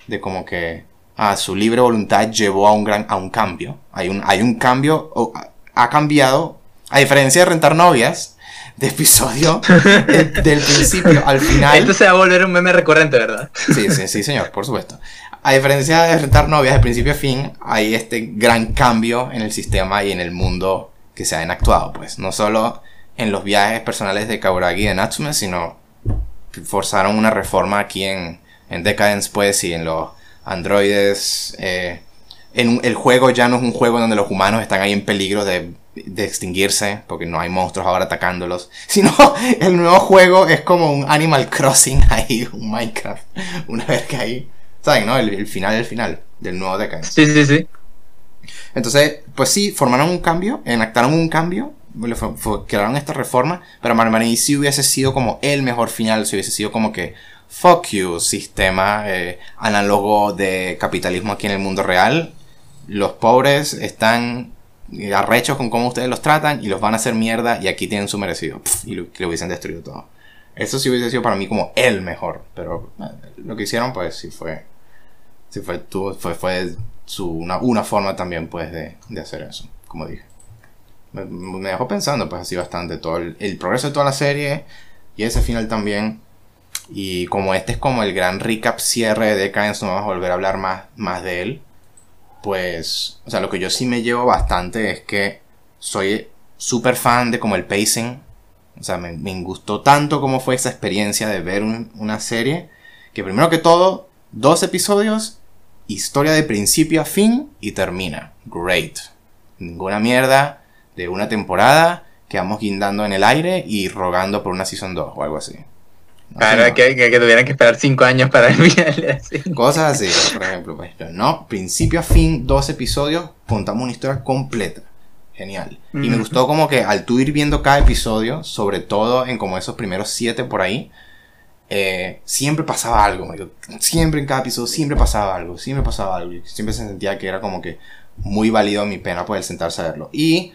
[SPEAKER 1] de como que, ah, su libre voluntad llevó a un gran, a un cambio. Hay un, hay un cambio, o, ha cambiado, a diferencia de rentar novias, de episodio, de- del principio al final.
[SPEAKER 2] Esto se va a volver un meme recurrente, ¿verdad?
[SPEAKER 1] Sí, sí, sí, señor, por supuesto. A diferencia de rentar novias de principio a fin, hay este gran cambio en el sistema y en el mundo que se han actuado, pues. No solo en los viajes personales de Kaburagi y de Natsume, sino que forzaron una reforma aquí en, en Decadence, pues, y en los androides. eh, en el juego ya no es un juego donde los humanos están ahí en peligro de, de extinguirse, porque no hay monstruos ahora atacándolos, sino el nuevo juego es como un Animal Crossing ahí, un Minecraft, una vez que ahí, ¿saben? No? El, el final, el final del nuevo Decadence.
[SPEAKER 2] Sí, sí, sí.
[SPEAKER 1] Entonces, pues sí, formaron un cambio, enactaron un cambio, crearon esta reforma, pero Marmarini sí hubiese sido como el mejor final, si hubiese sido como que, fuck you, sistema eh, análogo de capitalismo aquí en el mundo real. Los pobres están eh, arrechos con cómo ustedes los tratan y los van a hacer mierda y aquí tienen su merecido. Y lo, hubiesen destruido todo. Eso sí hubiese sido para mí como el mejor, pero eh, lo que hicieron pues sí fue Sí, fue, tuvo- fue, fue su, una, una forma también, pues, de, de hacer eso, como dije. Me, dejó pensando, pues, así bastante todo el progreso de toda la serie y ese final también. Y como este es como el gran recap cierre de Decadence, no vamos a volver a hablar más, más de él. Pues, o sea, lo que yo sí me llevo bastante es que soy súper fan de como el pacing. O sea, me, me gustó tanto como fue esa experiencia de ver un- una serie. Que primero que todo, dos episodios, historia de principio a fin y termina. Great. Ninguna mierda de una temporada, quedamos guindando en el aire y rogando por una season 2 o algo así.
[SPEAKER 2] Claro,
[SPEAKER 1] no.
[SPEAKER 2] que, que, que tuvieran que esperar cinco años para el final. así.
[SPEAKER 1] Cosas así, por ejemplo. Pues, pero no, principio a fin, dos episodios, contamos una historia completa. Genial. Y me
[SPEAKER 2] Ujú.
[SPEAKER 1] gustó como que al tú ir viendo cada episodio, sobre todo en como esos primeros siete por ahí, eh, siempre pasaba algo. Siempre en cada episodio, siempre pasaba algo, siempre pasaba algo. Siempre se sentía que era como que muy válido mi pena poder sentarse a verlo. Y,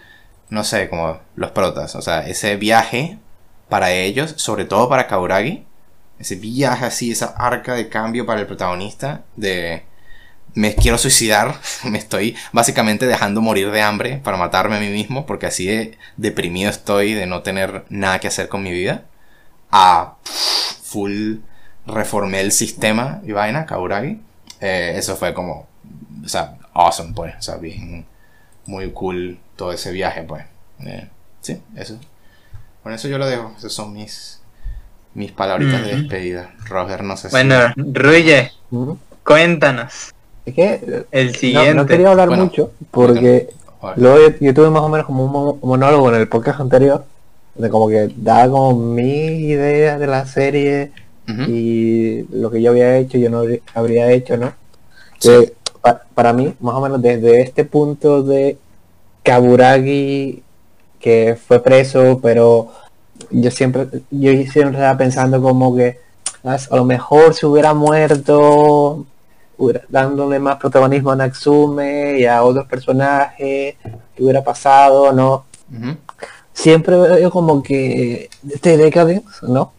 [SPEAKER 1] no sé, como los protas, o sea, ese viaje para ellos, sobre todo para Kauragi, ese viaje así, esa arca de cambio para el protagonista de me quiero suicidar, me estoy básicamente dejando morir de hambre para matarme a mí mismo porque así de deprimido estoy de no tener nada que hacer con mi vida. A pff, full reformé el sistema y vaina, Kauragi. Eh, eso fue como, o sea, awesome pues, o sea, bien, muy cool todo ese viaje pues. Eh, sí, eso. Con eso yo lo dejo, esas son mis mis palabritas de despedida. Roger, no sé si...
[SPEAKER 2] Bueno, Ruye, cuéntanos.
[SPEAKER 3] Es que
[SPEAKER 2] El
[SPEAKER 3] no,
[SPEAKER 2] siguiente.
[SPEAKER 3] no quería hablar
[SPEAKER 1] Bueno,
[SPEAKER 3] mucho porque luego yo, yo tuve más o menos como un mo- monólogo en el podcast anterior de como que daba como mi idea de la serie y lo que yo había hecho yo no habría- habría hecho no
[SPEAKER 1] Sí.
[SPEAKER 3] que pa- para mí más o menos desde este punto de Kaburagi que fue preso pero yo siempre yo siempre estaba pensando como que "Ah, a lo mejor se hubiera muerto dándole más protagonismo a Natsume y a otros personajes que hubiera pasado no siempre veo como que este Decadence, ¿no?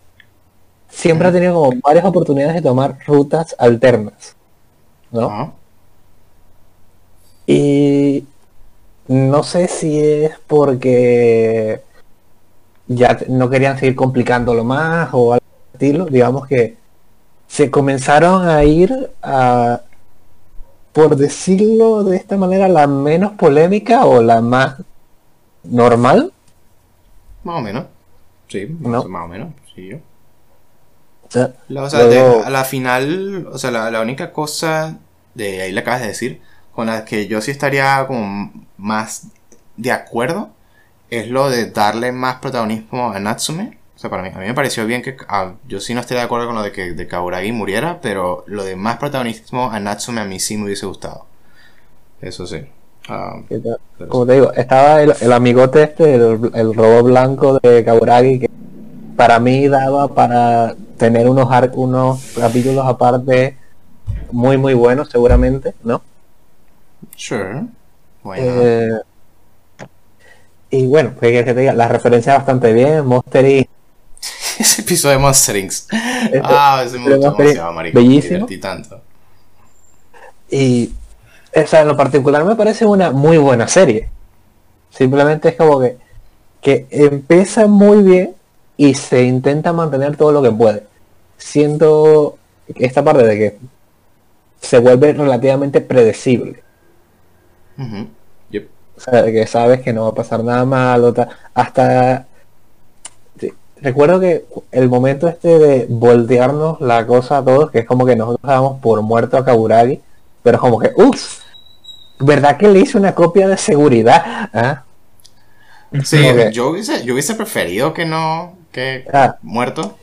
[SPEAKER 3] Siempre ha tenido como varias oportunidades de tomar rutas alternas, ¿no? Y no sé si es porque ya no querían seguir complicándolo más o algo estilo, digamos que se comenzaron a ir a, por decirlo de esta manera, la menos polémica o la más normal,
[SPEAKER 1] Más o menos. Sí,
[SPEAKER 3] ¿No?
[SPEAKER 1] más, o menos. Sí, yo.
[SPEAKER 3] o sea,
[SPEAKER 1] La- o sea,
[SPEAKER 3] Luego-
[SPEAKER 1] de- a la final, o sea, la, la única cosa de ahí le acabas de decir, con la que yo sí estaría como más de acuerdo, es lo de darle más protagonismo a Natsume O sea, para mí, a mí me pareció bien que. ah, yo sí no estoy de acuerdo con lo de que de Kaburagi muriera, pero lo de más protagonismo a Natsume a mí sí me hubiese gustado. Eso sí. Ah,
[SPEAKER 3] Como te digo, estaba el, el amigote este, el, el robot blanco de Kaburagi, que para mí daba para tener unos, unos capítulos aparte muy muy buenos seguramente, ¿no?
[SPEAKER 1] Sure.
[SPEAKER 3] Eh, y bueno, pues que te diga, la referencia bastante bien, Monster Inc.
[SPEAKER 1] Ese episodio de Monster Inc.
[SPEAKER 3] Este-
[SPEAKER 1] Ah, ese me gustó demasiado, marico.
[SPEAKER 3] Bellísimo.
[SPEAKER 1] tanto.
[SPEAKER 3] Y o sea, en lo particular me parece una muy buena serie. Simplemente es como que, que empieza muy bien y se intenta mantener todo lo que puede. Siento esta parte de que se vuelve relativamente predecible.
[SPEAKER 1] Yep.
[SPEAKER 3] O sea, que sabes que no va a pasar nada malo. ta- Hasta... sí, Recuerdo que el momento este de voltearnos la cosa a todos, que es como que nosotros dábamos por muerto a Kaburagi, pero como que, ups, ¿verdad que le hice una copia de seguridad? ¿Ah?
[SPEAKER 1] Sí, yo, hubiese, yo hubiese preferido que no. que
[SPEAKER 3] Ah.
[SPEAKER 1] muerto.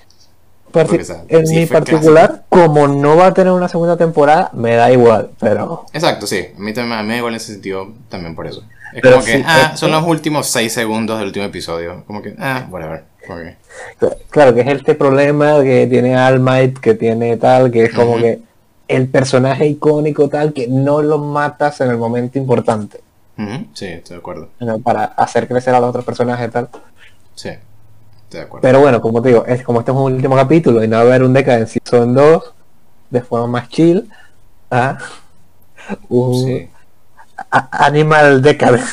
[SPEAKER 3] Parti- en
[SPEAKER 1] sí
[SPEAKER 3] mi particular, como no va a tener una segunda temporada, me da igual, pero...
[SPEAKER 1] Exacto, sí. A mí también a mí me da igual en ese sentido también por eso. Es
[SPEAKER 3] Pero
[SPEAKER 1] como que, ah,
[SPEAKER 3] esto-
[SPEAKER 1] son los últimos 6 segundos del último episodio. Como que, ah, whatever.
[SPEAKER 3] Claro, que es este problema que tiene All Might, que tiene tal, que es como que el personaje icónico tal, que no lo matas en el momento importante,
[SPEAKER 1] Sí, estoy de acuerdo.
[SPEAKER 3] para hacer crecer a los otros personajes tal.
[SPEAKER 1] Sí, estoy de acuerdo.
[SPEAKER 3] Pero bueno, como te digo, es como este es un último capítulo y no va a haber un Decadence Season 2 de forma más chill. ¿ah? Un
[SPEAKER 1] Sí.
[SPEAKER 3] a- Animal Decadence.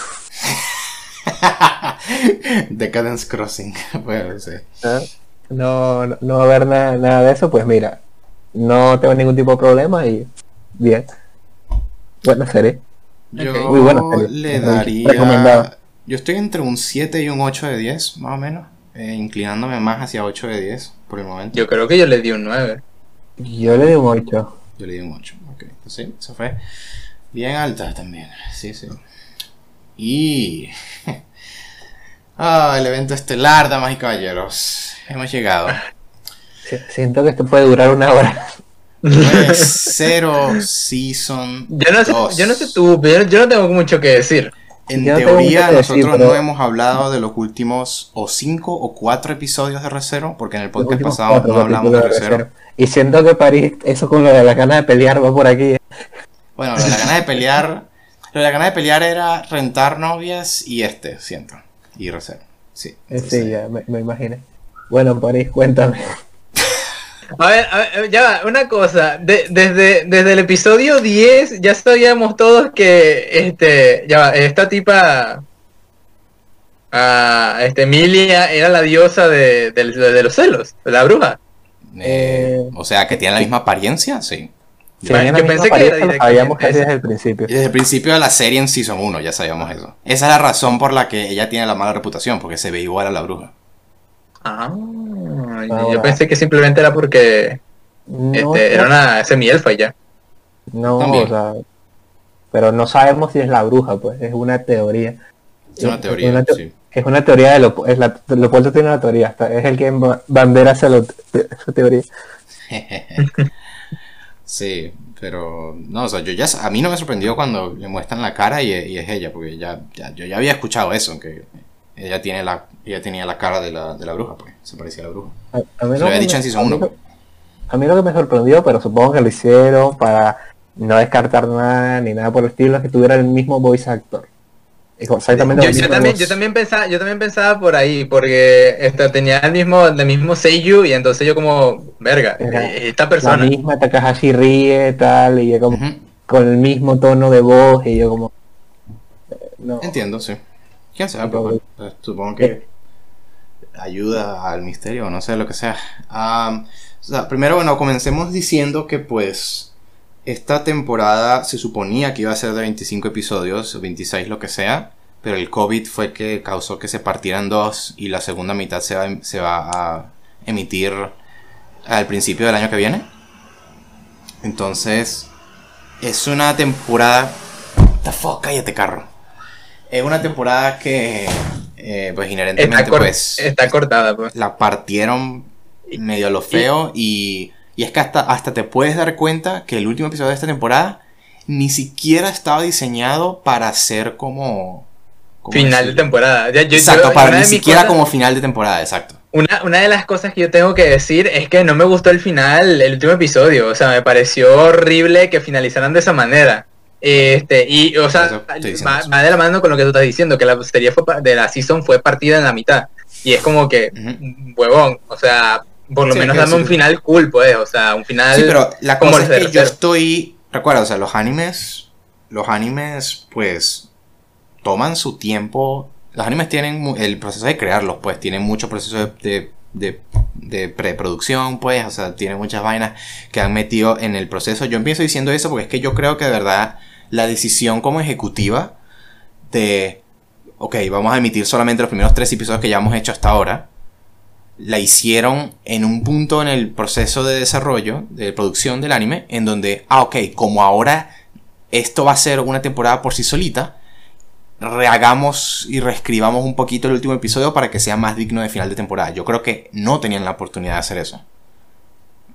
[SPEAKER 1] Decadence Crossing. bueno, sí.
[SPEAKER 3] ¿ah? No, no, no va a haber nada, nada de eso, pues mira, no tengo ningún tipo de problema y bien. Buena serie.
[SPEAKER 1] Yo.
[SPEAKER 3] Muy buena serie.
[SPEAKER 1] le daría. Yo estoy entre un 7 y un 8 de 10, más o menos. Eh, inclinándome más hacia 8 de 10 por el momento.
[SPEAKER 2] Yo creo que yo le di un 9.
[SPEAKER 3] Yo le di un 8.
[SPEAKER 1] Yo le di un 8. Ok, pues sí, eso fue bien alta también. Sí, sí. Y. Ah, el evento estelar, damas y caballeros. Hemos llegado.
[SPEAKER 3] Si- Siento que esto puede durar una hora.
[SPEAKER 1] Fue Zero Season.
[SPEAKER 2] Yo no sé,
[SPEAKER 1] 2.
[SPEAKER 2] yo no sé tú, pero yo, yo no tengo mucho que decir.
[SPEAKER 1] En
[SPEAKER 3] Yo
[SPEAKER 1] teoría,
[SPEAKER 3] decir,
[SPEAKER 1] nosotros
[SPEAKER 3] pero-
[SPEAKER 1] no hemos hablado de los últimos o 5 o 4 episodios de Recero, porque en el podcast pasado
[SPEAKER 3] cuatro
[SPEAKER 1] no hablamos de Recero.
[SPEAKER 3] Y siento que París, eso con lo de la gana de pelear va por aquí.
[SPEAKER 1] Bueno, lo de la gana de pelear. Lo de la gana de pelear era rentar novias y este, siento. Y Recero. Sí.
[SPEAKER 3] Eh,
[SPEAKER 1] entonces-
[SPEAKER 3] Sí, ya me, me imaginé. Bueno, París, cuéntame.
[SPEAKER 2] A ver, a ver, ya va, una cosa. De- desde, desde el episodio 10 ya sabíamos todos que este, ya va, esta tipa, ah, este, Emilia era la diosa de, de- de los celos, de la bruja.
[SPEAKER 1] Eh, o sea, que tiene la misma apariencia, sí.
[SPEAKER 2] Yo
[SPEAKER 3] la
[SPEAKER 2] pensé que era
[SPEAKER 3] sabíamos casi desde el principio.
[SPEAKER 1] Y desde el principio de la serie en Season 1 ya sabíamos eso. Esa es la razón por la que ella tiene la mala reputación, porque se ve igual a la bruja.
[SPEAKER 2] Ah,
[SPEAKER 3] Ahora.
[SPEAKER 2] yo pensé que simplemente era porque
[SPEAKER 3] No,
[SPEAKER 2] este, era una semi-elfa y ya.
[SPEAKER 3] no,
[SPEAKER 1] También.
[SPEAKER 3] o sea, pero no sabemos si es la bruja, pues, es una teoría.
[SPEAKER 1] Es una teoría,
[SPEAKER 3] una teo-
[SPEAKER 1] sí.
[SPEAKER 3] Es una teoría de lo, es la, Leopoldo tiene una teoría, hasta es el que ba- bandera esa, lo- esa teoría.
[SPEAKER 1] sí, pero no, o sea, yo ya a mí no me sorprendió cuando le muestran la cara y, y es ella, porque ya, ya- yo ya había escuchado eso, que ella tiene la ella tenía la cara de la, de la bruja, pues, se parecía a la bruja.
[SPEAKER 3] A, a mí
[SPEAKER 1] Se lo había
[SPEAKER 3] que
[SPEAKER 1] dicho
[SPEAKER 3] me-
[SPEAKER 1] en Season
[SPEAKER 3] a mí
[SPEAKER 1] 1.
[SPEAKER 3] lo- A mí lo que me sorprendió, pero supongo que lo hicieron para no descartar nada ni nada por el estilo, es que tuviera el mismo voice actor. Es Exactamente
[SPEAKER 2] Yo,
[SPEAKER 3] la
[SPEAKER 2] yo también, yo también pensaba, yo también pensaba por ahí, porque este, tenía el mismo, el mismo Seiyu y entonces yo como, verga,
[SPEAKER 3] Era
[SPEAKER 2] eh, esta
[SPEAKER 3] La
[SPEAKER 2] persona.
[SPEAKER 3] misma Takahashi ríe, tal, y yo como, con el mismo tono de voz, y yo como... eh, No,
[SPEAKER 1] Entiendo, sí. ¿Quién sabe?
[SPEAKER 3] Sí,
[SPEAKER 1] Pues, supongo que ayuda al misterio, o no sé, lo que sea. Am, o sea, primero, bueno, comencemos diciendo que pues esta temporada se suponía que iba a ser de 25 episodios, o 26, lo que sea, pero el COVID fue que causó que se partieran dos y la segunda mitad se va, se va a emitir al principio del año que viene. Entonces, es una temporada... What the fuck, cállate, carro. Es una temporada que eh, pues inherentemente pues
[SPEAKER 2] está cortada, pues.
[SPEAKER 1] la partieron medio a lo feo y, y es que hasta, hasta te puedes dar cuenta que el último episodio de esta temporada ni siquiera estaba diseñado para ser como... ¿cómo
[SPEAKER 2] Final de temporada. Ya, yo-
[SPEAKER 1] exacto,
[SPEAKER 2] yo-
[SPEAKER 1] para ni siquiera
[SPEAKER 2] cosas-
[SPEAKER 1] como final de temporada, exacto.
[SPEAKER 2] Una, una de las cosas que yo tengo que decir es que no me gustó el final, el último episodio. O sea, me pareció horrible que finalizaran de esa manera. Este, y, o sea, va, va de la mano con lo que tú estás diciendo, que la serie fue de la season fue partida en la mitad. Y es como que, huevón, o sea, por lo
[SPEAKER 1] Sí,
[SPEAKER 2] menos dame
[SPEAKER 1] sí.
[SPEAKER 2] un final cool, pues, o sea, un final...
[SPEAKER 1] Sí, pero la cosa es que yo estoy. Recuerda, o sea, los animes. Los animes, pues. Toman su tiempo. Los animes tienen el proceso de crearlos, pues. Tienen mucho proceso de, de, de- de preproducción, pues. O sea, tienen muchas vainas que han metido en el proceso. Yo empiezo diciendo eso porque es que yo creo que de verdad la decisión como ejecutiva de. Ok, vamos a emitir solamente los primeros tres episodios que ya hemos hecho hasta ahora la hicieron en un punto en el proceso de desarrollo, de producción del anime, en donde, ah, ok, como ahora esto va a ser una temporada por sí solita, rehagamos y reescribamos un poquito el último episodio para que sea más digno de final de temporada. Yo creo que no tenían la oportunidad de hacer eso.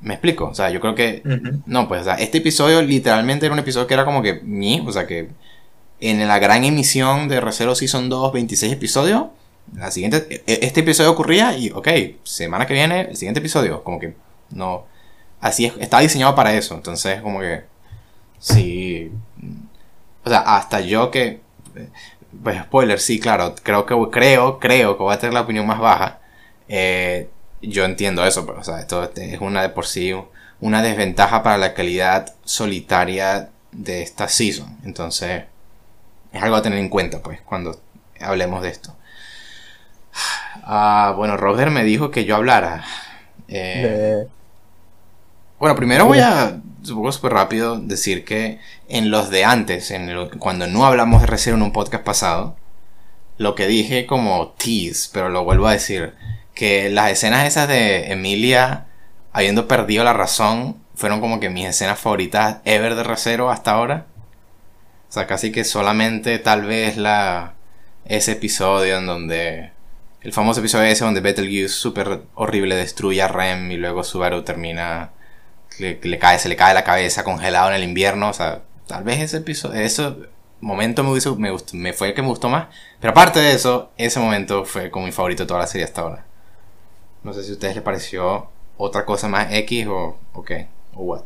[SPEAKER 1] ¿Me explico? O sea, yo creo que no, pues, o sea, este episodio literalmente era un episodio que era como que, ni, o sea, que en la gran emisión de Recero Season 2, 26 episodios, la siguiente, e- este episodio ocurría y, ok, semana que viene, el siguiente episodio, como que, no, así es, está diseñado para eso, entonces, como que, sí, o sea, hasta yo que, pues, spoiler, sí, claro, creo que, creo, creo que voy a tener la opinión más baja, eh, yo entiendo eso, pero, o sea, esto es una de por sí una desventaja para la calidad solitaria de esta season. Entonces, es algo a tener en cuenta, pues, cuando hablemos de esto. Ah, bueno, Roger me dijo que yo hablara. Eh,
[SPEAKER 3] De-
[SPEAKER 1] bueno, primero voy a, supongo súper rápido, decir que en los de antes, en cuando no hablamos de Recero en un podcast pasado, lo que dije como tease, pero lo vuelvo a decir, que las escenas esas de Emilia habiendo perdido la razón fueron como que mis escenas favoritas ever de Recero hasta ahora. O sea, casi que solamente tal vez la ese episodio en donde el famoso episodio ese donde Betelgeuse súper horrible destruye a Rem y luego Subaru termina le, cae se le cae la cabeza congelado en el invierno, o sea, tal vez ese episodio ese momento me hubiese- me gustó, me fue el que me gustó más, pero aparte de eso, ese momento fue como mi favorito de toda la serie hasta ahora. No sé si a ustedes les pareció otra cosa más X o o qué o what.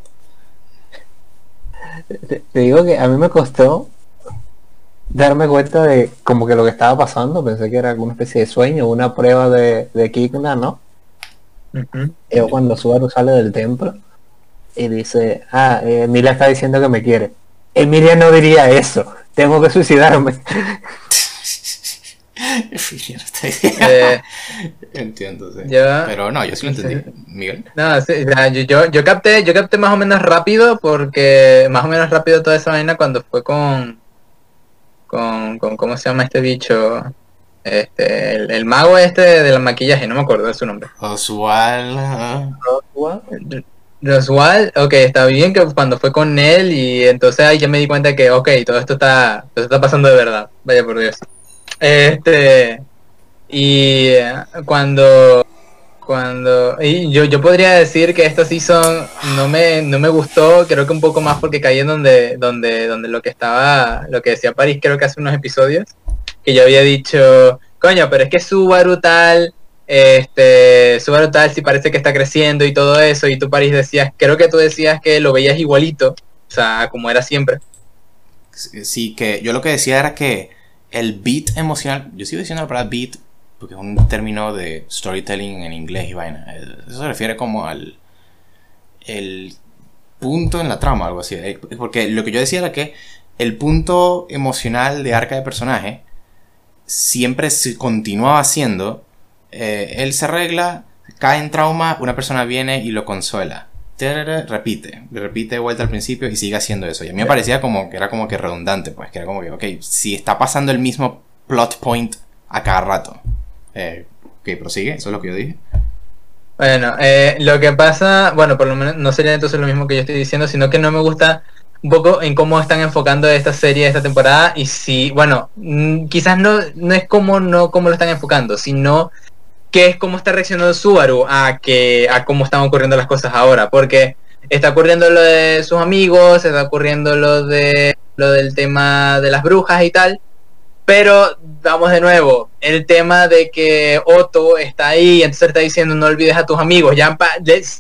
[SPEAKER 3] te, te digo que a mí me costó darme cuenta de como que lo que estaba pasando. Pensé que era alguna especie de sueño, una prueba de, de Kikna, ¿no?
[SPEAKER 2] Ujú.
[SPEAKER 3] Y cuando Subaru sale del templo y dice, ah, eh, Emilia está diciendo que me quiere. Emilia no diría eso. Tengo que suicidarme.
[SPEAKER 2] Eh,
[SPEAKER 1] Entiendo, sí.
[SPEAKER 2] Ya.
[SPEAKER 1] Pero no, yo sí lo entendí. Miguel.
[SPEAKER 2] No, sí, yo, yo, yo capté, yo capté más o menos rápido porque más o menos rápido toda esa vaina cuando fue con con, con ¿cómo se llama este bicho? Este, el, el mago este del maquillaje, no me acuerdo de su nombre.
[SPEAKER 1] Oswald.
[SPEAKER 2] Roswell, ok, está bien que cuando fue con él y entonces ahí ya me di cuenta que, ok, todo esto está, todo esto está pasando de verdad, vaya por Dios. Este, y eh, cuando, cuando, y yo, yo podría decir que esta season no me, no me gustó, creo que un poco más porque caí en donde, donde, donde lo que estaba, lo que decía París creo que hace unos episodios, que yo había dicho, coño, pero es que Subaru tal, este, Subaru tal sí parece que está creciendo y todo eso, y tú París decías, creo que tú decías que lo veías igualito, o sea, como era siempre.
[SPEAKER 1] Sí, que yo lo que decía era que el beat emocional, yo sigo diciendo la palabra beat porque es un término de storytelling en inglés y vaina. Eso se refiere como al el punto en la trama, algo así. Eh, Porque lo que yo decía era que el punto emocional de arca de personaje siempre se continuaba siendo. eh, él se arregla, cae en trauma, una persona viene y lo consuela. Tarara, Repite, repite de vuelta al principio y sigue haciendo eso. Y a mí me parecía como que era como que redundante, pues, que era como que, ok, si está pasando el mismo plot point a cada rato. Eh, ok, prosigue, eso es lo que yo dije.
[SPEAKER 2] Bueno, eh, lo que pasa, bueno, por lo menos no sería entonces lo mismo que yo estoy diciendo, sino que no me gusta, un poco en cómo están enfocando esta serie, esta temporada, y si, bueno, mm, quizás no, no es como no cómo lo están enfocando, sino que es cómo está reaccionando Subaru a que a cómo están ocurriendo las cosas ahora, porque está ocurriendo lo de sus amigos, está ocurriendo lo de lo del tema de las brujas y tal, pero vamos de nuevo, el tema de que Otto está ahí, entonces está diciendo no olvides a tus amigos, ya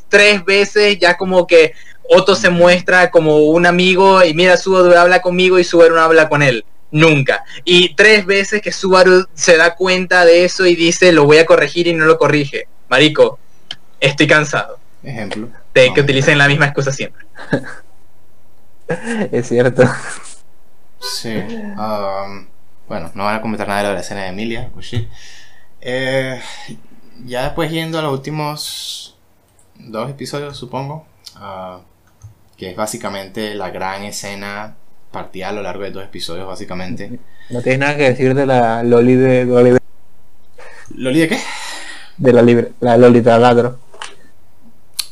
[SPEAKER 2] tres veces ya como que Otto se muestra como un amigo y mira Subaru habla conmigo y Subaru no habla con él nunca. Y tres veces que Subaru se da cuenta de eso y dice, lo voy a corregir y no lo corrige. Marico, estoy cansado.
[SPEAKER 1] Ejemplo.
[SPEAKER 2] De que utilicen la misma excusa siempre.
[SPEAKER 3] es cierto.
[SPEAKER 1] Sí. Um, bueno, no van a comentar nada de la escena de Emilia. Eh, ya después yendo a los últimos dos episodios, supongo. Uh, que es básicamente la gran escena partida a lo largo de dos episodios, básicamente.
[SPEAKER 3] No tienes nada que decir de la Loli de Loli
[SPEAKER 1] ¿Loli de qué?
[SPEAKER 3] De la, libre, la Loli Taladro.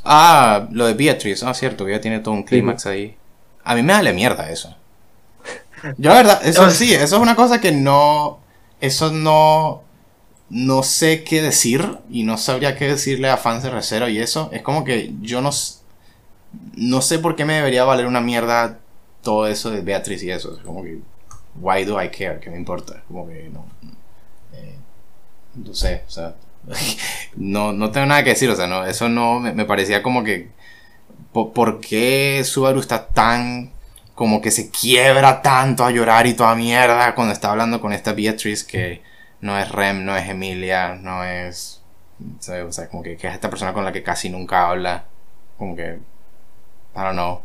[SPEAKER 1] Ah, lo de Beatriz, ah, cierto, que ya tiene todo un clímax ahí. A mí me da la mierda eso. Yo la verdad, eso sí, eso es una cosa que no. Eso no. No sé qué decir y no sabría qué decirle a fans de Recero y eso. Es como que yo no. No sé por qué me debería valer una mierda todo eso de Beatriz y eso. Es como que, why do I care? ¿Qué me importa? Como que no. Eh, no sé, o sea. no, no tengo nada que decir, o sea, no, eso no me, parecía como que. ¿Por, qué Subaru está tan. como que se quiebra tanto a llorar y toda mierda cuando está hablando con esta Beatriz que no es Rem, no es Emilia, no es. O sea, como que, que es esta persona con la que casi nunca habla. Como que. I don't know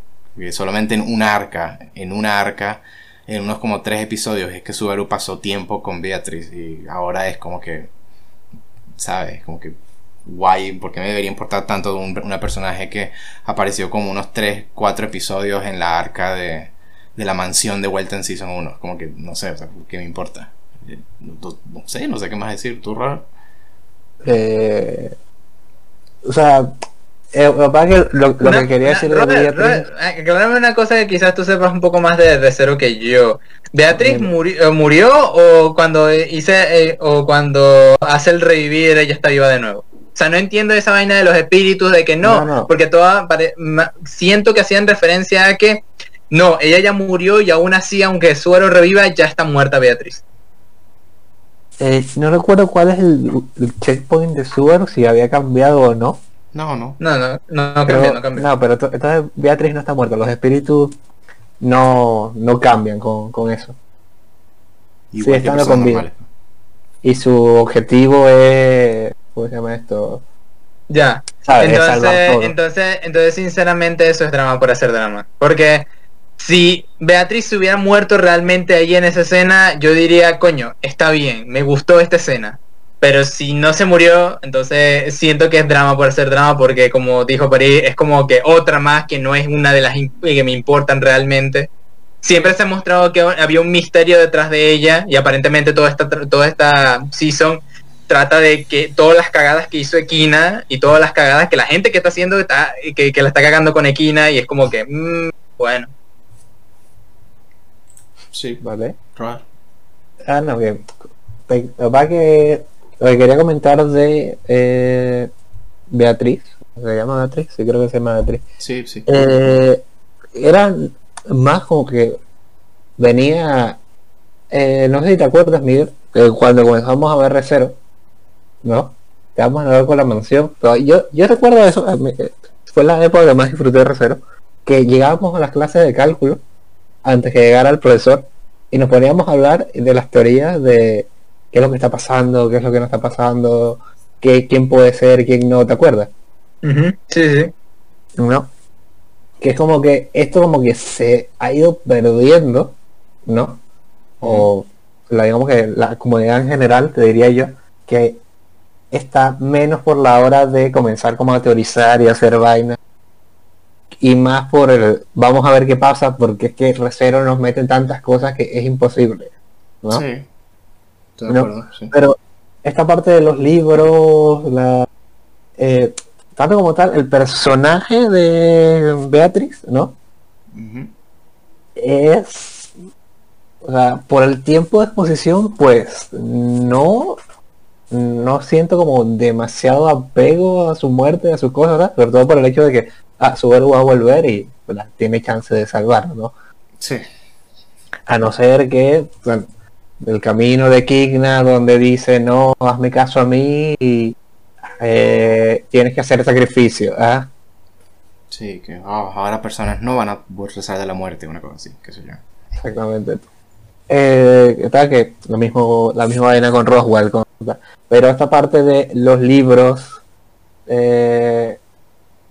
[SPEAKER 1] solamente en un arca, en una arca, en unos como tres episodios, es que Subaru pasó tiempo con Beatriz y ahora es como que, ¿sabes? Como que, guay, porque me debería importar tanto un, una personaje que apareció como unos tres, cuatro episodios en la arca de, de la mansión de vuelta en Season 1? Como que, no sé, o sea, ¿qué me importa? No, sé, no sé qué más decir, ¿tú, raro?
[SPEAKER 3] Eh, o sea, eh, lo, que quería decir de Beatriz.
[SPEAKER 2] aclarame una cosa que quizás tú sepas un poco más de, de cero que yo. ¿Beatriz murió, eh, murió o cuando hice eh, o cuando hace el revivir ella está viva de nuevo? O sea, no entiendo esa vaina de los espíritus de que no, porque toda siento que hacían referencia a que no, ella ya murió y aún así, aunque Suero reviva, ya está muerta Beatriz.
[SPEAKER 3] no recuerdo cuál es el, checkpoint de Suero, si había cambiado o no.
[SPEAKER 1] No, no.
[SPEAKER 2] No, no, no, no cambia, no cambia.
[SPEAKER 3] No, pero entonces Beatriz no está muerta. Los espíritus no, no cambian con, con eso. sí, están con vida. Y su objetivo es. ¿Cómo se llama esto?
[SPEAKER 2] Ya. Entonces, entonces, entonces, sinceramente, eso es drama por hacer drama. Porque si Beatriz se hubiera muerto realmente ahí en esa escena, yo diría, coño, está bien, me gustó esta escena. Pero si no se murió, entonces siento que es drama por ser drama, porque como dijo París, es como que otra más que no es una de las que me importan realmente. Siempre se ha mostrado que había un misterio detrás de ella y aparentemente toda esta, toda esta season trata de que todas las cagadas que hizo Equina y todas las cagadas que la gente que está haciendo está, que, que la está cagando con Equina y es como que, mmm, bueno.
[SPEAKER 3] Sí, vale. Ah, no, bien. Va que lo que quería comentar de eh, Beatriz, ¿se llama Beatriz? Sí, creo que se llama Beatriz.
[SPEAKER 1] Sí, sí.
[SPEAKER 3] Eh, era más como que venía, eh, no sé si te acuerdas, Miguel, cuando comenzamos a ver Recero, ¿no? Estábamos a ver con la mansión, pero yo, yo recuerdo eso, fue la época que más disfruté de Recero, que llegábamos a las clases de cálculo antes que llegara el profesor y nos poníamos a hablar de las teorías de qué es lo que está pasando, qué es lo que no está pasando, qué, quién puede ser, quién no, ¿te acuerdas?
[SPEAKER 2] Sí, sí.
[SPEAKER 3] ¿No? Que es como que esto como que se ha ido perdiendo, ¿no? O la, digamos que la comunidad en general, te diría yo, que está menos por la hora de comenzar como a teorizar y hacer vainas y más por el vamos a ver qué pasa porque es que Recero nos mete tantas cosas que es imposible ¿no? Sí. Pero esta parte de los libros, la, eh, tanto como tal, el personaje de Beatriz, ¿no? es o sea, por el tiempo de exposición, pues no, no siento como demasiado apego a su muerte, a sus cosas, ¿verdad? sobre todo por el hecho de que ah, su héroe va a volver y ¿verdad? tiene chance de salvarlo, ¿no?
[SPEAKER 1] Sí.
[SPEAKER 3] A no ser que bueno, el camino de Kigna donde dice no, hazme caso a mí y eh, tienes que hacer sacrificio, ¿ah?
[SPEAKER 1] Sí, que ah, ahora personas no van a rezar de la muerte, una cosa así, qué sé yo.
[SPEAKER 3] Exactamente. Eh, está que lo mismo, la misma vaina con Roswell, con- pero esta parte de los libros, eh,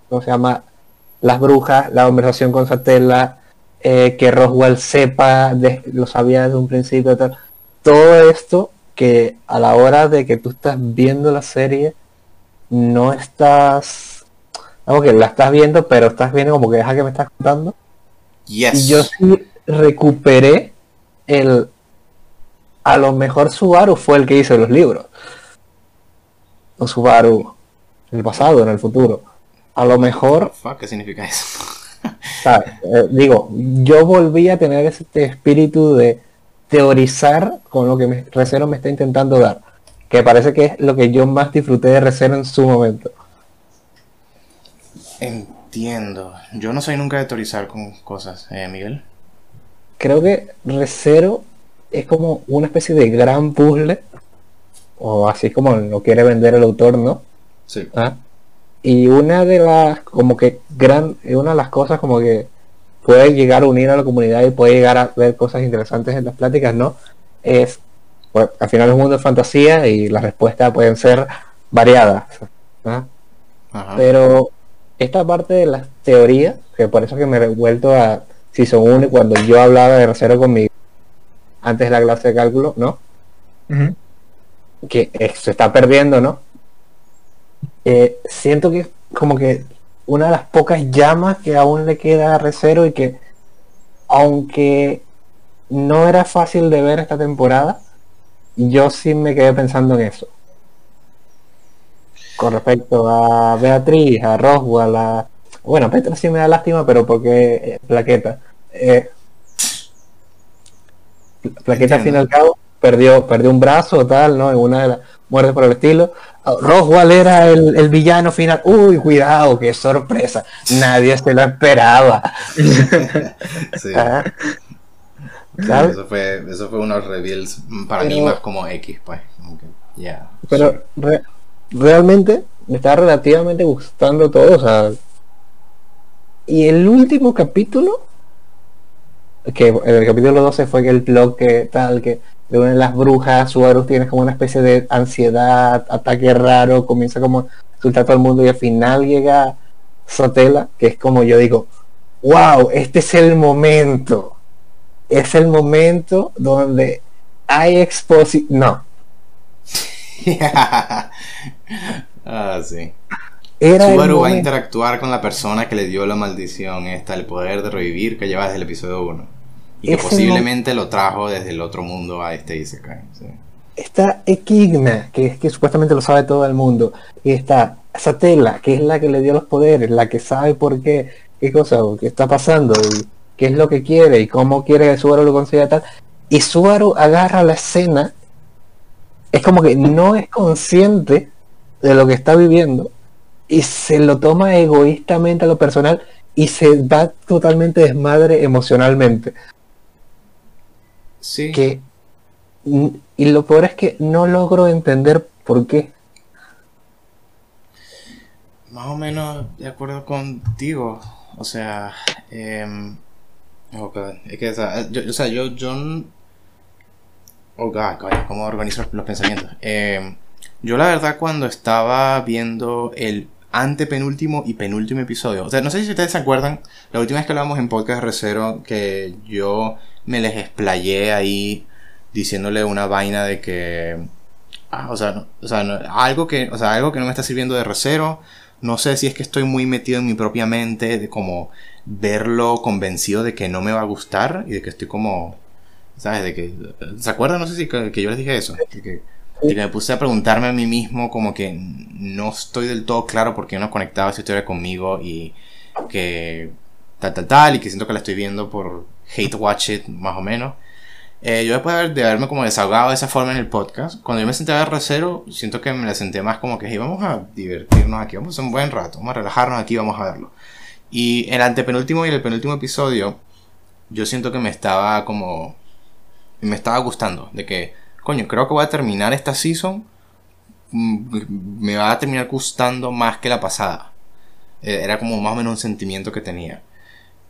[SPEAKER 3] ¿cómo se llama? Las brujas, la conversación con Satella, eh, que Roswell sepa, de- lo sabía desde un principio, tal. Todo esto que a la hora de que tú estás viendo la serie, no estás, vamos que la estás viendo, pero estás viendo como que deja que me estás contando.
[SPEAKER 1] Yes.
[SPEAKER 3] Y yo sí recuperé el. A lo mejor Subaru fue el que hizo los libros. O Subaru en el pasado, en el futuro. A lo mejor,
[SPEAKER 1] Fuck, ¿Qué significa eso?
[SPEAKER 3] ¿sabes? Eh, digo, yo volví a tener este espíritu de teorizar con lo que me, Recero me está intentando dar. Que parece que es lo que yo más disfruté de Recero en su momento.
[SPEAKER 1] Entiendo. Yo no soy nunca de teorizar con cosas, eh, Miguel.
[SPEAKER 3] creo que Recero es como una especie de gran puzzle, o así como lo quiere vender el autor, ¿no?
[SPEAKER 1] Sí.
[SPEAKER 3] ¿Ah? Y una de las, como que gran, una de las cosas como que puede llegar a unir a la comunidad y puede llegar a ver cosas interesantes en las pláticas, ¿no? Es, pues, al final es un mundo de fantasía y las respuestas pueden ser variadas.
[SPEAKER 1] Ajá.
[SPEAKER 3] Pero esta parte de las teorías, que por eso que me he vuelto a Season 1 y cuando yo hablaba de Recero conmigo antes de la clase de cálculo, ¿no? Que eh, se está perdiendo, ¿no? Eh, siento que como que una de las pocas llamas que aún le queda a Recero y que aunque no era fácil de ver esta temporada, yo sí me quedé pensando en eso con respecto a Beatriz, a Roswell, a... Bueno, Petra sí me da lástima, pero porque eh, Plaqueta. Eh, Plaqueta al fin y al cabo perdió, perdió un brazo tal, ¿no? En una de las muertes por el estilo. Roswell era el, el villano final. Uy, cuidado, qué sorpresa. Nadie se lo esperaba.
[SPEAKER 1] Sí.
[SPEAKER 3] Ah, ¿sabes?
[SPEAKER 1] Eso fue, eso fue unos reveals para mí más como X, pues. Ya.
[SPEAKER 3] Pero re- realmente me está relativamente gustando todo, o sea. Y el último capítulo, que el capítulo 12 fue que el blog que tal, que de una de las brujas, Subaru tiene como una especie de ansiedad, ataque raro, comienza como a insultar a todo el mundo y al final llega Sotela, que es como yo digo, wow, este es el momento. Es el momento donde hay exposición. No,
[SPEAKER 1] ah, sí.
[SPEAKER 3] era
[SPEAKER 1] Subaru va a interactuar con la persona que le dio la maldición esta, el poder de revivir que lleva desde el episodio 1. Y que
[SPEAKER 3] Ese
[SPEAKER 1] posiblemente lo trajo desde el otro mundo a este Isekai. Sí.
[SPEAKER 3] está Equigna, que es que supuestamente lo sabe todo el mundo, y está Satela, que es la que le dio los poderes, la que sabe por qué, qué cosa, o qué está pasando, y qué es lo que quiere, y cómo quiere que Subaru lo consiga tal. Y Subaru agarra la escena, es como que no es consciente de lo que está viviendo, y se lo toma egoístamente a lo personal, y se va totalmente desmadre emocionalmente.
[SPEAKER 1] Sí.
[SPEAKER 3] que y lo peor es que no logro entender por qué
[SPEAKER 1] Más o menos de acuerdo contigo. O sea, em, God, es que, o sea, yo, o sea, yo, yo, oh God, coño, ¿cómo organizo los, los pensamientos? Em, yo la verdad cuando estaba viendo el antepenúltimo y penúltimo episodio, o sea, no sé si ustedes se acuerdan, la última vez que hablamos en Podcast Recero, que yo me les explayé ahí diciéndole una vaina de que Ah, o sea, no- o sea, no- algo que, o sea, algo que no me está sirviendo de recero. No sé si es que estoy muy metido en mi propia mente de como verlo convencido de que no me va a gustar y de que estoy como, ¿sabes? De que, ¿se acuerdan? No sé si que, yo les dije eso. De que, que me puse a preguntarme a mí mismo como que no estoy del todo claro por qué no conectaba esa historia conmigo y que tal, tal, tal, y que siento que la estoy viendo por hate watch it, más o menos. Eh, yo después de haberme como desahogado de esa forma en el podcast, cuando yo me senté a ver Recero, siento que me la senté más como que, hey, vamos a divertirnos aquí, vamos a un buen rato, vamos a relajarnos aquí, vamos a verlo. Y el antepenúltimo y el penúltimo episodio, yo siento que me estaba como, me estaba gustando, de que, coño, creo que voy a terminar esta season, mm, me va a terminar gustando más que la pasada. Eh, era como más o menos un sentimiento que tenía.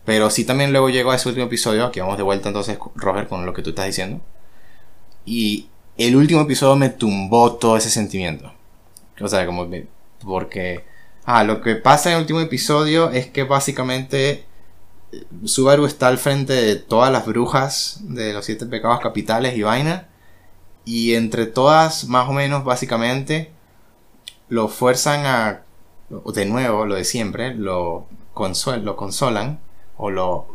[SPEAKER 1] Pero sí también luego llegó a ese último episodio, aquí vamos de vuelta entonces, Roger, con lo que tú estás diciendo. Y el último episodio me tumbó todo ese sentimiento. O sea, como que... Porque... Ah, lo que pasa en el último episodio es que básicamente eh, Subaru está al frente de todas las brujas de los siete pecados capitales y vaina. Y entre todas, más o menos, básicamente, lo fuerzan a... De nuevo, lo de siempre, lo, lo consolan o lo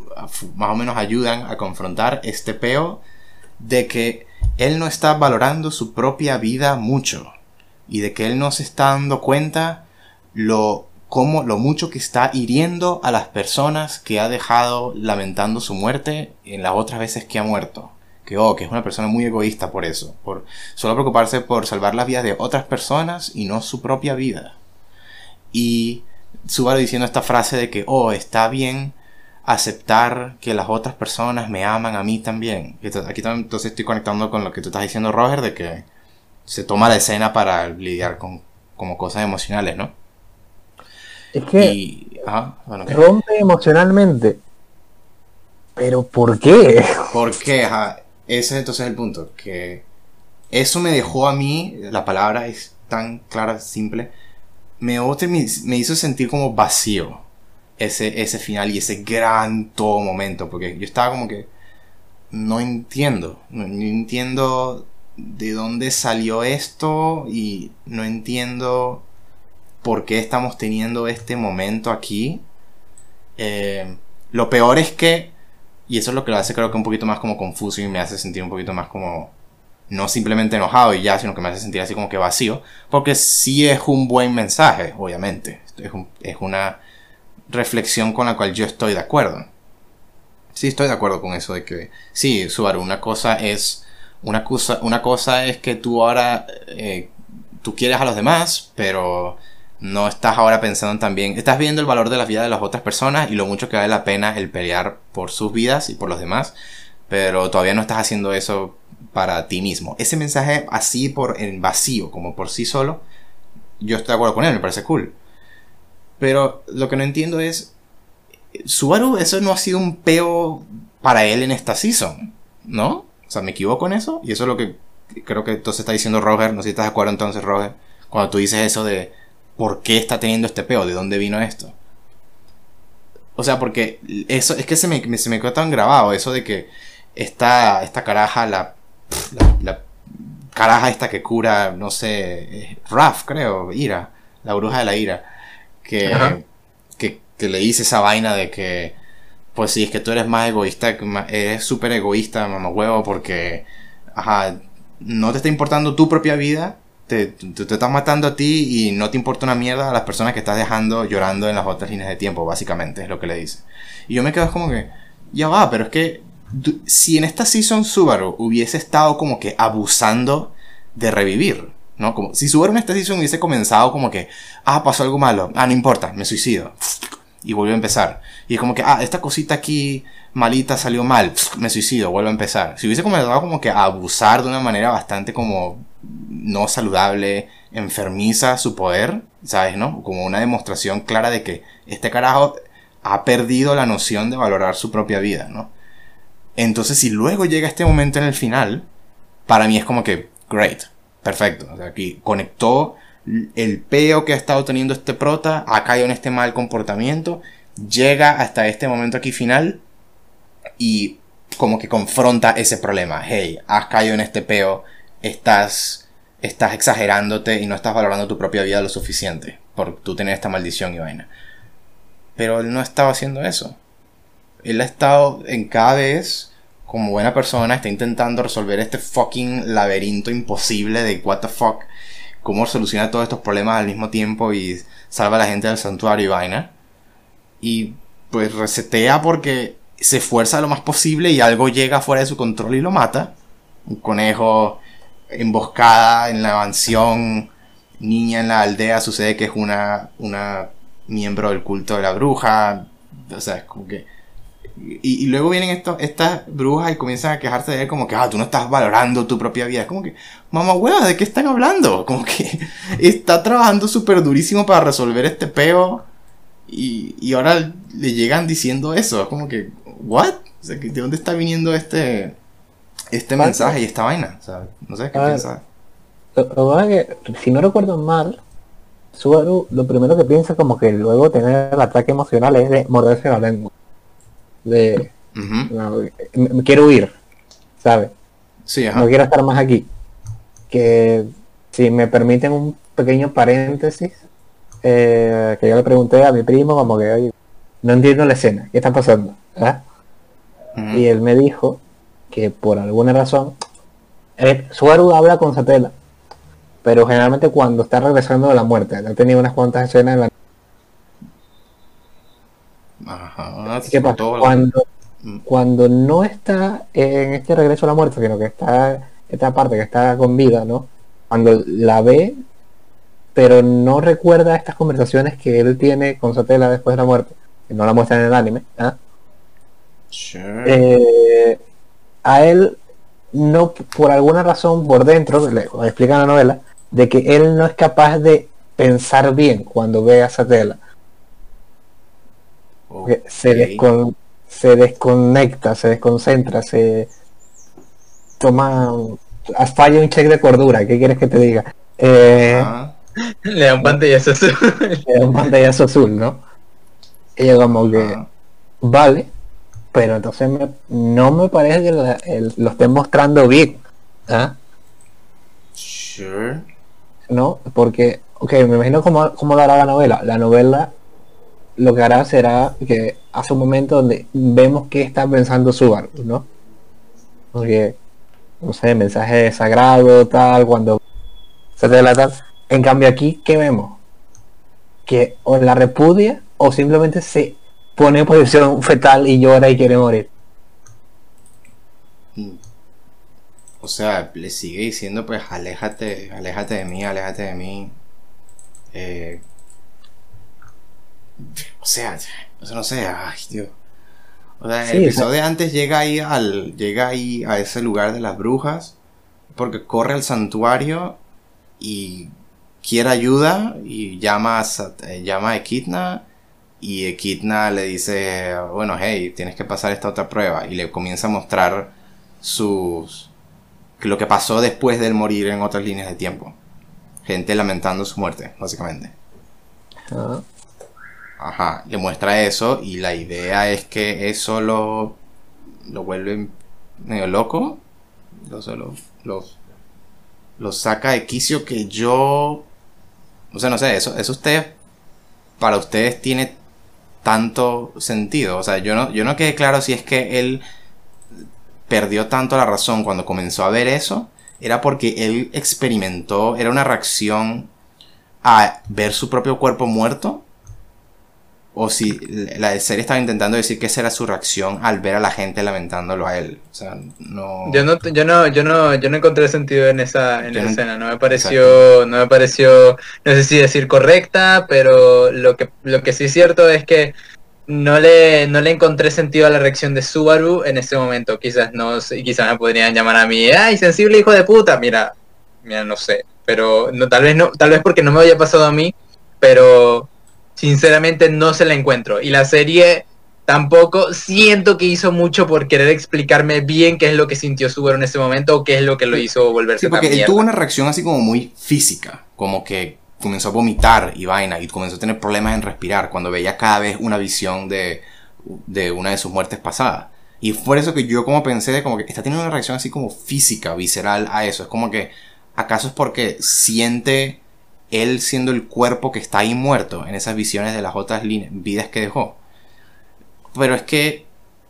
[SPEAKER 1] más o menos ayudan a confrontar este peo de que él no está valorando su propia vida mucho y de que él no se está dando cuenta lo como lo mucho que está hiriendo a las personas que ha dejado lamentando su muerte en las otras veces que ha muerto. Que oh, que es una persona muy egoísta por eso, por solo preocuparse por salvar las vidas de otras personas y no su propia vida. Y Subaru diciendo esta frase de que oh, está bien aceptar que las otras personas me aman a mí también. Aquí también entonces estoy conectando con lo que tú estás diciendo, Roger, de que se toma la escena para lidiar con como cosas emocionales, ¿no?
[SPEAKER 3] Es que rompe emocionalmente. Pero ¿por qué?
[SPEAKER 1] ¿Por qué? Ese es entonces el punto. Que eso me dejó a mí, la palabra es tan clara, simple, me, me hizo sentir como vacío ese, ese final y ese gran todo momento, porque yo estaba como que no entiendo, no, entiendo de dónde salió esto y no entiendo por qué estamos teniendo este momento aquí. Eh, lo peor es que, y eso es lo que lo hace creo que un poquito más como confuso y me hace sentir un poquito más como, no simplemente enojado y ya, sino que me hace sentir así como que vacío, porque sí es un buen mensaje, obviamente. Es, es una reflexión con la cual yo estoy de acuerdo. Sí, estoy de acuerdo con eso de que, sí, Subaru, una cosa es, una cosa, una cosa es que tú ahora, eh, tú quieres a los demás, pero no estás ahora pensando también, estás viendo el valor de la vida de las otras personas y lo mucho que vale la pena el pelear por sus vidas y por los demás, pero todavía no estás haciendo eso para ti mismo. Ese mensaje así por en vacío, como por sí solo, yo estoy de acuerdo con él, me parece cool. Pero lo que no entiendo es. Subaru, eso no ha sido un peo para él en esta season, ¿no? O sea, ¿me equivoco en eso? Y eso es lo que creo que entonces está diciendo Roger. No sé si estás de acuerdo entonces, Roger. Cuando tú dices eso de por qué está teniendo este peo, de dónde vino esto. O sea, porque eso es que se me, se me quedó tan grabado eso de que esta, esta caraja, la, la, caraja esta que cura, no sé, Raf, creo, Ira, la bruja de la ira que, que, le dice esa vaina de que, pues sí, es que tú eres más egoísta, eres súper egoísta, mamá huevo, porque, ajá, no te está importando tu propia vida, te, te, estás matando a ti y no te importa una mierda a las personas que estás dejando llorando en las otras líneas de tiempo, básicamente, es lo que le dice. Y yo me quedo como que, ya va, pero es que si en esta season Subaru hubiese estado como que abusando de revivir, ¿no? Como si su esta season hubiese comenzado como que, ah, pasó algo malo, ah, no importa, me suicido. Y vuelve a empezar. Y es como que, ah, esta cosita aquí malita salió mal, me suicido, vuelvo a empezar. Si hubiese comenzado como que a abusar de una manera bastante como no saludable, enfermiza su poder, ¿sabes? ¿No? Como una demostración clara de que este carajo ha perdido la noción de valorar su propia vida, ¿no? Entonces, si luego llega este momento en el final, para mí es como que, great, Perfecto. Aquí conectó el peo que ha estado teniendo este prota, ha caído en este mal comportamiento, llega hasta este momento aquí final y como que confronta ese problema. Hey, has caído en este peo, estás, estás exagerándote y no estás valorando tu propia vida lo suficiente por tú tener esta maldición y vaina. Pero él no estaba haciendo eso. Él ha estado en cada vez como buena persona, está intentando resolver este fucking laberinto imposible de what the fuck, cómo soluciona todos estos problemas al mismo tiempo y salva a la gente del santuario y vaina. Y pues resetea porque se esfuerza lo más posible y algo llega fuera de su control y lo mata. Un conejo emboscada en la mansión, niña en la aldea, sucede que es una, una miembro del culto de la bruja. O sea, es como que... Y, y luego vienen estos, estas brujas y comienzan a quejarse de él como que, ah, tú no estás valorando tu propia vida. Es como que, mamá hueva, ¿de qué están hablando? Como que está trabajando súper durísimo para resolver este peo y, y ahora le llegan diciendo eso. Es como que, ¿what? O sea, ¿de dónde está viniendo este, este
[SPEAKER 3] Vale.
[SPEAKER 1] mensaje y esta vaina? O sea, no sé qué
[SPEAKER 3] A ver.
[SPEAKER 1] piensas.
[SPEAKER 3] Lo, lo que pasa es que, si no recuerdo mal, Subaru lo primero que piensa como que luego tener el ataque emocional es de morderse la lengua. De,
[SPEAKER 1] Ujú.
[SPEAKER 3] no, me, me quiero huir, ¿sabes?
[SPEAKER 1] Sí, ajá.
[SPEAKER 3] No quiero estar más aquí. Que si me permiten un pequeño paréntesis, eh, que yo le pregunté a mi primo como que, oye, no entiendo la escena, ¿qué está pasando? ¿Ah? Y él me dijo que por alguna razón, eh, Subaru habla con Satela, pero generalmente cuando está regresando de la muerte, ha tenido unas cuantas escenas en la
[SPEAKER 1] Ajá.
[SPEAKER 3] ¿Qué pasa?
[SPEAKER 1] todo lo-
[SPEAKER 3] Cuando,
[SPEAKER 1] Mm.
[SPEAKER 3] cuando no está en este regreso a la muerte, sino que está esta parte que está con vida, ¿no? Cuando la ve, pero no recuerda estas conversaciones que él tiene con Satela después de la muerte, que no la muestran en el anime, ¿ah?
[SPEAKER 1] Sure.
[SPEAKER 3] Eh, a él no por alguna razón por dentro le le explica en la novela de que él no es capaz de pensar bien cuando ve a Satela se, descon- se desconecta se desconcentra se toma falla un check de cordura ¿qué quieres que te diga? Eh.
[SPEAKER 2] Le da un pantallazo azul.
[SPEAKER 3] le da un pantallazo azul ¿no? ella como que. Vale, pero entonces me- no me parece que la- el- lo estén mostrando bien, ¿ah?
[SPEAKER 1] Sure.
[SPEAKER 3] ¿no? Porque, ok, me imagino cómo, cómo lo hará la novela. La novela lo que hará será que hace un momento donde vemos qué está pensando Subaru, ¿no? Porque, no sé, mensaje sagrado, tal, cuando se la tal. En cambio aquí, ¿qué vemos? Que o la repudia o simplemente se pone en posición fetal y llora y quiere morir.
[SPEAKER 1] O sea, le sigue diciendo pues aléjate, aléjate de mí, aléjate de mí. Eh, o sea, o sea, no sé, ay Dios. O sea,
[SPEAKER 3] Sí,
[SPEAKER 1] el episodio antes llega ahí al, llega ahí a ese lugar de las brujas, porque corre al santuario y quiere ayuda y llama a, eh, llama a Echidna y Echidna le dice, bueno, hey, tienes que pasar esta otra prueba y le comienza a mostrar sus lo que pasó después del morir en otras líneas de tiempo. Gente lamentando su muerte, básicamente.
[SPEAKER 3] Ah,
[SPEAKER 1] Ajá, le muestra eso y la idea es que eso lo, lo vuelve medio loco. Lo, lo, lo, lo saca de quicio que yo... O sea, no sé, eso, eso ustedes, para ustedes tiene tanto sentido. O sea, yo no, yo no quedé claro si es que él perdió tanto la razón cuando comenzó a ver eso. Era porque él experimentó, era una reacción a ver su propio cuerpo muerto o si la serie estaba intentando decir que esa era su reacción al ver a la gente lamentándolo a él. O sea, no.
[SPEAKER 2] Yo no, yo no, yo no, yo no encontré sentido en esa, en esa
[SPEAKER 1] no-
[SPEAKER 2] escena. No me pareció, no me pareció, no sé si decir correcta, pero lo que, lo que sí es cierto es que no le, no le encontré sentido a la reacción de Subaru en ese momento. Quizás no, quizás me podrían llamar a mí, ay, sensible hijo de puta. Mira, mira, no sé, pero no, tal vez no, tal vez porque no me haya pasado a mí, pero sinceramente no se la encuentro. Y la serie tampoco siento que hizo mucho por querer explicarme bien qué es lo que sintió Subaru en ese momento o qué es lo que lo hizo volverse
[SPEAKER 1] Sí, porque
[SPEAKER 2] tan
[SPEAKER 1] él
[SPEAKER 2] mierda.
[SPEAKER 1] tuvo una reacción así como muy física, como que comenzó a vomitar y vaina, y comenzó a tener problemas en respirar cuando veía cada vez una visión de, de una de sus muertes pasadas. Y fue eso que yo como pensé de como que está teniendo una reacción así como física, visceral a eso. Es como que, ¿acaso es porque siente él siendo el cuerpo que está ahí muerto en esas visiones de las otras vidas que dejó? Pero es que,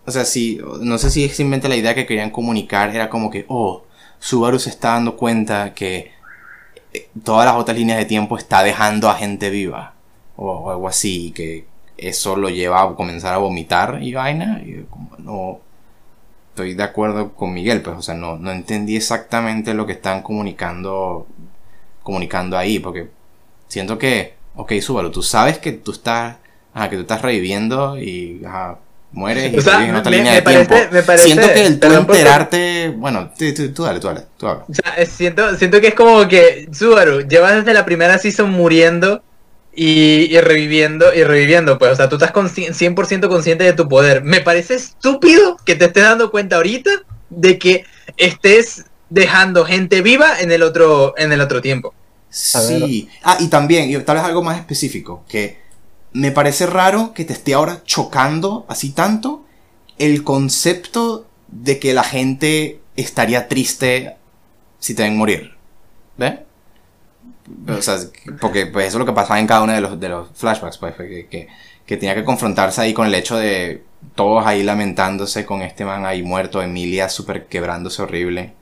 [SPEAKER 1] o sea, si, no sé si es simplemente la idea que querían comunicar era como que, oh, Subaru se está dando cuenta que eh, todas las otras líneas de tiempo está dejando a gente viva. O, o algo así, que eso lo lleva a comenzar a vomitar y vaina. Como no estoy de acuerdo con Miguel, pues, o sea, no, no entendí exactamente lo que están comunicando, comunicando ahí, porque siento que, ok, Subaru, tú sabes que tú estás, ajá, que tú estás reviviendo y ajá, mueres y
[SPEAKER 2] O sea,
[SPEAKER 1] en otra
[SPEAKER 2] me-
[SPEAKER 1] línea
[SPEAKER 2] me
[SPEAKER 1] de
[SPEAKER 2] parece-
[SPEAKER 1] tiempo.
[SPEAKER 2] me parece-
[SPEAKER 1] siento que el tú enterarte, bueno, tú, tú- tú dale, tú dale, tú habla.
[SPEAKER 2] O sea, siento, siento que es como que Subaru, llevas desde la primera season muriendo y, y reviviendo y reviviendo, pues, o sea, tú estás consci- 100% consciente de tu poder. Me parece estúpido que te estés dando cuenta ahorita de que estés dejando gente viva en el otro, en el otro tiempo.
[SPEAKER 1] Sí. Ah, y también, y tal vez algo más específico, que me parece raro que te esté ahora chocando así tanto el concepto de que la gente estaría triste si te ven morir. ¿Ves? O sea, porque pues eso es lo que pasaba en cada uno de los, de los flashbacks, pues, que, que, que tenía que confrontarse ahí con el hecho de todos ahí lamentándose con este man ahí muerto, Emilia súper quebrándose horrible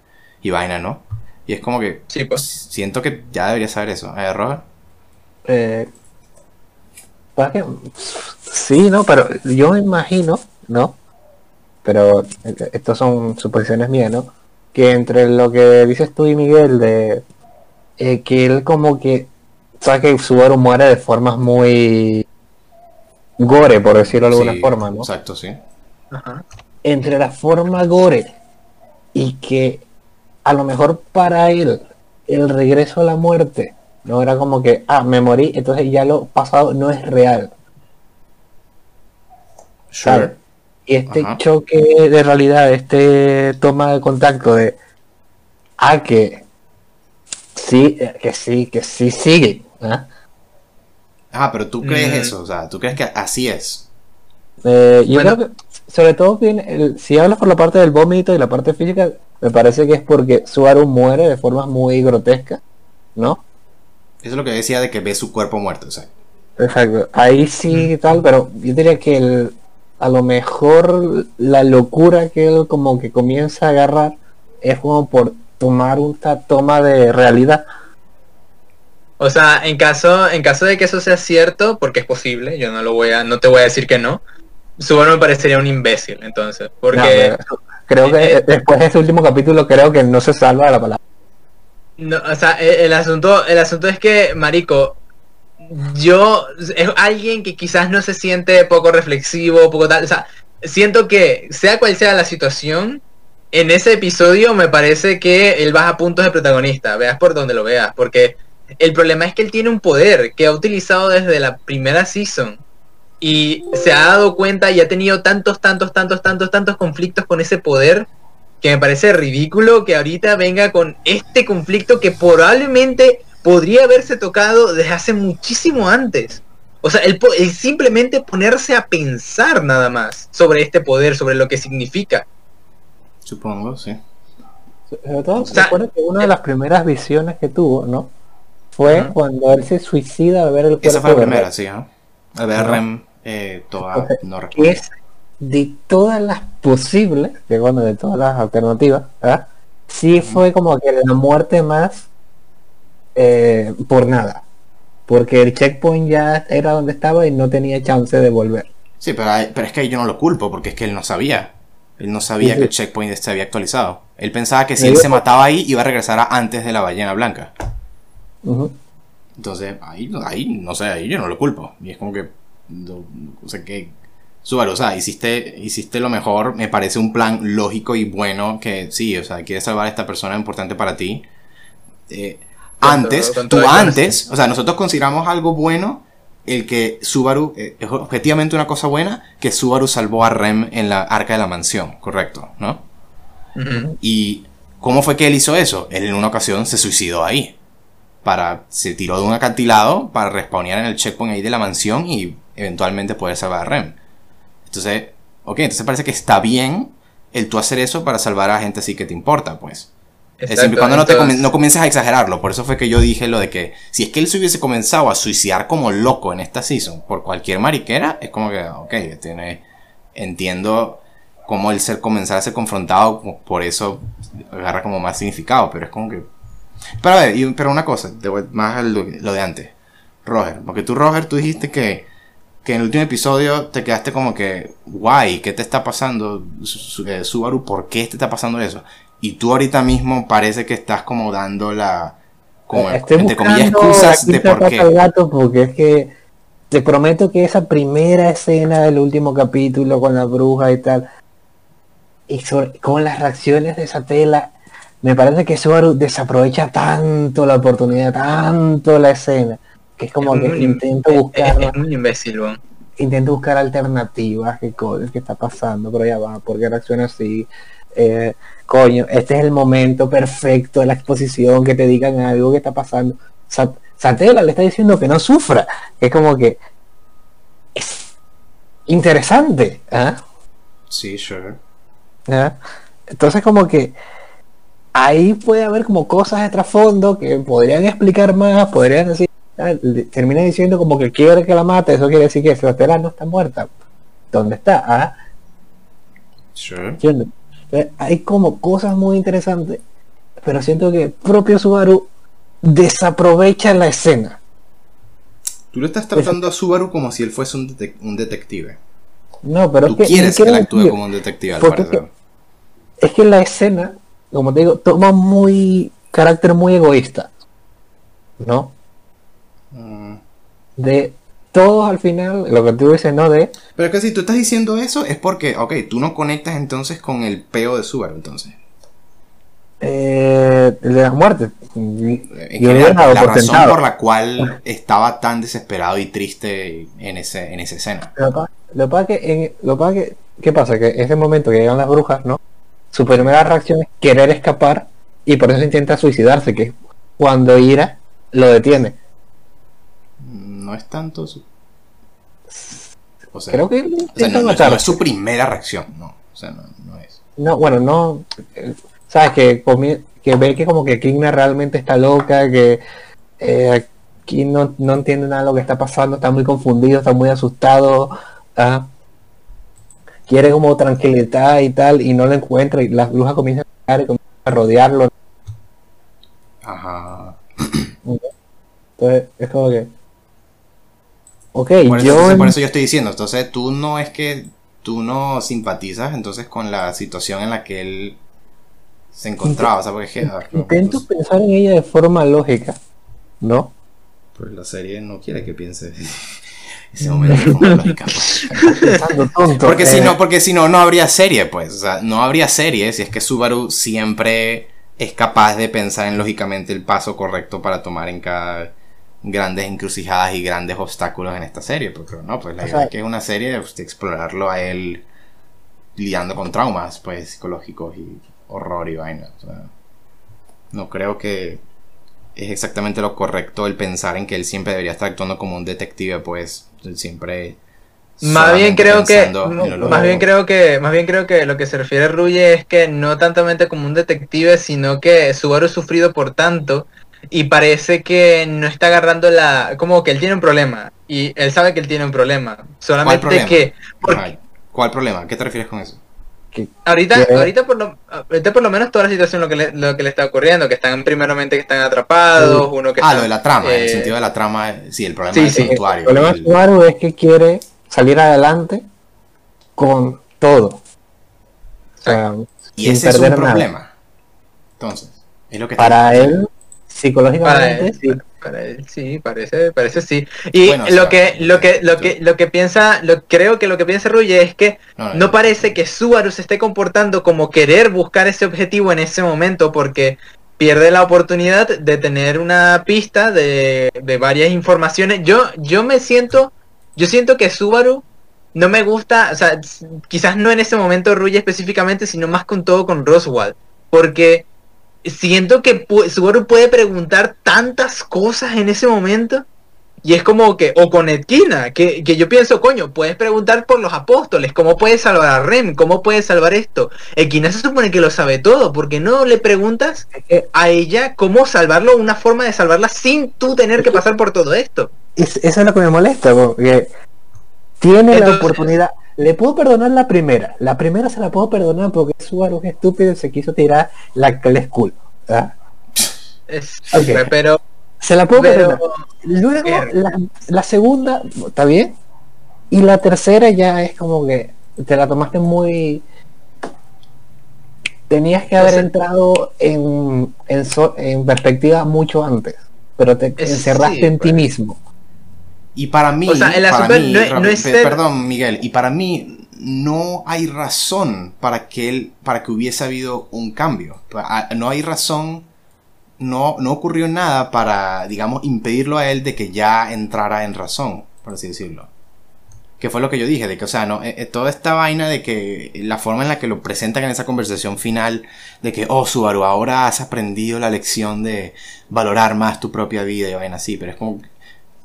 [SPEAKER 1] y vaina, ¿no? Y es como que
[SPEAKER 2] Sí, pues.
[SPEAKER 1] Siento que ya debería saber eso. ¿Eh, Robert?
[SPEAKER 3] Eh, pasa que- sí, no, pero yo me imagino, ¿no? Pero eh, estos son suposiciones mías, ¿no? Que entre lo que dices tú y Miguel de eh, que él como que sabe que Subaru muere de formas muy gore, por decirlo de alguna
[SPEAKER 1] Sí,
[SPEAKER 3] forma, ¿no?
[SPEAKER 1] Exacto, sí.
[SPEAKER 2] Ajá.
[SPEAKER 3] entre la forma gore y que a lo mejor para él el regreso a la muerte no era como que, ah, me morí, entonces ya lo pasado no es real.
[SPEAKER 1] Sure.
[SPEAKER 3] Y este
[SPEAKER 1] Ajá.
[SPEAKER 3] choque de realidad, este toma de contacto de, ah, que sí, que sí, que sí sigue. ¿ah?
[SPEAKER 1] Ah, pero tú crees
[SPEAKER 2] Mm.
[SPEAKER 1] eso, o sea, tú crees que así es.
[SPEAKER 3] Eh, yo
[SPEAKER 2] Bueno.
[SPEAKER 3] creo que, sobre todo, el- si hablas por la parte del vómito y la parte física, me parece que es porque Subaru muere de formas muy grotescas, ¿no?
[SPEAKER 1] Eso es lo que decía de que ve su cuerpo muerto, o sea.
[SPEAKER 3] Exacto. Ahí sí tal, pero yo diría que el- a lo mejor la locura que él como que comienza a agarrar es como por tomar una toma de realidad.
[SPEAKER 2] O sea, en caso, en caso de que eso sea cierto, porque es posible, yo no lo voy a, no te voy a decir que no, Subaru me parecería un imbécil, entonces, porque
[SPEAKER 3] No, creo que
[SPEAKER 2] Eh,
[SPEAKER 3] después de ese último capítulo creo que no se salva de la palabra.
[SPEAKER 2] No, o sea, el, el asunto, el asunto es que, marico, yo es alguien que quizás no se siente poco reflexivo, poco tal, o sea, siento que sea cual sea la situación, en ese episodio me parece que él baja puntos de protagonista, veas por donde lo veas, porque el problema es que él tiene un poder que ha utilizado desde la primera season y se ha dado cuenta y ha tenido tantos, tantos, tantos, tantos, tantos conflictos con ese poder que me parece ridículo que ahorita venga con este conflicto que probablemente podría haberse tocado desde hace muchísimo antes. O sea, el, simplemente ponerse a pensar nada más sobre este poder, sobre lo que significa.
[SPEAKER 1] Supongo, sí.
[SPEAKER 3] Sobre todo,
[SPEAKER 2] sea,
[SPEAKER 3] recuerdo que una de las primeras visiones que tuvo, ¿no? Fue cuando él se suicida al ver el cuerpo
[SPEAKER 1] Esa fue la primera, sí, ¿no? Al ver. Rem, eh, no
[SPEAKER 3] es de todas las posibles, que bueno, de todas las alternativas, ¿verdad? Sí fue como que la muerte más eh, por nada. Porque el checkpoint ya era donde estaba y no tenía chance de volver.
[SPEAKER 1] Sí, pero, pero es que ahí yo no lo culpo, porque es que él no sabía. Él no sabía
[SPEAKER 3] Sí,
[SPEAKER 1] que el checkpoint se había actualizado. Él pensaba que si él se mataba ahí, iba a regresar a antes de la ballena blanca. Entonces, ahí, ahí, no sé, ahí yo no lo culpo. Y es como que, o sea, que, Subaru, o sea, hiciste, hiciste lo mejor, me parece un plan lógico y bueno, que sí, o sea, quieres salvar a esta persona importante para ti. Eh, antes, tú antes, o sea, nosotros consideramos algo bueno el que Subaru, eh, es objetivamente una cosa buena, que Subaru salvó a Rem en la arca de la mansión, correcto, ¿no? ¿Y cómo fue que él hizo eso? Él en una ocasión se suicidó ahí. Para, se tiró de un acantilado para respawnear en el checkpoint ahí de la mansión y eventualmente poder salvar a Rem. Entonces, ok, entonces parece que está bien el tú hacer eso para salvar a gente así que te importa, pues.
[SPEAKER 2] Exacto,
[SPEAKER 1] siempre y cuando no, te
[SPEAKER 2] entonces-
[SPEAKER 1] no comiences a exagerarlo. Por eso fue que yo dije lo de que si es que él se hubiese comenzado a suicidar como loco en esta season por cualquier mariquera, es como que, ok, tiene, entiendo cómo el ser comenzar a ser confrontado, por eso agarra como más significado, pero es como que... Pero a ver, y- pero una cosa, más lo, lo de antes. Roger, porque tú, Roger, tú dijiste que que en el último episodio te quedaste como que, guay, ¿qué te está pasando, eh, Subaru? ¿Por qué te está pasando eso? Y tú ahorita mismo parece que estás como dando la, como,
[SPEAKER 3] Eh, Estoy
[SPEAKER 1] entre comillas, excusas de por qué.
[SPEAKER 3] gato porque es que te prometo que esa primera escena del último capítulo con la bruja y tal, y sobre- con las reacciones de esa tela, me parece que Subaru desaprovecha tanto la oportunidad, tanto la escena, que es como
[SPEAKER 2] Es
[SPEAKER 3] que
[SPEAKER 2] muy-
[SPEAKER 3] intento
[SPEAKER 2] es,
[SPEAKER 3] buscar,
[SPEAKER 2] es un imbécil, weón.
[SPEAKER 3] intento buscar alternativas, qué cosas que está pasando, pero ya va, porque reacciona así. Eh, coño, este es el momento perfecto de la exposición, que te digan algo que está pasando. Sa- Satela le está diciendo que no sufra, que es como que es interesante. ¿ah?
[SPEAKER 1] Sí, sure.
[SPEAKER 3] ¿Ah? Entonces como que ahí puede haber como cosas de trasfondo que podrían explicar más, podrían decir, termina diciendo como que quiere que la mate, eso quiere decir que Satela no está muerta. ¿Dónde está? ¿Ah? Hay como cosas muy interesantes, pero siento que el propio Subaru desaprovecha la escena.
[SPEAKER 1] Tú le estás tratando a Subaru como si él fuese un, detec- un detective.
[SPEAKER 3] No, pero
[SPEAKER 1] Tú
[SPEAKER 3] es que,
[SPEAKER 1] quieres que él actúe como un detective, al parecer.
[SPEAKER 3] es que la escena, como te digo, toma muy carácter muy egoísta, ¿no?
[SPEAKER 1] Mm.
[SPEAKER 3] De todos al final, lo que tú dices, ¿no? De
[SPEAKER 1] Pero es que si tú estás diciendo eso es porque, ok, tú no conectas entonces con el peo de Subaru, entonces.
[SPEAKER 3] eh, el de las muertes.
[SPEAKER 1] En
[SPEAKER 3] Yo
[SPEAKER 1] general, la
[SPEAKER 3] por
[SPEAKER 1] razón
[SPEAKER 3] sentado.
[SPEAKER 1] por la cual estaba tan desesperado y triste en, ese, en esa escena.
[SPEAKER 3] Lo que pasa- lo que pasa que, en, lo pasa que, ¿qué pasa? Que ese momento que llegan las brujas, ¿no? Su primera reacción es querer escapar y por eso intenta suicidarse, que cuando Ira lo detiene.
[SPEAKER 1] No es tanto su... O sea,
[SPEAKER 3] Creo que
[SPEAKER 1] o sea,
[SPEAKER 3] intenta
[SPEAKER 1] no, no es- no
[SPEAKER 3] matarse.
[SPEAKER 1] es su primera reacción, no. O sea, no, no es.
[SPEAKER 3] No, bueno, no. Sabes que, que ve que como que Kingna realmente está loca, que eh, aquí no, no entiende nada de lo que está pasando, está muy confundido, está muy asustado. ah, Quiere como tranquilidad y tal, y no lo encuentra, y las brujas comienzan a y comienzan a rodearlo.
[SPEAKER 1] Ajá.
[SPEAKER 3] Entonces es como que. Ok,
[SPEAKER 1] Por eso,
[SPEAKER 3] yo.
[SPEAKER 1] entonces, por eso yo estoy diciendo, entonces tú no es que tú no simpatizas entonces con la situación en la que él se encontraba, o sea, porque es que,
[SPEAKER 3] Intento pensar en ella de forma lógica, ¿no?
[SPEAKER 1] pues la serie no quiere que piense ese momento de forma lógica. Porque si
[SPEAKER 3] eh,
[SPEAKER 1] no, porque si no, no habría serie, pues. O sea, no habría serie si es que Subaru siempre es capaz de pensar en lógicamente el paso correcto para tomar en cada grandes encrucijadas y grandes obstáculos en esta serie. Porque no, pues la
[SPEAKER 3] O
[SPEAKER 1] idea
[SPEAKER 3] sea-
[SPEAKER 1] es que es una serie pues, de explorarlo a él lidiando con traumas, pues, psicológicos y horror y vaina. O sea, no creo que es exactamente lo correcto el pensar en que él siempre debería estar actuando como un detective, pues, él siempre
[SPEAKER 2] Más bien creo que más bien creo que más bien creo que lo que se refiere Ruye es que no tantamente como un detective, sino que Subaru ha sufrido por tanto y parece que no está agarrando la como que él tiene un problema y él sabe que él tiene un problema, solamente
[SPEAKER 1] problema?
[SPEAKER 2] que porque.
[SPEAKER 1] ¿Cuál problema? ¿Qué te refieres con eso?
[SPEAKER 2] ahorita ahorita por lo ahorita por lo menos toda la situación lo que le, lo que le está ocurriendo, que están primeramente que están atrapados, uno que
[SPEAKER 1] Ah,
[SPEAKER 2] está-
[SPEAKER 1] lo de la trama, en el
[SPEAKER 2] eh,
[SPEAKER 1] sentido de la trama, sí, el problema
[SPEAKER 2] sí,
[SPEAKER 1] del
[SPEAKER 2] sí.
[SPEAKER 3] El
[SPEAKER 1] santuario.
[SPEAKER 3] problema de
[SPEAKER 1] el-
[SPEAKER 3] Subaru es que quiere salir adelante con todo. O sea,
[SPEAKER 1] y ese es un
[SPEAKER 3] nada.
[SPEAKER 1] problema. Entonces, es lo que
[SPEAKER 3] Para él, psicológicamente,
[SPEAKER 2] para él,
[SPEAKER 3] sí.
[SPEAKER 2] para él, sí, parece, parece sí. Y
[SPEAKER 1] Bueno,
[SPEAKER 2] lo
[SPEAKER 1] sea,
[SPEAKER 2] que, lo que, lo que, lo que piensa, lo creo que lo que piensa Ruye es que
[SPEAKER 1] No,
[SPEAKER 2] no parece que Subaru se esté comportando como querer buscar ese objetivo en ese momento porque pierde la oportunidad de tener una pista de, de varias informaciones. Yo, yo me siento, yo siento que Subaru no me gusta, o sea, quizás no en ese momento Ruye específicamente, sino más con todo con Roswell, porque siento que Subaru puede preguntar tantas cosas en ese momento. Y es como que, o con Edkina, que, que yo pienso, coño, puedes preguntar por los apóstoles, cómo puedes salvar a Rem, cómo puedes salvar esto. Edkina se supone que lo sabe todo, porque no le preguntas
[SPEAKER 3] que
[SPEAKER 2] a ella cómo salvarlo, una forma de salvarla sin tú tener que pasar por todo esto.
[SPEAKER 3] es- eso es lo que me molesta, porque tiene la oportunidad. Le puedo perdonar la primera. La primera se la puedo perdonar porque Subaru es estúpido y se quiso tirar la es cool.
[SPEAKER 2] Pero,
[SPEAKER 3] Se la puedo
[SPEAKER 2] pero
[SPEAKER 3] perdonar. Luego, la, la segunda, ¿está bien? Y la tercera ya es como que te la tomaste muy... Tenías que haber entrado en, en, so- en perspectiva mucho antes, pero te
[SPEAKER 2] Es-
[SPEAKER 3] encerraste
[SPEAKER 2] sí,
[SPEAKER 3] en ti
[SPEAKER 2] pues.
[SPEAKER 3] mismo.
[SPEAKER 1] Y para mí,
[SPEAKER 2] O sea, el
[SPEAKER 1] para mí,
[SPEAKER 2] no es ser-
[SPEAKER 1] perdón Miguel, y para mí no hay razón para que él, para que hubiese habido un cambio. Pa- a- No hay razón, no, no ocurrió nada para, digamos, impedirlo a él de que ya entrara en razón, por así decirlo. Que fue lo que yo dije, de que, o sea, no, eh, eh, toda esta vaina de que la forma en la que lo presentan en esa conversación final, de que, oh, Subaru, ahora has aprendido la lección de valorar más tu propia vida y vaina así, pero es como,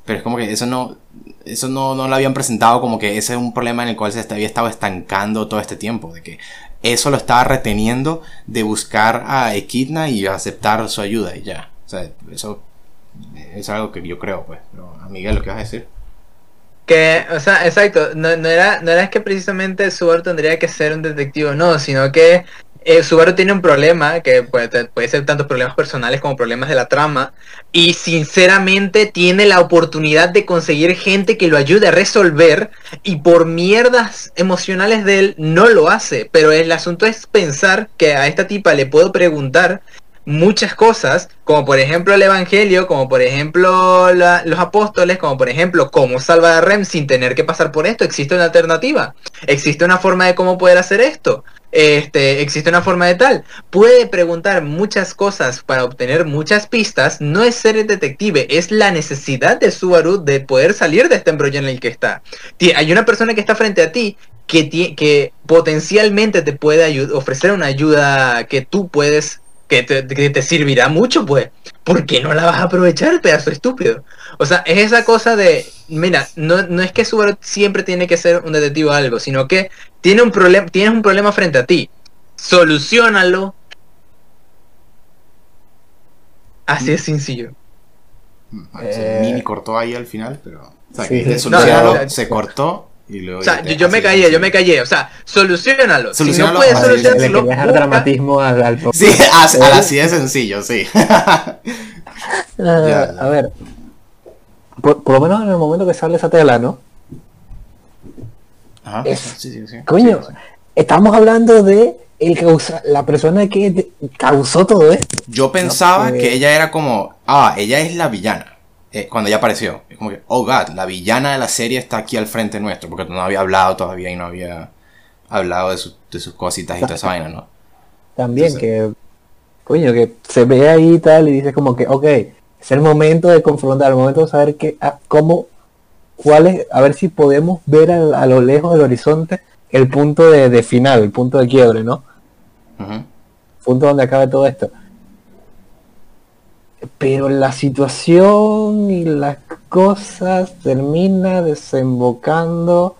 [SPEAKER 1] pero es como que eso no, eso no, no lo habían presentado como que ese es un problema en el cual se había estado estancando todo este tiempo, de que eso lo estaba reteniendo de buscar a Equidna y aceptar su ayuda y ya. O sea, eso es algo que yo creo, pues. Pero a Miguel, ¿lo que vas a decir?
[SPEAKER 2] Que, o sea, exacto, no, era, no era que precisamente Subaru tendría que ser un detective o no, sino que eh, Subaru tiene un problema, que puede, puede ser tanto problemas personales como problemas de la trama, y sinceramente tiene la oportunidad de conseguir gente que lo ayude a resolver, y por mierdas emocionales de él no lo hace, pero el asunto es pensar que a esta tipa le puedo preguntar muchas cosas, como por ejemplo el Evangelio, como por ejemplo los apóstoles, como por ejemplo cómo salvar a Rem sin tener que pasar por esto. Existe una alternativa, existe una forma de cómo poder hacer esto, este, existe una forma de tal. Puede preguntar muchas cosas para obtener muchas pistas. No es ser el detective, es la necesidad de Subaru de poder salir de este embrollo en el que está. Hay una persona que está frente a ti que, que potencialmente te puede ofrecer una ayuda que tú puedes que te, que te servirá mucho, pues. ¿Por qué no la vas a aprovechar, pedazo estúpido? O sea, es esa cosa de, mira, no, no es que Subaru siempre tiene que ser un detective o algo, sino que tiene un problema, tienes un problema frente a ti. Solucionalo. Así es sencillo.
[SPEAKER 3] Eh,
[SPEAKER 1] Mini cortó ahí al final, pero. O sea,
[SPEAKER 3] Sí,
[SPEAKER 1] que de
[SPEAKER 3] sí.
[SPEAKER 1] solucionarlo,
[SPEAKER 2] No, no, no.
[SPEAKER 1] se cortó y luego.
[SPEAKER 2] O sea, yo, yo me callé, yo me callé. O sea, solucionalo. Si no puedes
[SPEAKER 3] Le
[SPEAKER 2] solucionarlo,
[SPEAKER 3] quería dejar dramatismo al, al
[SPEAKER 1] Sí, así, así de sencillo, sí.
[SPEAKER 3] Ah,
[SPEAKER 1] Ya,
[SPEAKER 3] a ver, por, por lo menos en el momento que sale esa tela, ¿no?
[SPEAKER 1] Ajá.
[SPEAKER 3] Es-
[SPEAKER 1] Sí, sí, sí.
[SPEAKER 3] Coño,
[SPEAKER 1] Sí, sí.
[SPEAKER 3] estamos hablando de el causa, la persona que causó todo esto.
[SPEAKER 1] Yo pensaba
[SPEAKER 3] eh.
[SPEAKER 1] que ella era como, ah, ella es la villana. Eh, cuando ella apareció. Es como que, oh god, la villana de la serie está aquí al frente nuestro. Porque no había hablado todavía y no había hablado de, su- de sus cositas y toda esa vaina, ¿no?
[SPEAKER 3] También
[SPEAKER 1] Entonces-
[SPEAKER 3] que, coño, que se ve ahí y tal y dice como que, ok, es el momento de confrontar, el momento de saber que, ah, cómo, cuál es, a ver si podemos ver a, a lo lejos del horizonte el punto de, de final, el punto de quiebre, ¿no?
[SPEAKER 1] Ujú.
[SPEAKER 3] punto donde acabe todo esto. Pero la situación y las cosas termina desembocando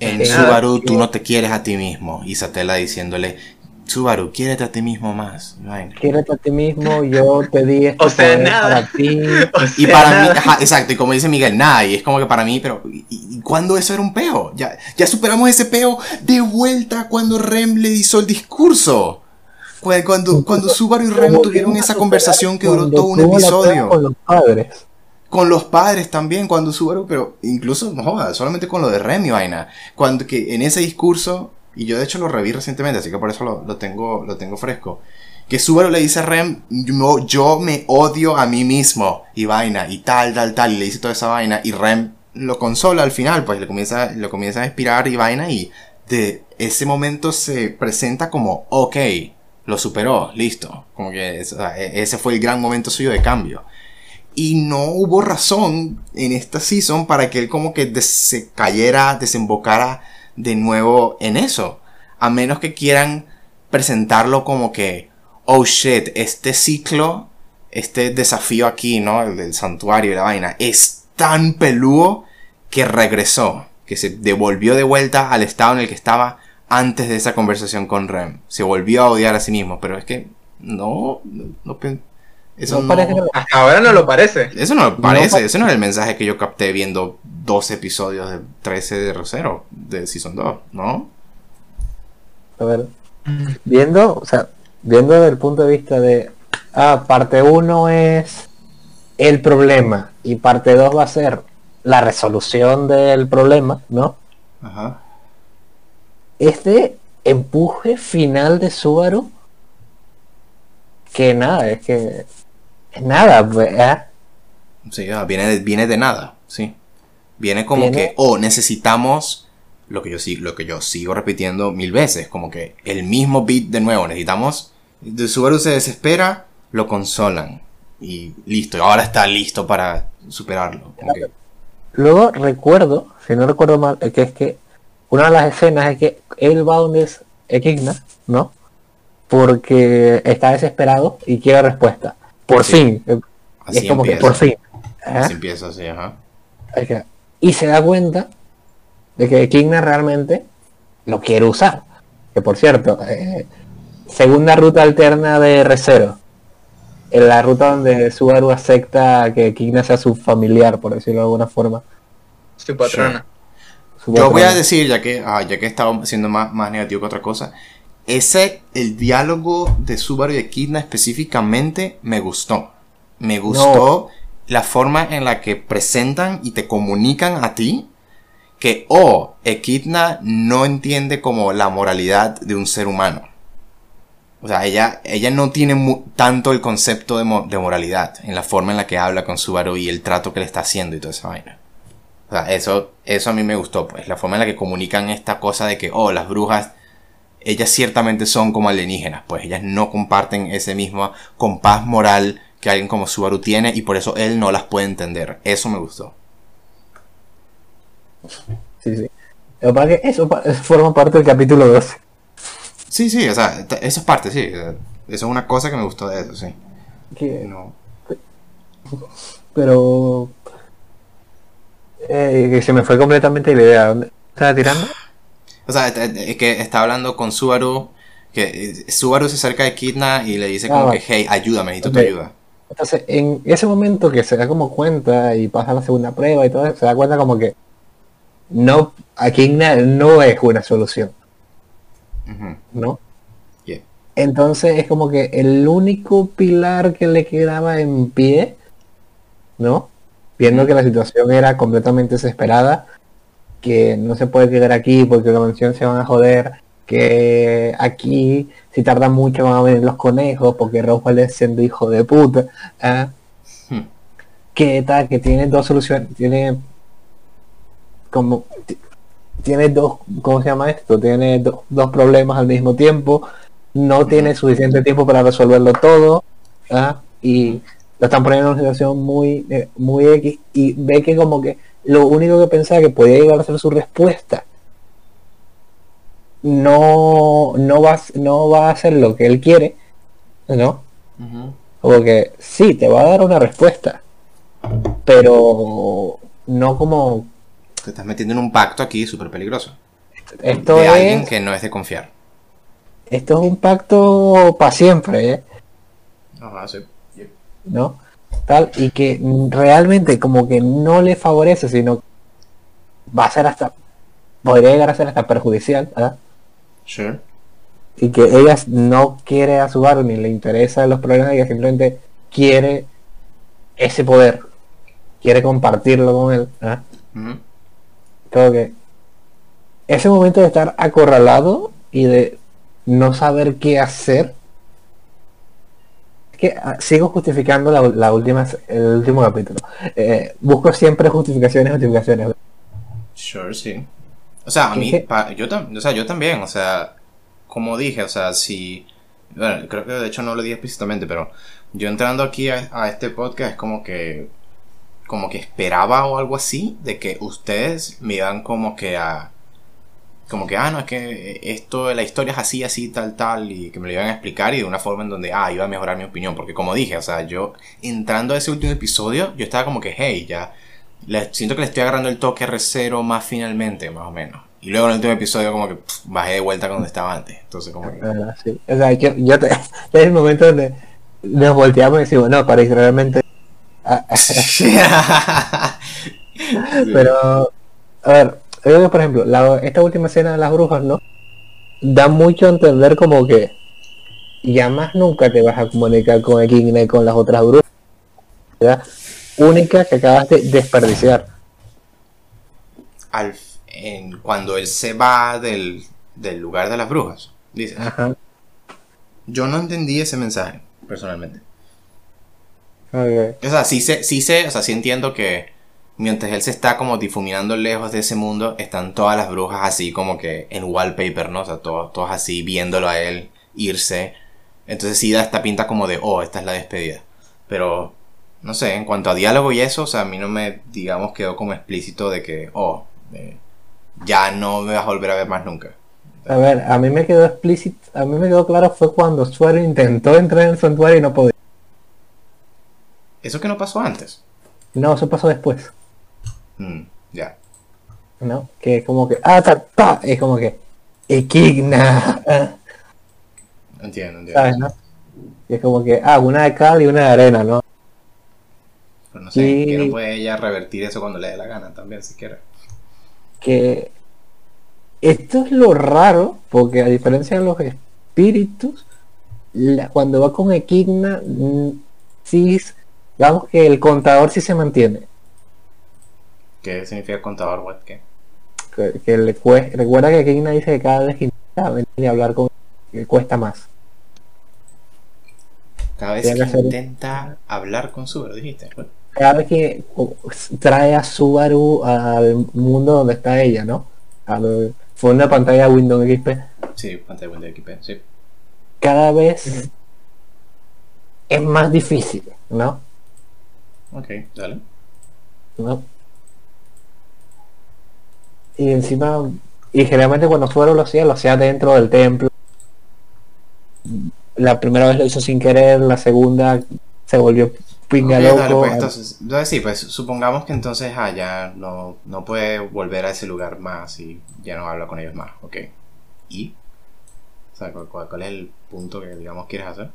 [SPEAKER 1] En
[SPEAKER 3] Eh,
[SPEAKER 1] Subaru, tú no te quieres a ti mismo. Y Satela diciéndole, Subaru, quiérete a ti mismo más. Vaina.
[SPEAKER 3] quiérete a ti mismo, yo te di esto
[SPEAKER 2] O sea,
[SPEAKER 3] poder
[SPEAKER 2] nada.
[SPEAKER 3] para ti.
[SPEAKER 2] O
[SPEAKER 1] Y para mí,
[SPEAKER 2] nada.
[SPEAKER 1] ajá, exacto, y como dice Miguel, nada, y es como que para mí, pero ¿y, y cuándo eso era un peo? Ya, ya superamos ese peo de vuelta cuando Rem le hizo el discurso. Cu- Cuando, cuando Subaru y Rem
[SPEAKER 3] Como
[SPEAKER 1] tuvieron esa conversación que duró todo un episodio.
[SPEAKER 3] Con los padres.
[SPEAKER 1] Con los padres también, cuando Subaru, pero incluso, no joda, solamente con lo de Rem y vaina. Cuando que en ese discurso, y yo de hecho lo reví recientemente, así que por eso lo, lo tengo, lo tengo fresco. Que Subaru le dice a Rem, yo, yo me odio a mí mismo, y vaina, y tal, tal, tal, y le dice toda esa vaina, y Rem lo consola al final, pues le comienza, lo comienza a inspirar y vaina, y de ese momento se presenta como, ok, lo superó, listo. Como que e- ese fue el gran momento suyo de cambio. Y no hubo razón en esta season para que él como que se cayera, desembocara de nuevo en eso. A menos que quieran presentarlo como que, oh shit, este ciclo, este desafío aquí, ¿no? El del santuario y la vaina, es tan peludo que regresó, que se devolvió de vuelta al estado en el que estaba antes de esa conversación con Rem. Se volvió a odiar a sí mismo, pero es que no, no, no eso
[SPEAKER 3] No
[SPEAKER 1] no,
[SPEAKER 3] parece
[SPEAKER 2] Hasta ahora no lo parece.
[SPEAKER 1] eso no me parece,
[SPEAKER 3] pa-
[SPEAKER 1] ese no es el mensaje que yo capté viendo 12 episodios de 13 de Rosero, de Season 2, ¿no?
[SPEAKER 3] A ver, viendo, o sea, viendo desde el punto de vista de, ah, parte 1 es el problema y parte 2 va a ser la resolución del problema, ¿no?
[SPEAKER 1] Ajá.
[SPEAKER 3] Este empuje final de Subaru que nada, es que es nada, pues, ¿eh?
[SPEAKER 1] Sí, viene, de, viene de nada, sí. Viene como
[SPEAKER 3] Viene-
[SPEAKER 1] que, oh, necesitamos lo que yo lo que yo sigo repitiendo mil veces, como que el mismo beat de nuevo, necesitamos. De Subaru se desespera, lo consolan. Y listo, y ahora está listo para superarlo. Como que-
[SPEAKER 3] Luego recuerdo, si no recuerdo mal, que es que una de las escenas es que él va donde es Equigna, ¿no? Porque está desesperado y quiere respuesta. Por
[SPEAKER 1] Sí.
[SPEAKER 3] fin.
[SPEAKER 1] Así
[SPEAKER 3] es como que
[SPEAKER 1] empieza.
[SPEAKER 3] por fin. ¿eh?
[SPEAKER 1] Así empieza, así, ajá.
[SPEAKER 3] Es que- Y se da cuenta de que Equigna realmente lo quiere usar. Que por cierto, eh, segunda ruta alterna de R0. En la ruta donde Subaru acepta que Equigna sea su familiar, por decirlo de alguna forma.
[SPEAKER 2] Su patrona.
[SPEAKER 1] Yo voy a decir, ya que, ah, ya que estaba siendo más, más negativo que otra cosa, ese, el diálogo de Subaru y Echidna específicamente me gustó. Me gustó la forma en la que presentan y te comunican a ti que, oh, Echidna no entiende como la moralidad de un ser humano. O sea, ella, ella no tiene mu- tanto el concepto de, mo- de moralidad en la forma en la que habla con Subaru y el trato que le está haciendo y toda esa vaina. O sea, eso, eso a mí me gustó, pues, la forma en la que comunican esta cosa de que, oh, las brujas, ellas ciertamente son como alienígenas, pues, ellas no comparten ese mismo compás moral que alguien como Subaru tiene y por eso él no las puede entender. Eso me gustó.
[SPEAKER 3] Sí, sí. Lo que eso pa- forma parte del capítulo 12.
[SPEAKER 1] Sí, sí, o sea, eso es parte, sí. Eso es una cosa que me gustó de eso, sí.
[SPEAKER 3] Que-
[SPEAKER 1] No.
[SPEAKER 3] pero eh, que se me fue completamente la idea. ¿Dónde estaba tirando?
[SPEAKER 1] O sea, es- es que está hablando con Subaru, que eh, Subaru se acerca de Kidna y le dice como
[SPEAKER 3] Ah,
[SPEAKER 1] que, hey, ayúdame, necesito
[SPEAKER 3] Ok.
[SPEAKER 1] tu ayuda.
[SPEAKER 3] Entonces, en ese momento que se da como cuenta y pasa la segunda prueba y todo, eso, se da cuenta como que no, aquí na- no es una solución. ¿no?
[SPEAKER 1] Yeah.
[SPEAKER 3] Entonces es como que el único pilar que le quedaba en pie, ¿no? Viendo que la situación era completamente desesperada, que no se puede quedar aquí porque la mansión se van a joder, que aquí si tarda mucho van a venir los conejos porque Roswell es siendo hijo de puta, ¿ah?
[SPEAKER 1] Hmm.
[SPEAKER 3] que tal, que tiene dos soluciones, tiene como ti- tiene dos, ¿cómo se llama esto? Tiene do- dos problemas al mismo tiempo, no tiene suficiente tiempo para resolverlo todo, ¿ah? y lo están poniendo en una situación muy, eh, muy X, y ve que como que lo único que pensaba que podía llegar a ser su respuesta no, no va, a- no va a hacer lo que él quiere, ¿no?
[SPEAKER 1] Ujú.
[SPEAKER 3] Como que sí, te va a dar una respuesta, pero no como
[SPEAKER 1] Te estás metiendo en un pacto aquí súper peligroso.
[SPEAKER 3] esto
[SPEAKER 1] de alguien
[SPEAKER 3] es,
[SPEAKER 1] que no es de confiar.
[SPEAKER 3] esto es un pacto para siempre, ¿eh?
[SPEAKER 1] Ajá, sí.
[SPEAKER 3] ¿No? Tal, y que mm, realmente como que no le favorece, sino va a ser hasta, podría llegar a ser hasta perjudicial, ¿ah?
[SPEAKER 1] Sure.
[SPEAKER 3] y que ella no quiere a Subaru ni le interesa los problemas, ella simplemente quiere ese poder, quiere compartirlo con él, ¿ah?
[SPEAKER 1] Ujú.
[SPEAKER 3] Creo que ese momento de estar acorralado y de no saber qué hacer. Que ah, sigo justificando la, la última, el último capítulo. Eh, busco siempre justificaciones, justificaciones.
[SPEAKER 1] Sure, sí. O sea, a
[SPEAKER 3] ¿Qué-
[SPEAKER 1] mí, pa- yo, o sea, yo también, o sea, como dije, o sea, si, bueno, creo que de hecho no lo dije explícitamente, pero yo entrando aquí a, a este podcast es como que, como que esperaba o algo así, de que ustedes me iban como que a, como que, ah, no, es que esto, la historia es así, así, tal, tal, y que me lo iban a explicar y de una forma en donde, ah, iba a mejorar mi opinión, porque como dije, o sea, yo entrando a ese último episodio, yo estaba como que, hey, ya, le- siento que le estoy agarrando el toque R0 más finalmente, más o menos. Y luego en el último episodio como que pff, bajé de vuelta donde estaba antes. Entonces como que...
[SPEAKER 3] Ah, sí. O sea, yo, yo te- es el momento donde nos volteamos y decimos, no, para realmente... ah, Pero, a ver, por ejemplo, la- esta última escena de las brujas, ¿no? Da mucho a entender como que ya más nunca te vas a comunicar con Equigna y con las otras brujas. ¿verdad? Única que acabas de desperdiciar.
[SPEAKER 1] al, en, cuando él se va del, del lugar de las brujas. Dice.
[SPEAKER 3] Ajá.
[SPEAKER 1] Yo no entendí ese mensaje, personalmente.
[SPEAKER 3] Ok.
[SPEAKER 1] O sea, sí sé, sí sé, o sea, sí entiendo que mientras él se está como difuminando lejos de ese mundo, están todas las brujas así como que en wallpaper, ¿no? O sea, todos, todos así viéndolo a él irse. Entonces sí da esta pinta como de, oh, esta es la despedida. Pero, no sé, en cuanto a diálogo y eso, o sea, a mí no me, digamos, quedó como explícito de que, oh, eh, ya no me vas a volver a ver más nunca.
[SPEAKER 3] A ver, a mí me quedó explícito, a mí me quedó claro fue cuando Suero intentó entrar en el santuario y no podía.
[SPEAKER 1] Eso que no pasó antes.
[SPEAKER 3] No, eso pasó después.
[SPEAKER 1] Mm, ya.
[SPEAKER 3] ¿No? Que es como que, ah, ta, ta, es como que, Equigna,
[SPEAKER 1] Entiendo, entiendo.
[SPEAKER 3] ¿sabes, no? Y es como que, ah, una de cal y una de arena, ¿no?
[SPEAKER 1] Pero no sé,
[SPEAKER 3] Y-
[SPEAKER 1] que no puede ella revertir eso cuando le dé la gana también, si quiere.
[SPEAKER 3] que esto es lo raro, porque a diferencia de los espíritus, la- cuando va con Equigna, mm, sí, digamos que el contador sí se mantiene.
[SPEAKER 1] ¿Qué significa contador? What? ¿Qué?
[SPEAKER 3] Que, que le cue- recuerda que Equigna dice que cada vez que intenta venir y hablar con le cuesta más.
[SPEAKER 1] Cada vez que
[SPEAKER 3] que hacer-
[SPEAKER 1] intenta hablar con Subaru, dijiste. Bueno,
[SPEAKER 3] Cada vez que trae a Subaru al mundo donde está ella, ¿no? Al fondo de pantalla de Windows XP.
[SPEAKER 1] Sí, pantalla de Windows XP, sí.
[SPEAKER 3] Cada vez es más difícil, ¿no?
[SPEAKER 1] Ok, dale.
[SPEAKER 3] ¿no? Y encima, y generalmente cuando Suero lo hacía, lo hacía dentro del templo. La primera vez lo hizo sin querer, la segunda se volvió pinga
[SPEAKER 1] Ok,
[SPEAKER 3] loco.
[SPEAKER 1] dale, pues entonces, sí, pues supongamos que entonces ah, ya no, no puede volver a ese lugar más y ya no habla con ellos más, ok. ¿Y? O sea, ¿cuál, cuál- cuál es el punto que digamos quieres hacer?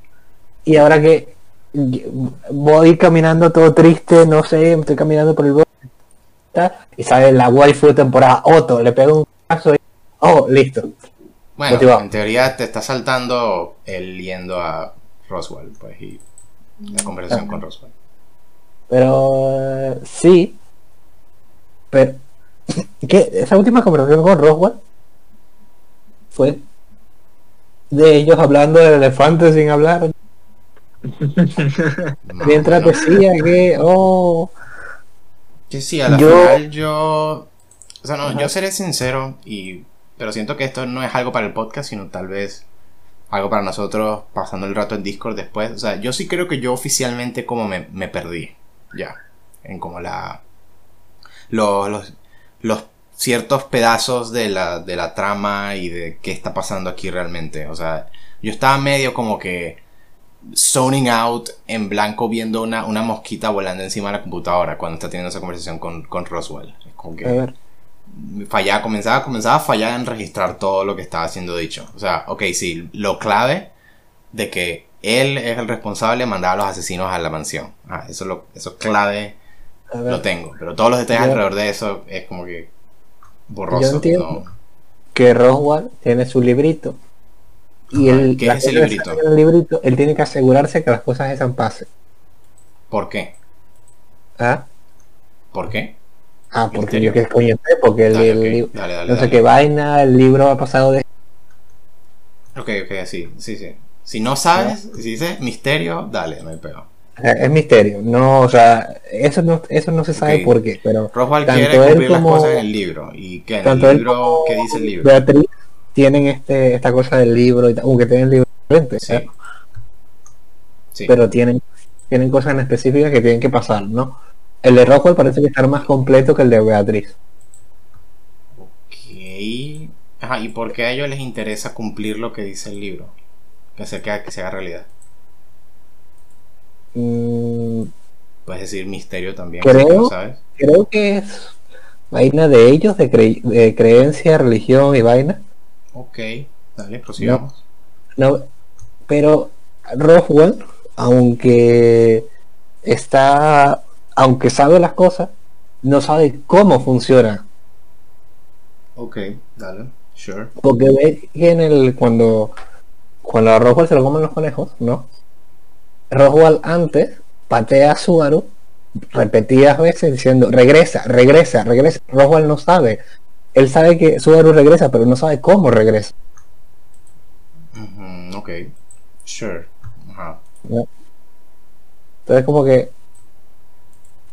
[SPEAKER 3] Y ahora que voy caminando todo triste, no sé, estoy caminando por el bosque y sale la waifu de temporada Otto, le pego un caso y oh, listo.
[SPEAKER 1] Bueno,
[SPEAKER 3] Motivado.
[SPEAKER 1] en teoría te está saltando él yendo a Roswell, pues, y la conversación con Roswell.
[SPEAKER 3] Pero sí. Pero ¿qué? esa última conversación con Roswell fue de ellos hablando del elefante sin hablar. Mientras decía que oh
[SPEAKER 1] Que sí, a la
[SPEAKER 3] Yo-
[SPEAKER 1] final yo. O sea, no,
[SPEAKER 3] Ajá.
[SPEAKER 1] yo seré sincero, y pero siento que esto no es algo para el podcast, sino tal vez algo para nosotros pasando el rato en Discord después. O sea, yo sí creo que yo oficialmente como me, me perdí. Ya. En como la. Los, los, los ciertos pedazos de la, de la trama y de qué está pasando aquí realmente. O sea, yo estaba medio como que zoning out en blanco viendo una, una mosquita volando encima de la computadora cuando está teniendo esa conversación con, con Roswell. Es como
[SPEAKER 3] a
[SPEAKER 1] que
[SPEAKER 3] ver,
[SPEAKER 1] fallaba, comenzaba, comenzaba a fallar en registrar todo lo que estaba siendo dicho. O sea, ok, sí, lo clave de que él es el responsable de mandar a los asesinos a la mansión. Ah, eso, lo, eso clave
[SPEAKER 3] a ver,
[SPEAKER 1] lo tengo. Pero todos los detalles
[SPEAKER 3] Yo-
[SPEAKER 1] alrededor de eso es como que borroso.
[SPEAKER 3] Yo entiendo.
[SPEAKER 1] ¿no?
[SPEAKER 3] que Roswell tiene su librito. Y él,
[SPEAKER 1] ¿qué es ese librito?
[SPEAKER 3] que el librito, él tiene que asegurarse que las cosas esas pasen.
[SPEAKER 1] ¿Por qué?
[SPEAKER 3] ¿Ah?
[SPEAKER 1] ¿Por qué?
[SPEAKER 3] Ah, porque yo qué coño sé, porque el,
[SPEAKER 1] Dale,
[SPEAKER 3] el
[SPEAKER 1] ok,
[SPEAKER 3] libro-
[SPEAKER 1] dale, dale,
[SPEAKER 3] no sé qué vaina, el libro ha pasado de
[SPEAKER 1] Ok, ok, sí, sí, sí. Si no sabes, si dices misterio, dale, no hay pego.
[SPEAKER 3] o sea, es misterio, no, o sea, eso no, eso no se sabe
[SPEAKER 1] Ok.
[SPEAKER 3] por qué, pero
[SPEAKER 1] Roswell quiere
[SPEAKER 3] él
[SPEAKER 1] cumplir las
[SPEAKER 3] como-
[SPEAKER 1] cosas en el libro. ¿Y qué? ¿En el
[SPEAKER 3] él
[SPEAKER 1] libro? ¿Qué dice el libro?
[SPEAKER 3] Beatriz tienen este, esta cosa del libro, y tal, aunque tienen el libro diferente,
[SPEAKER 1] Sí.
[SPEAKER 3] ¿eh?
[SPEAKER 1] Sí.
[SPEAKER 3] pero tienen, tienen cosas en específicas que tienen que pasar, ¿no? El de Rockwell parece que está más completo que el de Beatriz.
[SPEAKER 1] Ok. Ajá, ¿y por qué a ellos les interesa cumplir lo que dice el libro? Que se, que, que se haga realidad.
[SPEAKER 3] Mm,
[SPEAKER 1] Puedes decir misterio también,
[SPEAKER 3] Creo-
[SPEAKER 1] sabes.
[SPEAKER 3] creo que es vaina de ellos, de, cre- de creencia, religión y vaina.
[SPEAKER 1] Ok, dale, prosigamos.
[SPEAKER 3] No, pero Roswell, aunque está, aunque sabe las cosas, no sabe cómo funciona.
[SPEAKER 1] Ok, dale, sure.
[SPEAKER 3] Porque ve que en el cuando cuando a Roswell se lo comen los conejos, ¿no? Roswell antes patea a Subaru repetidas veces diciendo regresa, regresa, regresa. Roswell no sabe. Él sabe que Subaru regresa, pero no sabe cómo regresa.
[SPEAKER 1] Ujú, ok. Sure. Ajá.
[SPEAKER 3] ¿no? Entonces como que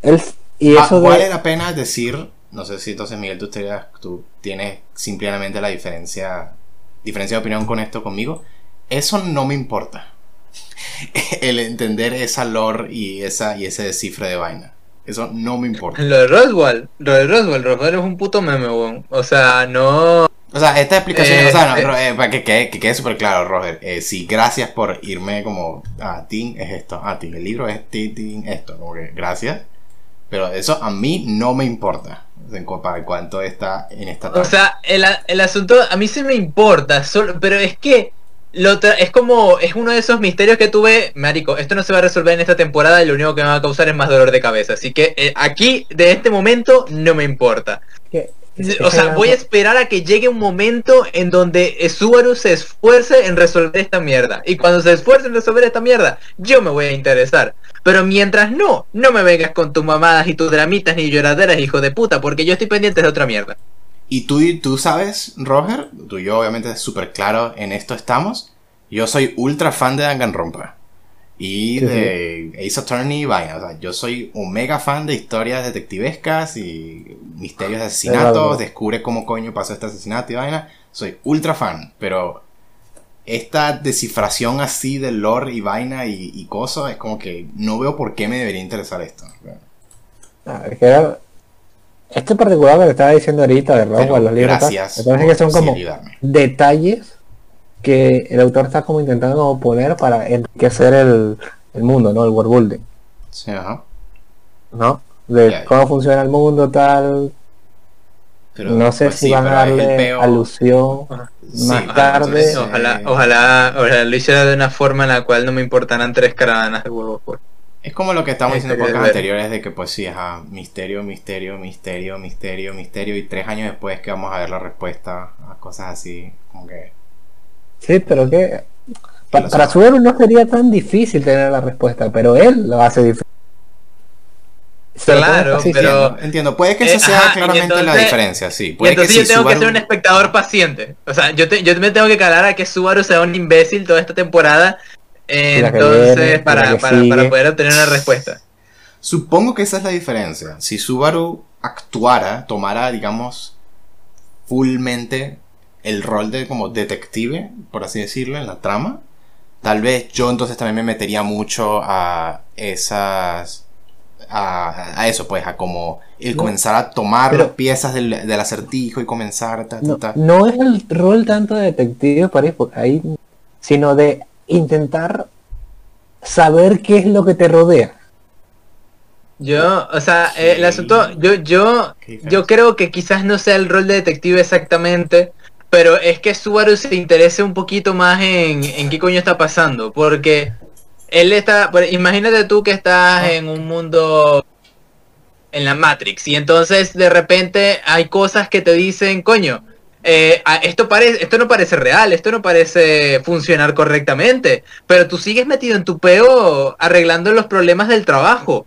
[SPEAKER 3] él y
[SPEAKER 1] Ah,
[SPEAKER 3] eso de-
[SPEAKER 1] vale la pena decir, no sé si entonces Miguel tú, te- tú tienes simplemente la diferencia, diferencia de opinión con esto conmigo. Eso no me importa. El entender esa lore y, esa, y ese descifre de vaina. Eso no me importa.
[SPEAKER 2] Lo de Roswell, lo de Roswell, Roswell es un puto meme, weón. O sea, no.
[SPEAKER 1] O sea, esta explicación,
[SPEAKER 2] Eh,
[SPEAKER 1] o sea, no,
[SPEAKER 2] eh.
[SPEAKER 1] Ro- eh, para que quede, que quede súper claro, Roger. Eh, sí, gracias por irme como, ah, Tim es esto, ah, Tim, el libro es Tim, Tim, esto, como que gracias. Pero eso a mí no me importa en para cuánto está en esta
[SPEAKER 2] O
[SPEAKER 1] trama.
[SPEAKER 2] sea, el, el asunto a mí sí me importa, solo, pero es que lo es como, es uno de esos misterios que tuve, marico, esto no se va a resolver en esta temporada y lo único que me va a causar es más dolor de cabeza. Así que eh, aquí, de este momento, no me importa. O sea, voy a esperar a que llegue un momento en donde Subaru se esfuerce en resolver esta mierda. Y cuando se esfuerce en resolver esta mierda, yo me voy a interesar. Pero mientras no, no me vengas con tus mamadas y tus dramitas ni lloraderas, hijo de puta, porque yo estoy pendiente de otra mierda.
[SPEAKER 1] Y tú, tú sabes, Roger, tú y yo obviamente súper claro en esto estamos. Yo soy ultra fan de Danganronpa. Y de Ace Attorney y vaina. O sea, yo soy un mega fan de historias detectivescas y misterios de asesinatos. Descubre cómo coño pasó este asesinato y vaina. Soy ultra fan. Pero esta descifración así de lore y vaina y, y cosas es como que no veo por qué me debería interesar esto.
[SPEAKER 3] Ah, es que era- este particular que le estaba diciendo ahorita de
[SPEAKER 1] Pero
[SPEAKER 3] Roswell, los libros, tal,
[SPEAKER 1] gracias
[SPEAKER 3] me parece que son como
[SPEAKER 1] ayudarme.
[SPEAKER 3] detalles que el autor está como intentando poner para enriquecer el, el mundo, ¿no? El world building,
[SPEAKER 1] Sí, ajá.
[SPEAKER 3] ¿no? De
[SPEAKER 1] Ya, ya.
[SPEAKER 3] cómo funciona el mundo, tal.
[SPEAKER 1] Pero,
[SPEAKER 3] no sé
[SPEAKER 1] pues
[SPEAKER 3] si
[SPEAKER 1] sí,
[SPEAKER 3] van a darle alusión
[SPEAKER 1] Sí,
[SPEAKER 3] más tarde.
[SPEAKER 1] entonces,
[SPEAKER 2] Ojalá,
[SPEAKER 1] eh,
[SPEAKER 2] ojalá, ojalá lo hiciera de una forma en la cual no me importaran tres caravanas de huevos. pues.
[SPEAKER 1] Es como lo que estamos diciendo en
[SPEAKER 2] Misterio
[SPEAKER 1] podcasts
[SPEAKER 2] de-
[SPEAKER 1] anteriores de que pues sí, ajá, misterio, misterio, misterio, misterio, misterio y tres años después que vamos a ver la respuesta a cosas así, como que...
[SPEAKER 3] Sí, pero que pa- para. Subaru no sería tan difícil tener la respuesta, pero él lo hace difícil.
[SPEAKER 2] Claro, pero-
[SPEAKER 1] Entiendo, entiendo. puede que esa
[SPEAKER 2] Eh,
[SPEAKER 1] sea
[SPEAKER 2] ajá, y
[SPEAKER 1] claramente la diferencia, sí.
[SPEAKER 2] Y
[SPEAKER 1] Puede que
[SPEAKER 2] entonces
[SPEAKER 1] sí,
[SPEAKER 2] yo tengo que ser un espectador paciente. O sea, yo, te- yo me tengo que calar a que Subaru sea un imbécil toda esta temporada. Entonces,
[SPEAKER 3] viene,
[SPEAKER 2] para, para, para poder obtener una respuesta.
[SPEAKER 1] Supongo que esa es la diferencia. Si Subaru actuara, tomara, digamos, fullmente el rol de como detective, por así decirlo, en la trama, tal vez yo entonces también me metería mucho a esas... A, a eso, pues, a como el
[SPEAKER 3] No,
[SPEAKER 1] comenzar a tomar
[SPEAKER 3] pero-
[SPEAKER 1] piezas del, del acertijo y comenzar... ta, ta,
[SPEAKER 3] No,
[SPEAKER 1] ta.
[SPEAKER 3] no es el rol tanto de detective para ir por ahí, sino de intentar saber qué es lo que te rodea.
[SPEAKER 2] Yo, o sea, eh, el asunto, yo, yo, yo creo que quizás no sea el rol de detective exactamente, pero es que Subaru se interese un poquito más en, en qué coño está pasando, porque él está, por- imagínate tú que estás en un mundo en la Matrix y entonces de repente hay cosas que te dicen, coño, eh, esto esto no parece real, esto no parece funcionar correctamente, pero tú sigues metido en tu peo arreglando los problemas del trabajo.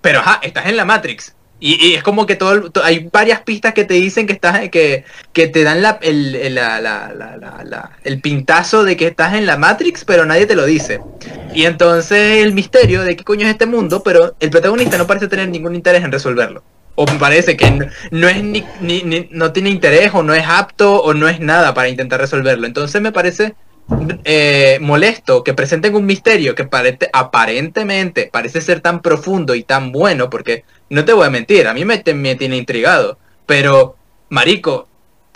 [SPEAKER 2] Pero ajá, estás en la Matrix. Y, es como que todo, hay varias pistas que te dicen que estás, que, que te dan la, el, el- la- la- el pintazo de que estás en la Matrix, pero nadie te lo dice. Y entonces el misterio de qué coño es este mundo, pero el protagonista no parece tener ningún interés en resolverlo. O me parece que no, es ni, ni- ni- no tiene interés, o no es apto, o no es nada para intentar resolverlo. Entonces me parece eh, molesto que presenten un misterio que parece, aparentemente parece ser tan profundo y tan bueno, porque no te voy a mentir, a mí me, me tiene intrigado, pero, marico,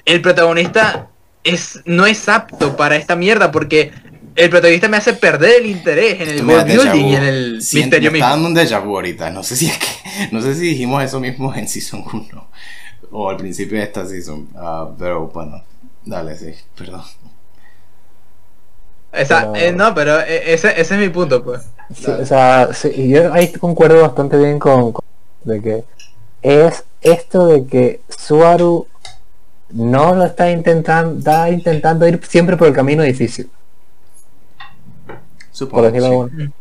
[SPEAKER 2] el protagonista es, no es apto para esta mierda porque el protagonista me hace perder el interés en el world building y en el
[SPEAKER 1] Siento-
[SPEAKER 2] misterio
[SPEAKER 1] me está
[SPEAKER 2] mismo.
[SPEAKER 1] dando un déjà vu ahorita. No sé si es que. No sé si dijimos eso mismo en Season 1. O al principio de esta Season. Ah, pero bueno. Dale, sí. Perdón.
[SPEAKER 2] Esa-
[SPEAKER 3] Pero-
[SPEAKER 2] eh, no, pero eh, ese, ese es mi punto, pues.
[SPEAKER 3] Sí, o sea, sí, yo ahí concuerdo bastante bien con, con- de que es esto de que Suaru no lo está intentando, está intentando ir siempre por el camino difícil,
[SPEAKER 1] Supongo. sí.
[SPEAKER 3] alguna-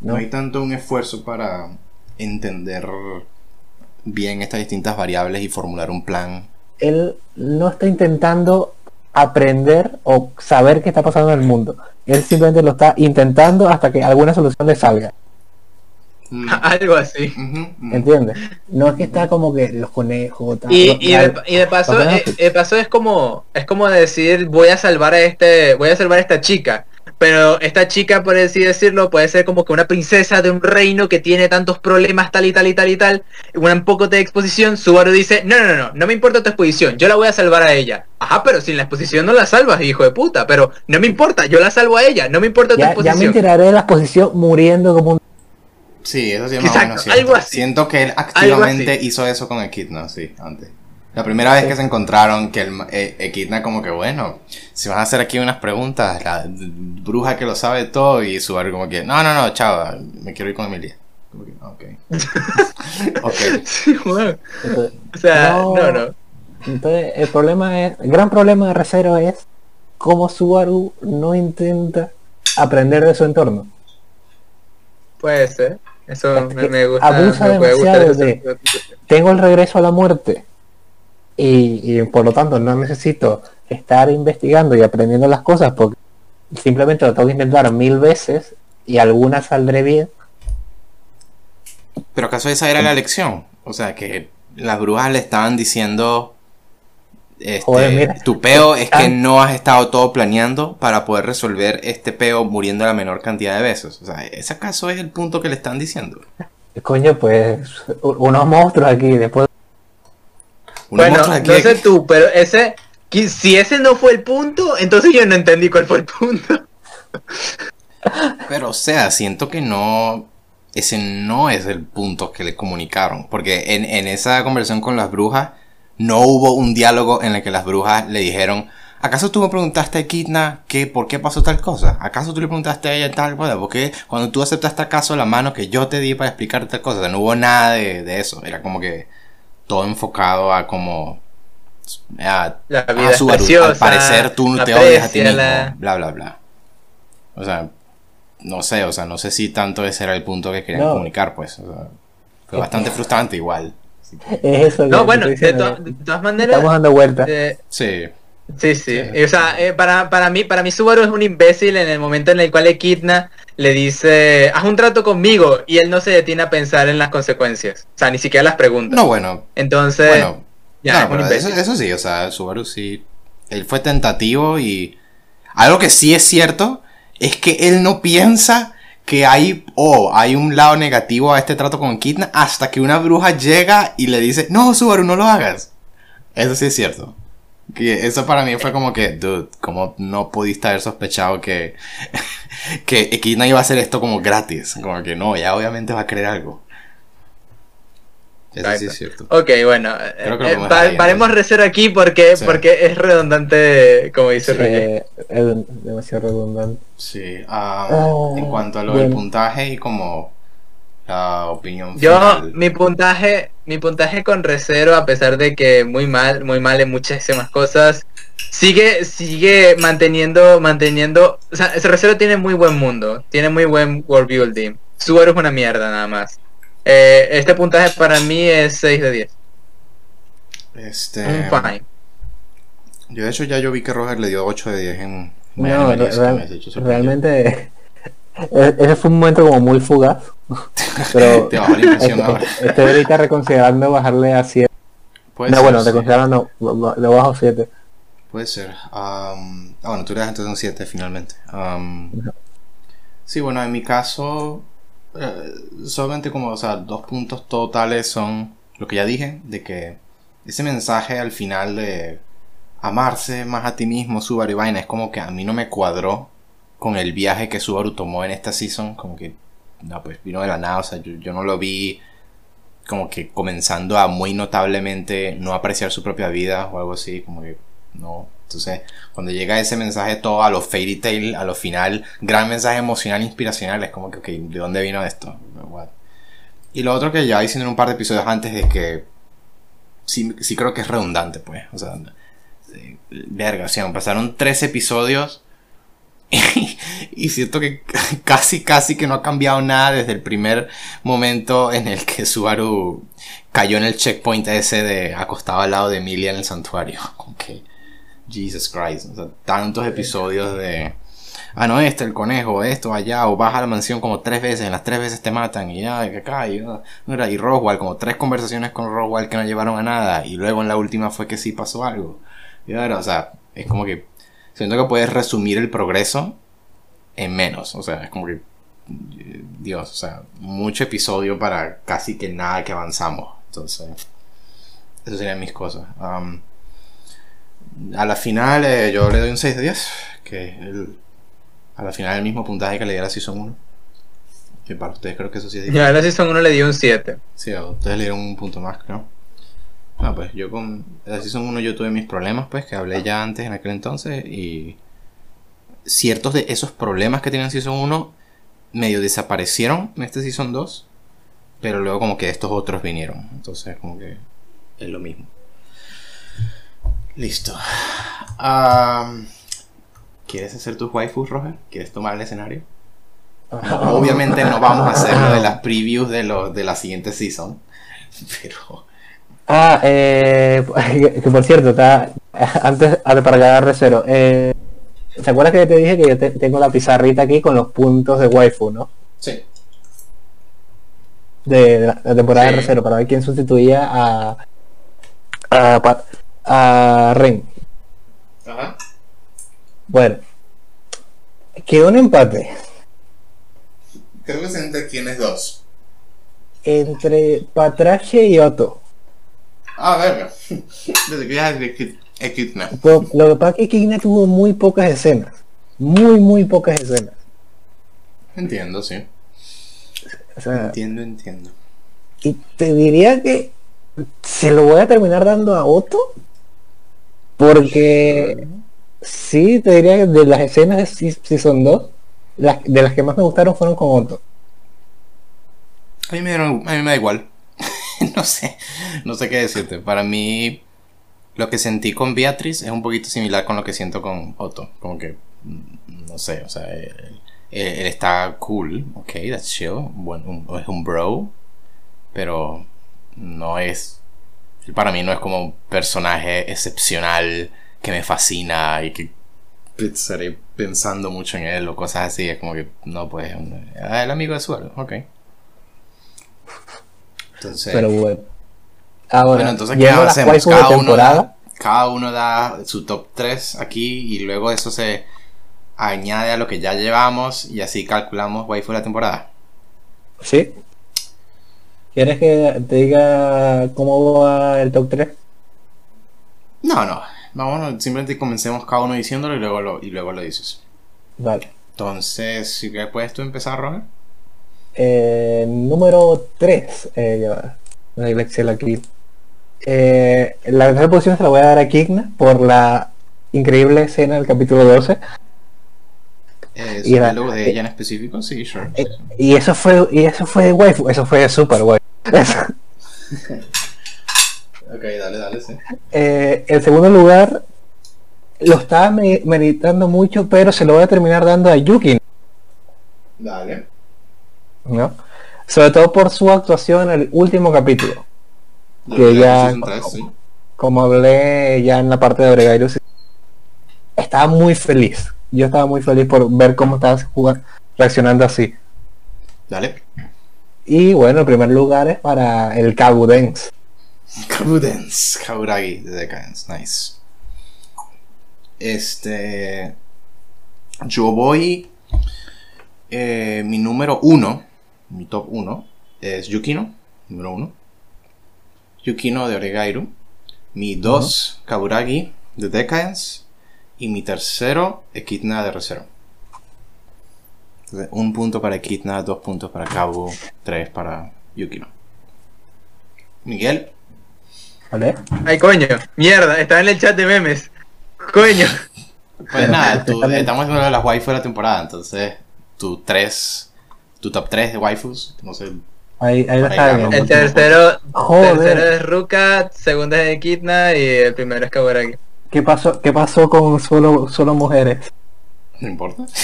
[SPEAKER 1] No
[SPEAKER 3] ¿no?
[SPEAKER 1] hay tanto un esfuerzo para entender bien estas distintas variables y formular un plan.
[SPEAKER 3] Él no está intentando aprender o saber qué está pasando en el mundo. Él simplemente lo está intentando hasta que alguna solución le salga.
[SPEAKER 1] Mm,
[SPEAKER 2] Algo así.
[SPEAKER 1] mm.
[SPEAKER 3] ¿Entiendes? No es que está como que los conejos. tal,
[SPEAKER 2] Y, de, y de paso, eh, de paso es como es como decir voy a salvar a este voy a salvar a esta chica pero esta chica por así decirlo puede ser como que una princesa de un reino que tiene tantos problemas tal y tal y tal y tal un poco de exposición Subaru dice no no no no no me importa tu exposición yo la voy a salvar a ella. Ajá pero sin la exposición no la salvas hijo de puta pero no me importa yo la salvo a ella no me importa tu
[SPEAKER 3] ya, ya me
[SPEAKER 2] exposición.
[SPEAKER 3] enteraré de la exposición muriendo como un...
[SPEAKER 1] Sí, eso sí es más o
[SPEAKER 2] Exacto,
[SPEAKER 1] menos
[SPEAKER 2] algo así.
[SPEAKER 1] Siento que él activamente hizo eso con Equidna, sí, antes. La primera vez que se encontraron, que el, ma- eh, Equidna como que, bueno, si vas a hacer aquí unas preguntas, la bruja que lo sabe todo, y Subaru como que, no, no, no, chava, me quiero ir con Emilia. Como que, ok. ok.
[SPEAKER 2] Sí, bueno,
[SPEAKER 3] Entonces,
[SPEAKER 2] o sea
[SPEAKER 3] No.
[SPEAKER 2] no no
[SPEAKER 3] entonces, el problema es... El gran problema de Recero es cómo Subaru no intenta aprender de su entorno.
[SPEAKER 2] puede ser eso
[SPEAKER 3] Es
[SPEAKER 2] me, gusta
[SPEAKER 3] abusa
[SPEAKER 2] me puede gustar
[SPEAKER 3] demasiado
[SPEAKER 2] ese-
[SPEAKER 3] tengo el regreso a la muerte y, y por lo tanto no necesito estar investigando y aprendiendo las cosas porque simplemente lo tengo que intentar mil veces y algunas saldré bien.
[SPEAKER 1] Pero acaso esa era la lección. O sea, que las brujas le estaban diciendo, este,
[SPEAKER 3] Joder, mira.
[SPEAKER 1] tu peo es que no has estado todo planeando para poder resolver este peo muriendo la menor cantidad de veces. O sea, ¿ese acaso es el punto que le están diciendo?
[SPEAKER 3] Coño, pues unos monstruos aquí después.
[SPEAKER 1] Unos
[SPEAKER 2] Bueno, no sé tú, pero ese, si ese no fue el punto, entonces yo no entendí cuál fue el punto.
[SPEAKER 1] Pero, o sea, siento que no. Ese no es el punto que le comunicaron. Porque en, en esa conversación con las brujas, no hubo un diálogo en el que las brujas le dijeron: ¿Acaso tú me preguntaste a Kidna que por qué pasó tal cosa? ¿Acaso tú le preguntaste a ella tal cosa? Porque cuando tú aceptaste acaso la mano que yo te di para explicarte tal cosa, O sea, no hubo nada de, de eso. Era como que todo enfocado a como. A,
[SPEAKER 2] La vida es
[SPEAKER 1] Subaru,
[SPEAKER 2] preciosa,
[SPEAKER 1] al parecer tú no te odias a ti mismo, bla, bla, bla. O sea, no sé, o sea, no sé si tanto ese era el punto que querían
[SPEAKER 3] No.
[SPEAKER 1] comunicar, pues. o sea, fue bastante frustrante igual.
[SPEAKER 3] Es eso que
[SPEAKER 2] No, bueno, to- de todas maneras,
[SPEAKER 3] Estamos dando vueltas.
[SPEAKER 2] eh,
[SPEAKER 1] Sí,
[SPEAKER 2] sí, sí.
[SPEAKER 1] Sí.
[SPEAKER 2] O sea, eh, para, para mí, para mí Subaru es un imbécil en el momento en el cual Equidna le dice, haz un trato conmigo, y él no se detiene a pensar en las consecuencias. O sea, ni siquiera las pregunta.
[SPEAKER 1] no, bueno,
[SPEAKER 2] Entonces,
[SPEAKER 1] bueno,
[SPEAKER 2] ya,
[SPEAKER 1] no,
[SPEAKER 2] es un
[SPEAKER 1] pero eso,
[SPEAKER 2] imbécil.
[SPEAKER 1] eso sí, o sea, Subaru sí, él fue tentativo y algo que sí es cierto es que él no piensa que hay, oh, hay un lado negativo a este trato con Kidna hasta que una bruja llega y le dice, no, Subaru, no lo hagas. Eso sí es cierto. Que eso para mí fue como que, dude, como no pudiste haber sospechado que, que Kidna iba a hacer esto como gratis. Como que no, ya obviamente va a querer algo. Eso sí es cierto.
[SPEAKER 2] Ok, bueno,
[SPEAKER 1] Creo que lo
[SPEAKER 2] eh, pa-
[SPEAKER 1] ahí,
[SPEAKER 2] paremos
[SPEAKER 1] entonces.
[SPEAKER 2] reserva aquí porque,
[SPEAKER 1] Sí.
[SPEAKER 2] porque es redundante, como dice.
[SPEAKER 3] Eh, es demasiado redundante.
[SPEAKER 1] Sí, ah,
[SPEAKER 3] Oh,
[SPEAKER 1] en cuanto a lo del puntaje y como la opinión
[SPEAKER 2] Yo,
[SPEAKER 1] final.
[SPEAKER 2] mi puntaje, mi puntaje con reserva, a pesar de que muy mal, muy mal en muchísimas cosas, sigue, sigue manteniendo, manteniendo, o sea, ese reserva tiene muy buen mundo, tiene muy buen world building. Subaru es una mierda nada más. Eh, este puntaje para mí es 6 de 10.
[SPEAKER 1] Este,
[SPEAKER 2] Un fine.
[SPEAKER 1] yo de hecho ya yo vi que Roger le dio 8 de 10 en
[SPEAKER 3] No, real- realmente e- ese fue un momento como muy fugaz. Pero
[SPEAKER 1] Te impresión
[SPEAKER 3] estoy,
[SPEAKER 1] ahora.
[SPEAKER 3] estoy ahorita reconsiderando bajarle a 7.
[SPEAKER 1] Puede
[SPEAKER 3] No,
[SPEAKER 1] ser,
[SPEAKER 3] bueno,
[SPEAKER 1] sí,
[SPEAKER 3] reconsiderando, no, lo bajo 7.
[SPEAKER 1] Puede ser. Am, ah, bueno, tú le das entonces un 7 finalmente.
[SPEAKER 3] Ajá.
[SPEAKER 1] sí, bueno, en mi caso, eh, solamente como, o sea, dos puntos totales son lo que ya dije, de que ese mensaje al final de amarse más a ti mismo, Subaru y vaina, es como que a mí no me cuadró con el viaje que Subaru tomó en esta season, como que, no, pues vino de la nada, o sea, yo, yo no lo vi como que comenzando a muy notablemente no apreciar su propia vida o algo así, como que no. Entonces, cuando llega ese mensaje todo a lo fairy tale, a lo final, gran mensaje emocional, inspiracional, es como que, ok, ¿de dónde vino esto? What? Y lo otro que ya diciendo en un par de episodios antes es que sí, sí creo que es redundante, pues. O sea, verga, o sea, pasaron tres episodios y siento que casi, casi que no ha cambiado nada desde el primer momento en el que Subaru cayó en el checkpoint ese de acostado al lado de Emilia en el santuario. Que, Jesus Christ, o sea, tantos episodios de, ah, no, este, el conejo, esto, allá, o baja a la mansión como tres veces, en las tres veces te matan, y ya, que acá, y, ah, mira, y Roswell, como tres conversaciones con Roswell que no llevaron a nada, y luego en la última fue que sí pasó algo. Y ahora, o sea, es como que siento que puedes resumir el progreso en menos. O sea, es como que. Dios, o sea, mucho episodio para casi que nada que avanzamos. Entonces, esas serían mis cosas. Um, a la final, eh, yo le doy un 6 de 10. Que el, a la final, el mismo puntaje que le diera a Season 1. Que para ustedes creo que eso sí es
[SPEAKER 2] Ya, a la Season 1 le dio un 7.
[SPEAKER 1] Sí, a ustedes le dieron un punto más, creo. Ah, pues yo con la Season 1 yo tuve mis problemas, pues, que hablé ya antes en aquel entonces. Y ciertos de esos problemas que tenían Season 1 medio desaparecieron en este Season 2. Pero luego como que estos otros vinieron. Entonces como que es lo mismo. Listo. ¿Quieres hacer tus waifus, Roger? ¿Quieres tomar el escenario? obviamente no vamos a hacer lo de las previews de, lo, de la siguiente season. Pero...
[SPEAKER 3] Ah, eh, que por cierto, está, antes, para agarrar cero. Eh, ¿Se acuerdas que te dije que yo tengo la pizarrita aquí con los puntos de waifu, no?
[SPEAKER 1] Sí.
[SPEAKER 3] De, la, temporada de R0 para ver quién sustituía a a, a Ren. Ajá. Bueno, quedó un empate.
[SPEAKER 1] Creo que es entre quiénes dos.
[SPEAKER 3] Entre Patrache y Otto.
[SPEAKER 1] Ah, verga. Desde que ya Equidna.
[SPEAKER 3] Lo, que pasa es que Equidna tuvo muy pocas escenas. Muy, muy pocas escenas.
[SPEAKER 1] Entiendo, sí. entiendo, entiendo.
[SPEAKER 3] Y te diría que se lo voy a terminar dando a Otto. Porque sí, te diría que de las escenas, si, son dos, las, de las que más me gustaron fueron con Otto.
[SPEAKER 1] A mí me, a mí me da igual. no sé, no sé qué decirte. Para mí, lo que sentí con Beatriz es un poquito similar con lo que siento con Otto. Como que, mm, no sé, o sea, él, está cool, ok, that's chill, bueno, es un bro, pero no es, para mí no es como un personaje excepcional que me fascina y que estaré pensando mucho en él o cosas así. Es como que, no, pues, el amigo de suelo, ok.
[SPEAKER 3] Entonces, pero bueno.
[SPEAKER 1] bueno, entonces, ¿qué hacemos? Cada uno, da, cada uno da su top 3 aquí y luego eso se añade a lo que ya llevamos y así calculamos waifu de la temporada.
[SPEAKER 3] Sí. ¿Quieres que te diga cómo va el top 3?
[SPEAKER 1] No, no. Vamos, simplemente comencemos cada uno diciéndolo y luego lo, y luego lo dices.
[SPEAKER 3] Vale.
[SPEAKER 1] Entonces, si puedes tú empezar, Roger.
[SPEAKER 3] Eh, número 3. Eh, Excel aquí. Eh, la tercera posición se la voy a dar a Kigna por la increíble escena del capítulo 12.
[SPEAKER 1] Eh, y algo de ella en específico? Sí, sure.
[SPEAKER 3] Y eso fue, y eso fue waifu, eso fue super guay.
[SPEAKER 1] ok, dale, dale, sí.
[SPEAKER 3] En segundo lugar, lo estaba meditando mucho, pero se lo voy a terminar dando a Yuki.
[SPEAKER 1] Dale.
[SPEAKER 3] ¿No? Sobre todo por su actuación en el último capítulo. que ya, como, hablé ya en la parte de Bregairus, estaba muy feliz. Yo estaba muy feliz por ver cómo estabas reaccionando así.
[SPEAKER 1] Dale.
[SPEAKER 3] Y bueno, el primer lugar es para el Kabudens.
[SPEAKER 1] Kabudens, Kaburagi de Decadence, nice. Este. Yo voy. Eh, mi número uno mi top 1 es Yukino, número 1. Yukino de Oregairu. Mi 2, Kaburagi de Decadence. Y mi tercero, Ekidna de Recero. un punto para Ekidna, dos puntos para Kabu, tres para Yukino. Miguel.
[SPEAKER 3] ¿Vale?
[SPEAKER 2] Ay, coño, mierda, estaba en el chat de memes. Coño.
[SPEAKER 1] Pues nada, estamos hablando de las waifu de la temporada, entonces tu 3 tu top 3 de waifus, no sé.
[SPEAKER 3] Ahí, ahí
[SPEAKER 2] está El tercero, tercero es Ruka, segundo es Ekidna y el primero es Kaburagi.
[SPEAKER 3] ¿Qué pasó, qué pasó con solo, solo mujeres?
[SPEAKER 1] No importa.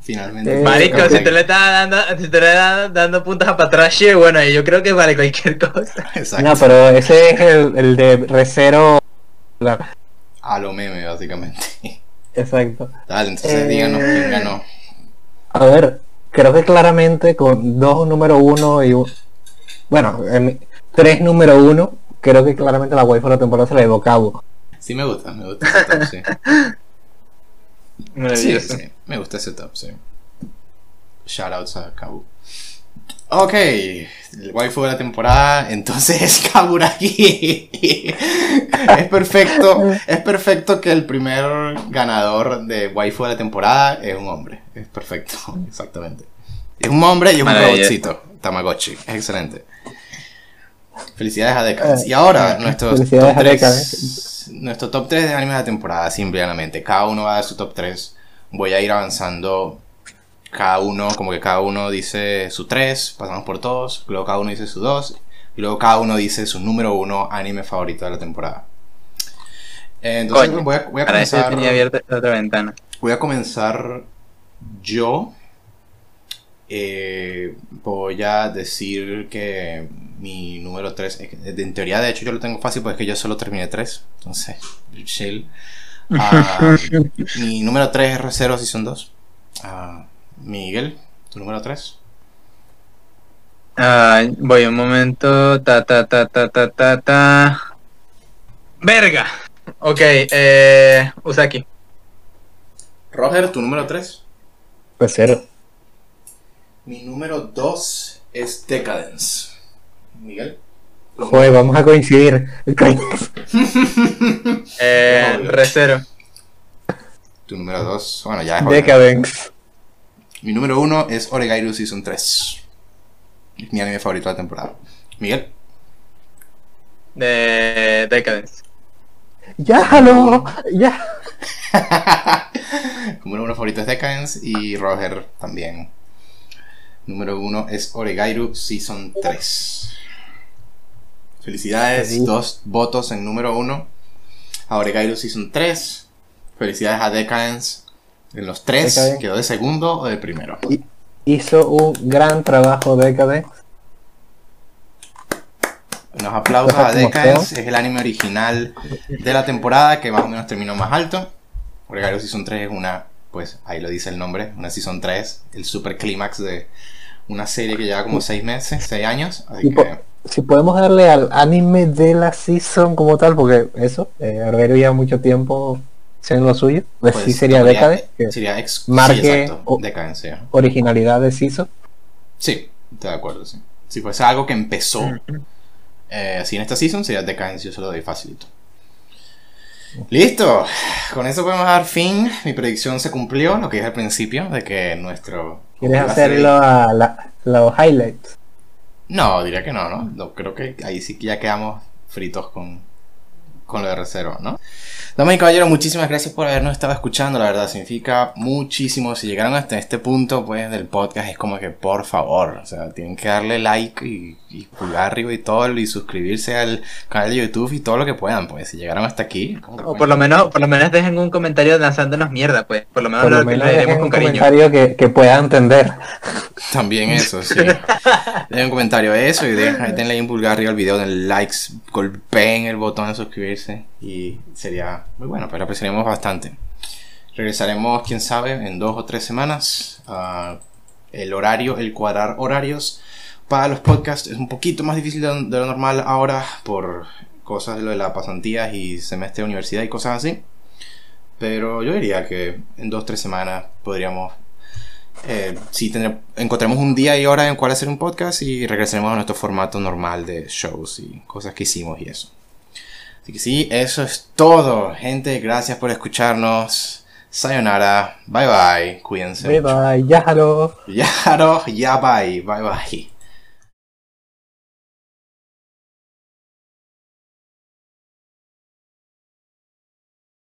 [SPEAKER 1] Finalmente.
[SPEAKER 3] Eh,
[SPEAKER 2] Marico, si te le estás dando, si te le estás dando puntas a Patrache, bueno, yo creo que vale cualquier cosa.
[SPEAKER 1] Exacto.
[SPEAKER 3] No, pero ese es el, el de Recero.
[SPEAKER 1] A lo meme, básicamente.
[SPEAKER 3] Exacto.
[SPEAKER 1] Dale, entonces
[SPEAKER 3] Eh,
[SPEAKER 1] díganos quién ganó.
[SPEAKER 3] A ver, creo que claramente con dos número uno y un... Bueno, en- tres número uno, creo que claramente la de la temporada se la llevó Cabo.
[SPEAKER 1] Sí, me gusta, me gusta ese top, sí. Sí, sí, me gusta ese top, sí. Shoutouts a Kabu. Ok, el waifu de la temporada, entonces es Kaburagi. es perfecto, es perfecto que el primer ganador de waifu de la temporada es un hombre. Es perfecto, exactamente. Es un hombre y es un robotcito, Tamagotchi. Es excelente. Felicidades a Decadence. Y ahora,
[SPEAKER 3] Eh,
[SPEAKER 1] nuestros top
[SPEAKER 3] a
[SPEAKER 1] 3,
[SPEAKER 3] Decadence.
[SPEAKER 1] nuestro top 3 de anime de la temporada, simple y llanamente. Cada uno va a dar su top 3. Voy a ir avanzando. Cada uno, como que cada uno dice su 3, pasamos por todos. Luego cada uno dice su 2. Y luego cada uno dice su número 1 anime favorito de la temporada. Entonces
[SPEAKER 2] Coño,
[SPEAKER 1] voy a, voy a
[SPEAKER 2] Para eso
[SPEAKER 1] comenzar.
[SPEAKER 2] tenía abierta otra ventana.
[SPEAKER 1] Voy a comenzar yo. Eh, voy a decir que mi número 3, en teoría de hecho yo lo tengo fácil porque es que yo solo terminé 3, entonces, chill. Ah, mi número 3 es R0 Season 2. Ah, Miguel, tu número 3.
[SPEAKER 2] Ah, voy un momento. Ta, ta, ta, ta, ta, ta, ta. Verga. Ok, eh. Usaki.
[SPEAKER 1] Roger, tu número 3.
[SPEAKER 3] Recero.
[SPEAKER 1] Mi número 2 es Decadence. Miguel.
[SPEAKER 3] Joder, vamos a coincidir.
[SPEAKER 2] Eh. Recero.
[SPEAKER 1] Tu número 2, bueno, ya es.
[SPEAKER 3] Decadence.
[SPEAKER 1] Mi número 1 es Oregairu Season 3. Es mi anime favorito de la temporada. Miguel.
[SPEAKER 2] De Decadence.
[SPEAKER 3] Ya, jalo. Ya.
[SPEAKER 1] número 1 favorito es Decadence y Roger también. Número 1 es Oregairu Season 3. Felicidades,
[SPEAKER 3] Sí.
[SPEAKER 1] dos votos en número 1 a Oregairu Season 3. Felicidades a Decadence en los 3.
[SPEAKER 3] Decadence.
[SPEAKER 1] ¿Quedó de segundo o de primero?
[SPEAKER 3] Hizo un gran trabajo Decadence.
[SPEAKER 1] Unos aplausos a Decadence, es el anime original de la temporada que más o menos terminó más alto. Oregairu Season 3 es una, pues ahí lo dice el nombre, una Season 3, el super clímax de una serie que lleva como 6 meses, 6 años. Así que,
[SPEAKER 3] Si podemos darle al anime de la season como tal, porque eso, eh, lleva mucho tiempo siendo lo suyo, pues,
[SPEAKER 1] pues,
[SPEAKER 3] sí sería que
[SPEAKER 1] Sería ex,
[SPEAKER 3] marque
[SPEAKER 1] sí, exacto, ajá.
[SPEAKER 3] originalidad de season.
[SPEAKER 1] Sí, estoy de acuerdo, sí. Si fuese algo que empezó eh, así en esta season, sería Decadence, yo se lo doy facilito. Listo, con eso podemos dar fin. Mi predicción se cumplió, lo que dije al principio, de que nuestro...
[SPEAKER 3] ¿Quieres
[SPEAKER 1] iba a ser-
[SPEAKER 3] hacerlo a la- los highlights?
[SPEAKER 1] No, diría que no, ¿no? No, Creo que ahí sí que ya quedamos fritos con, con lo de reserva, ¿no? Damas y caballeros, muchísimas gracias por habernos estado escuchando, la verdad, significa muchísimo. Si llegaron hasta este punto, pues, del podcast, es como que, por favor, o sea, tienen que darle like y, y pulgar arriba y todo, y suscribirse al canal de YouTube y todo lo que puedan, pues, si llegaron hasta aquí.
[SPEAKER 2] O por lo menos, por lo menos dejen un comentario lanzándonos mierda, pues. Por lo menos
[SPEAKER 3] Por
[SPEAKER 2] lo,
[SPEAKER 3] lo menos
[SPEAKER 2] con
[SPEAKER 3] un
[SPEAKER 2] cariño.
[SPEAKER 3] comentario que, que pueda entender.
[SPEAKER 1] También eso, sí. Dejen un comentario de eso y dejen, denle ahí un pulgar arriba al video, den likes, golpeen el botón de suscribirse y sería muy bueno, pero apreciaremos bastante. Regresaremos, quién sabe, en dos o tres semanas. Ah, el horario, el cuadrar horarios para los podcasts es un poquito más difícil de, lo normal ahora por cosas de lo de las pasantías y semestre de universidad y cosas así. Pero yo diría que en dos o tres semanas podríamos eh, sí, tendré- encontremos un día y hora en cual hacer un podcast y regresaremos a nuestro formato normal de shows y cosas que hicimos y eso. Así que sí, eso es todo, gente. Gracias por escucharnos. Sayonara. Bye bye. Cuídense.
[SPEAKER 3] Bye bye, ya, jalo.
[SPEAKER 1] Ya, no, ya bye. Bye bye.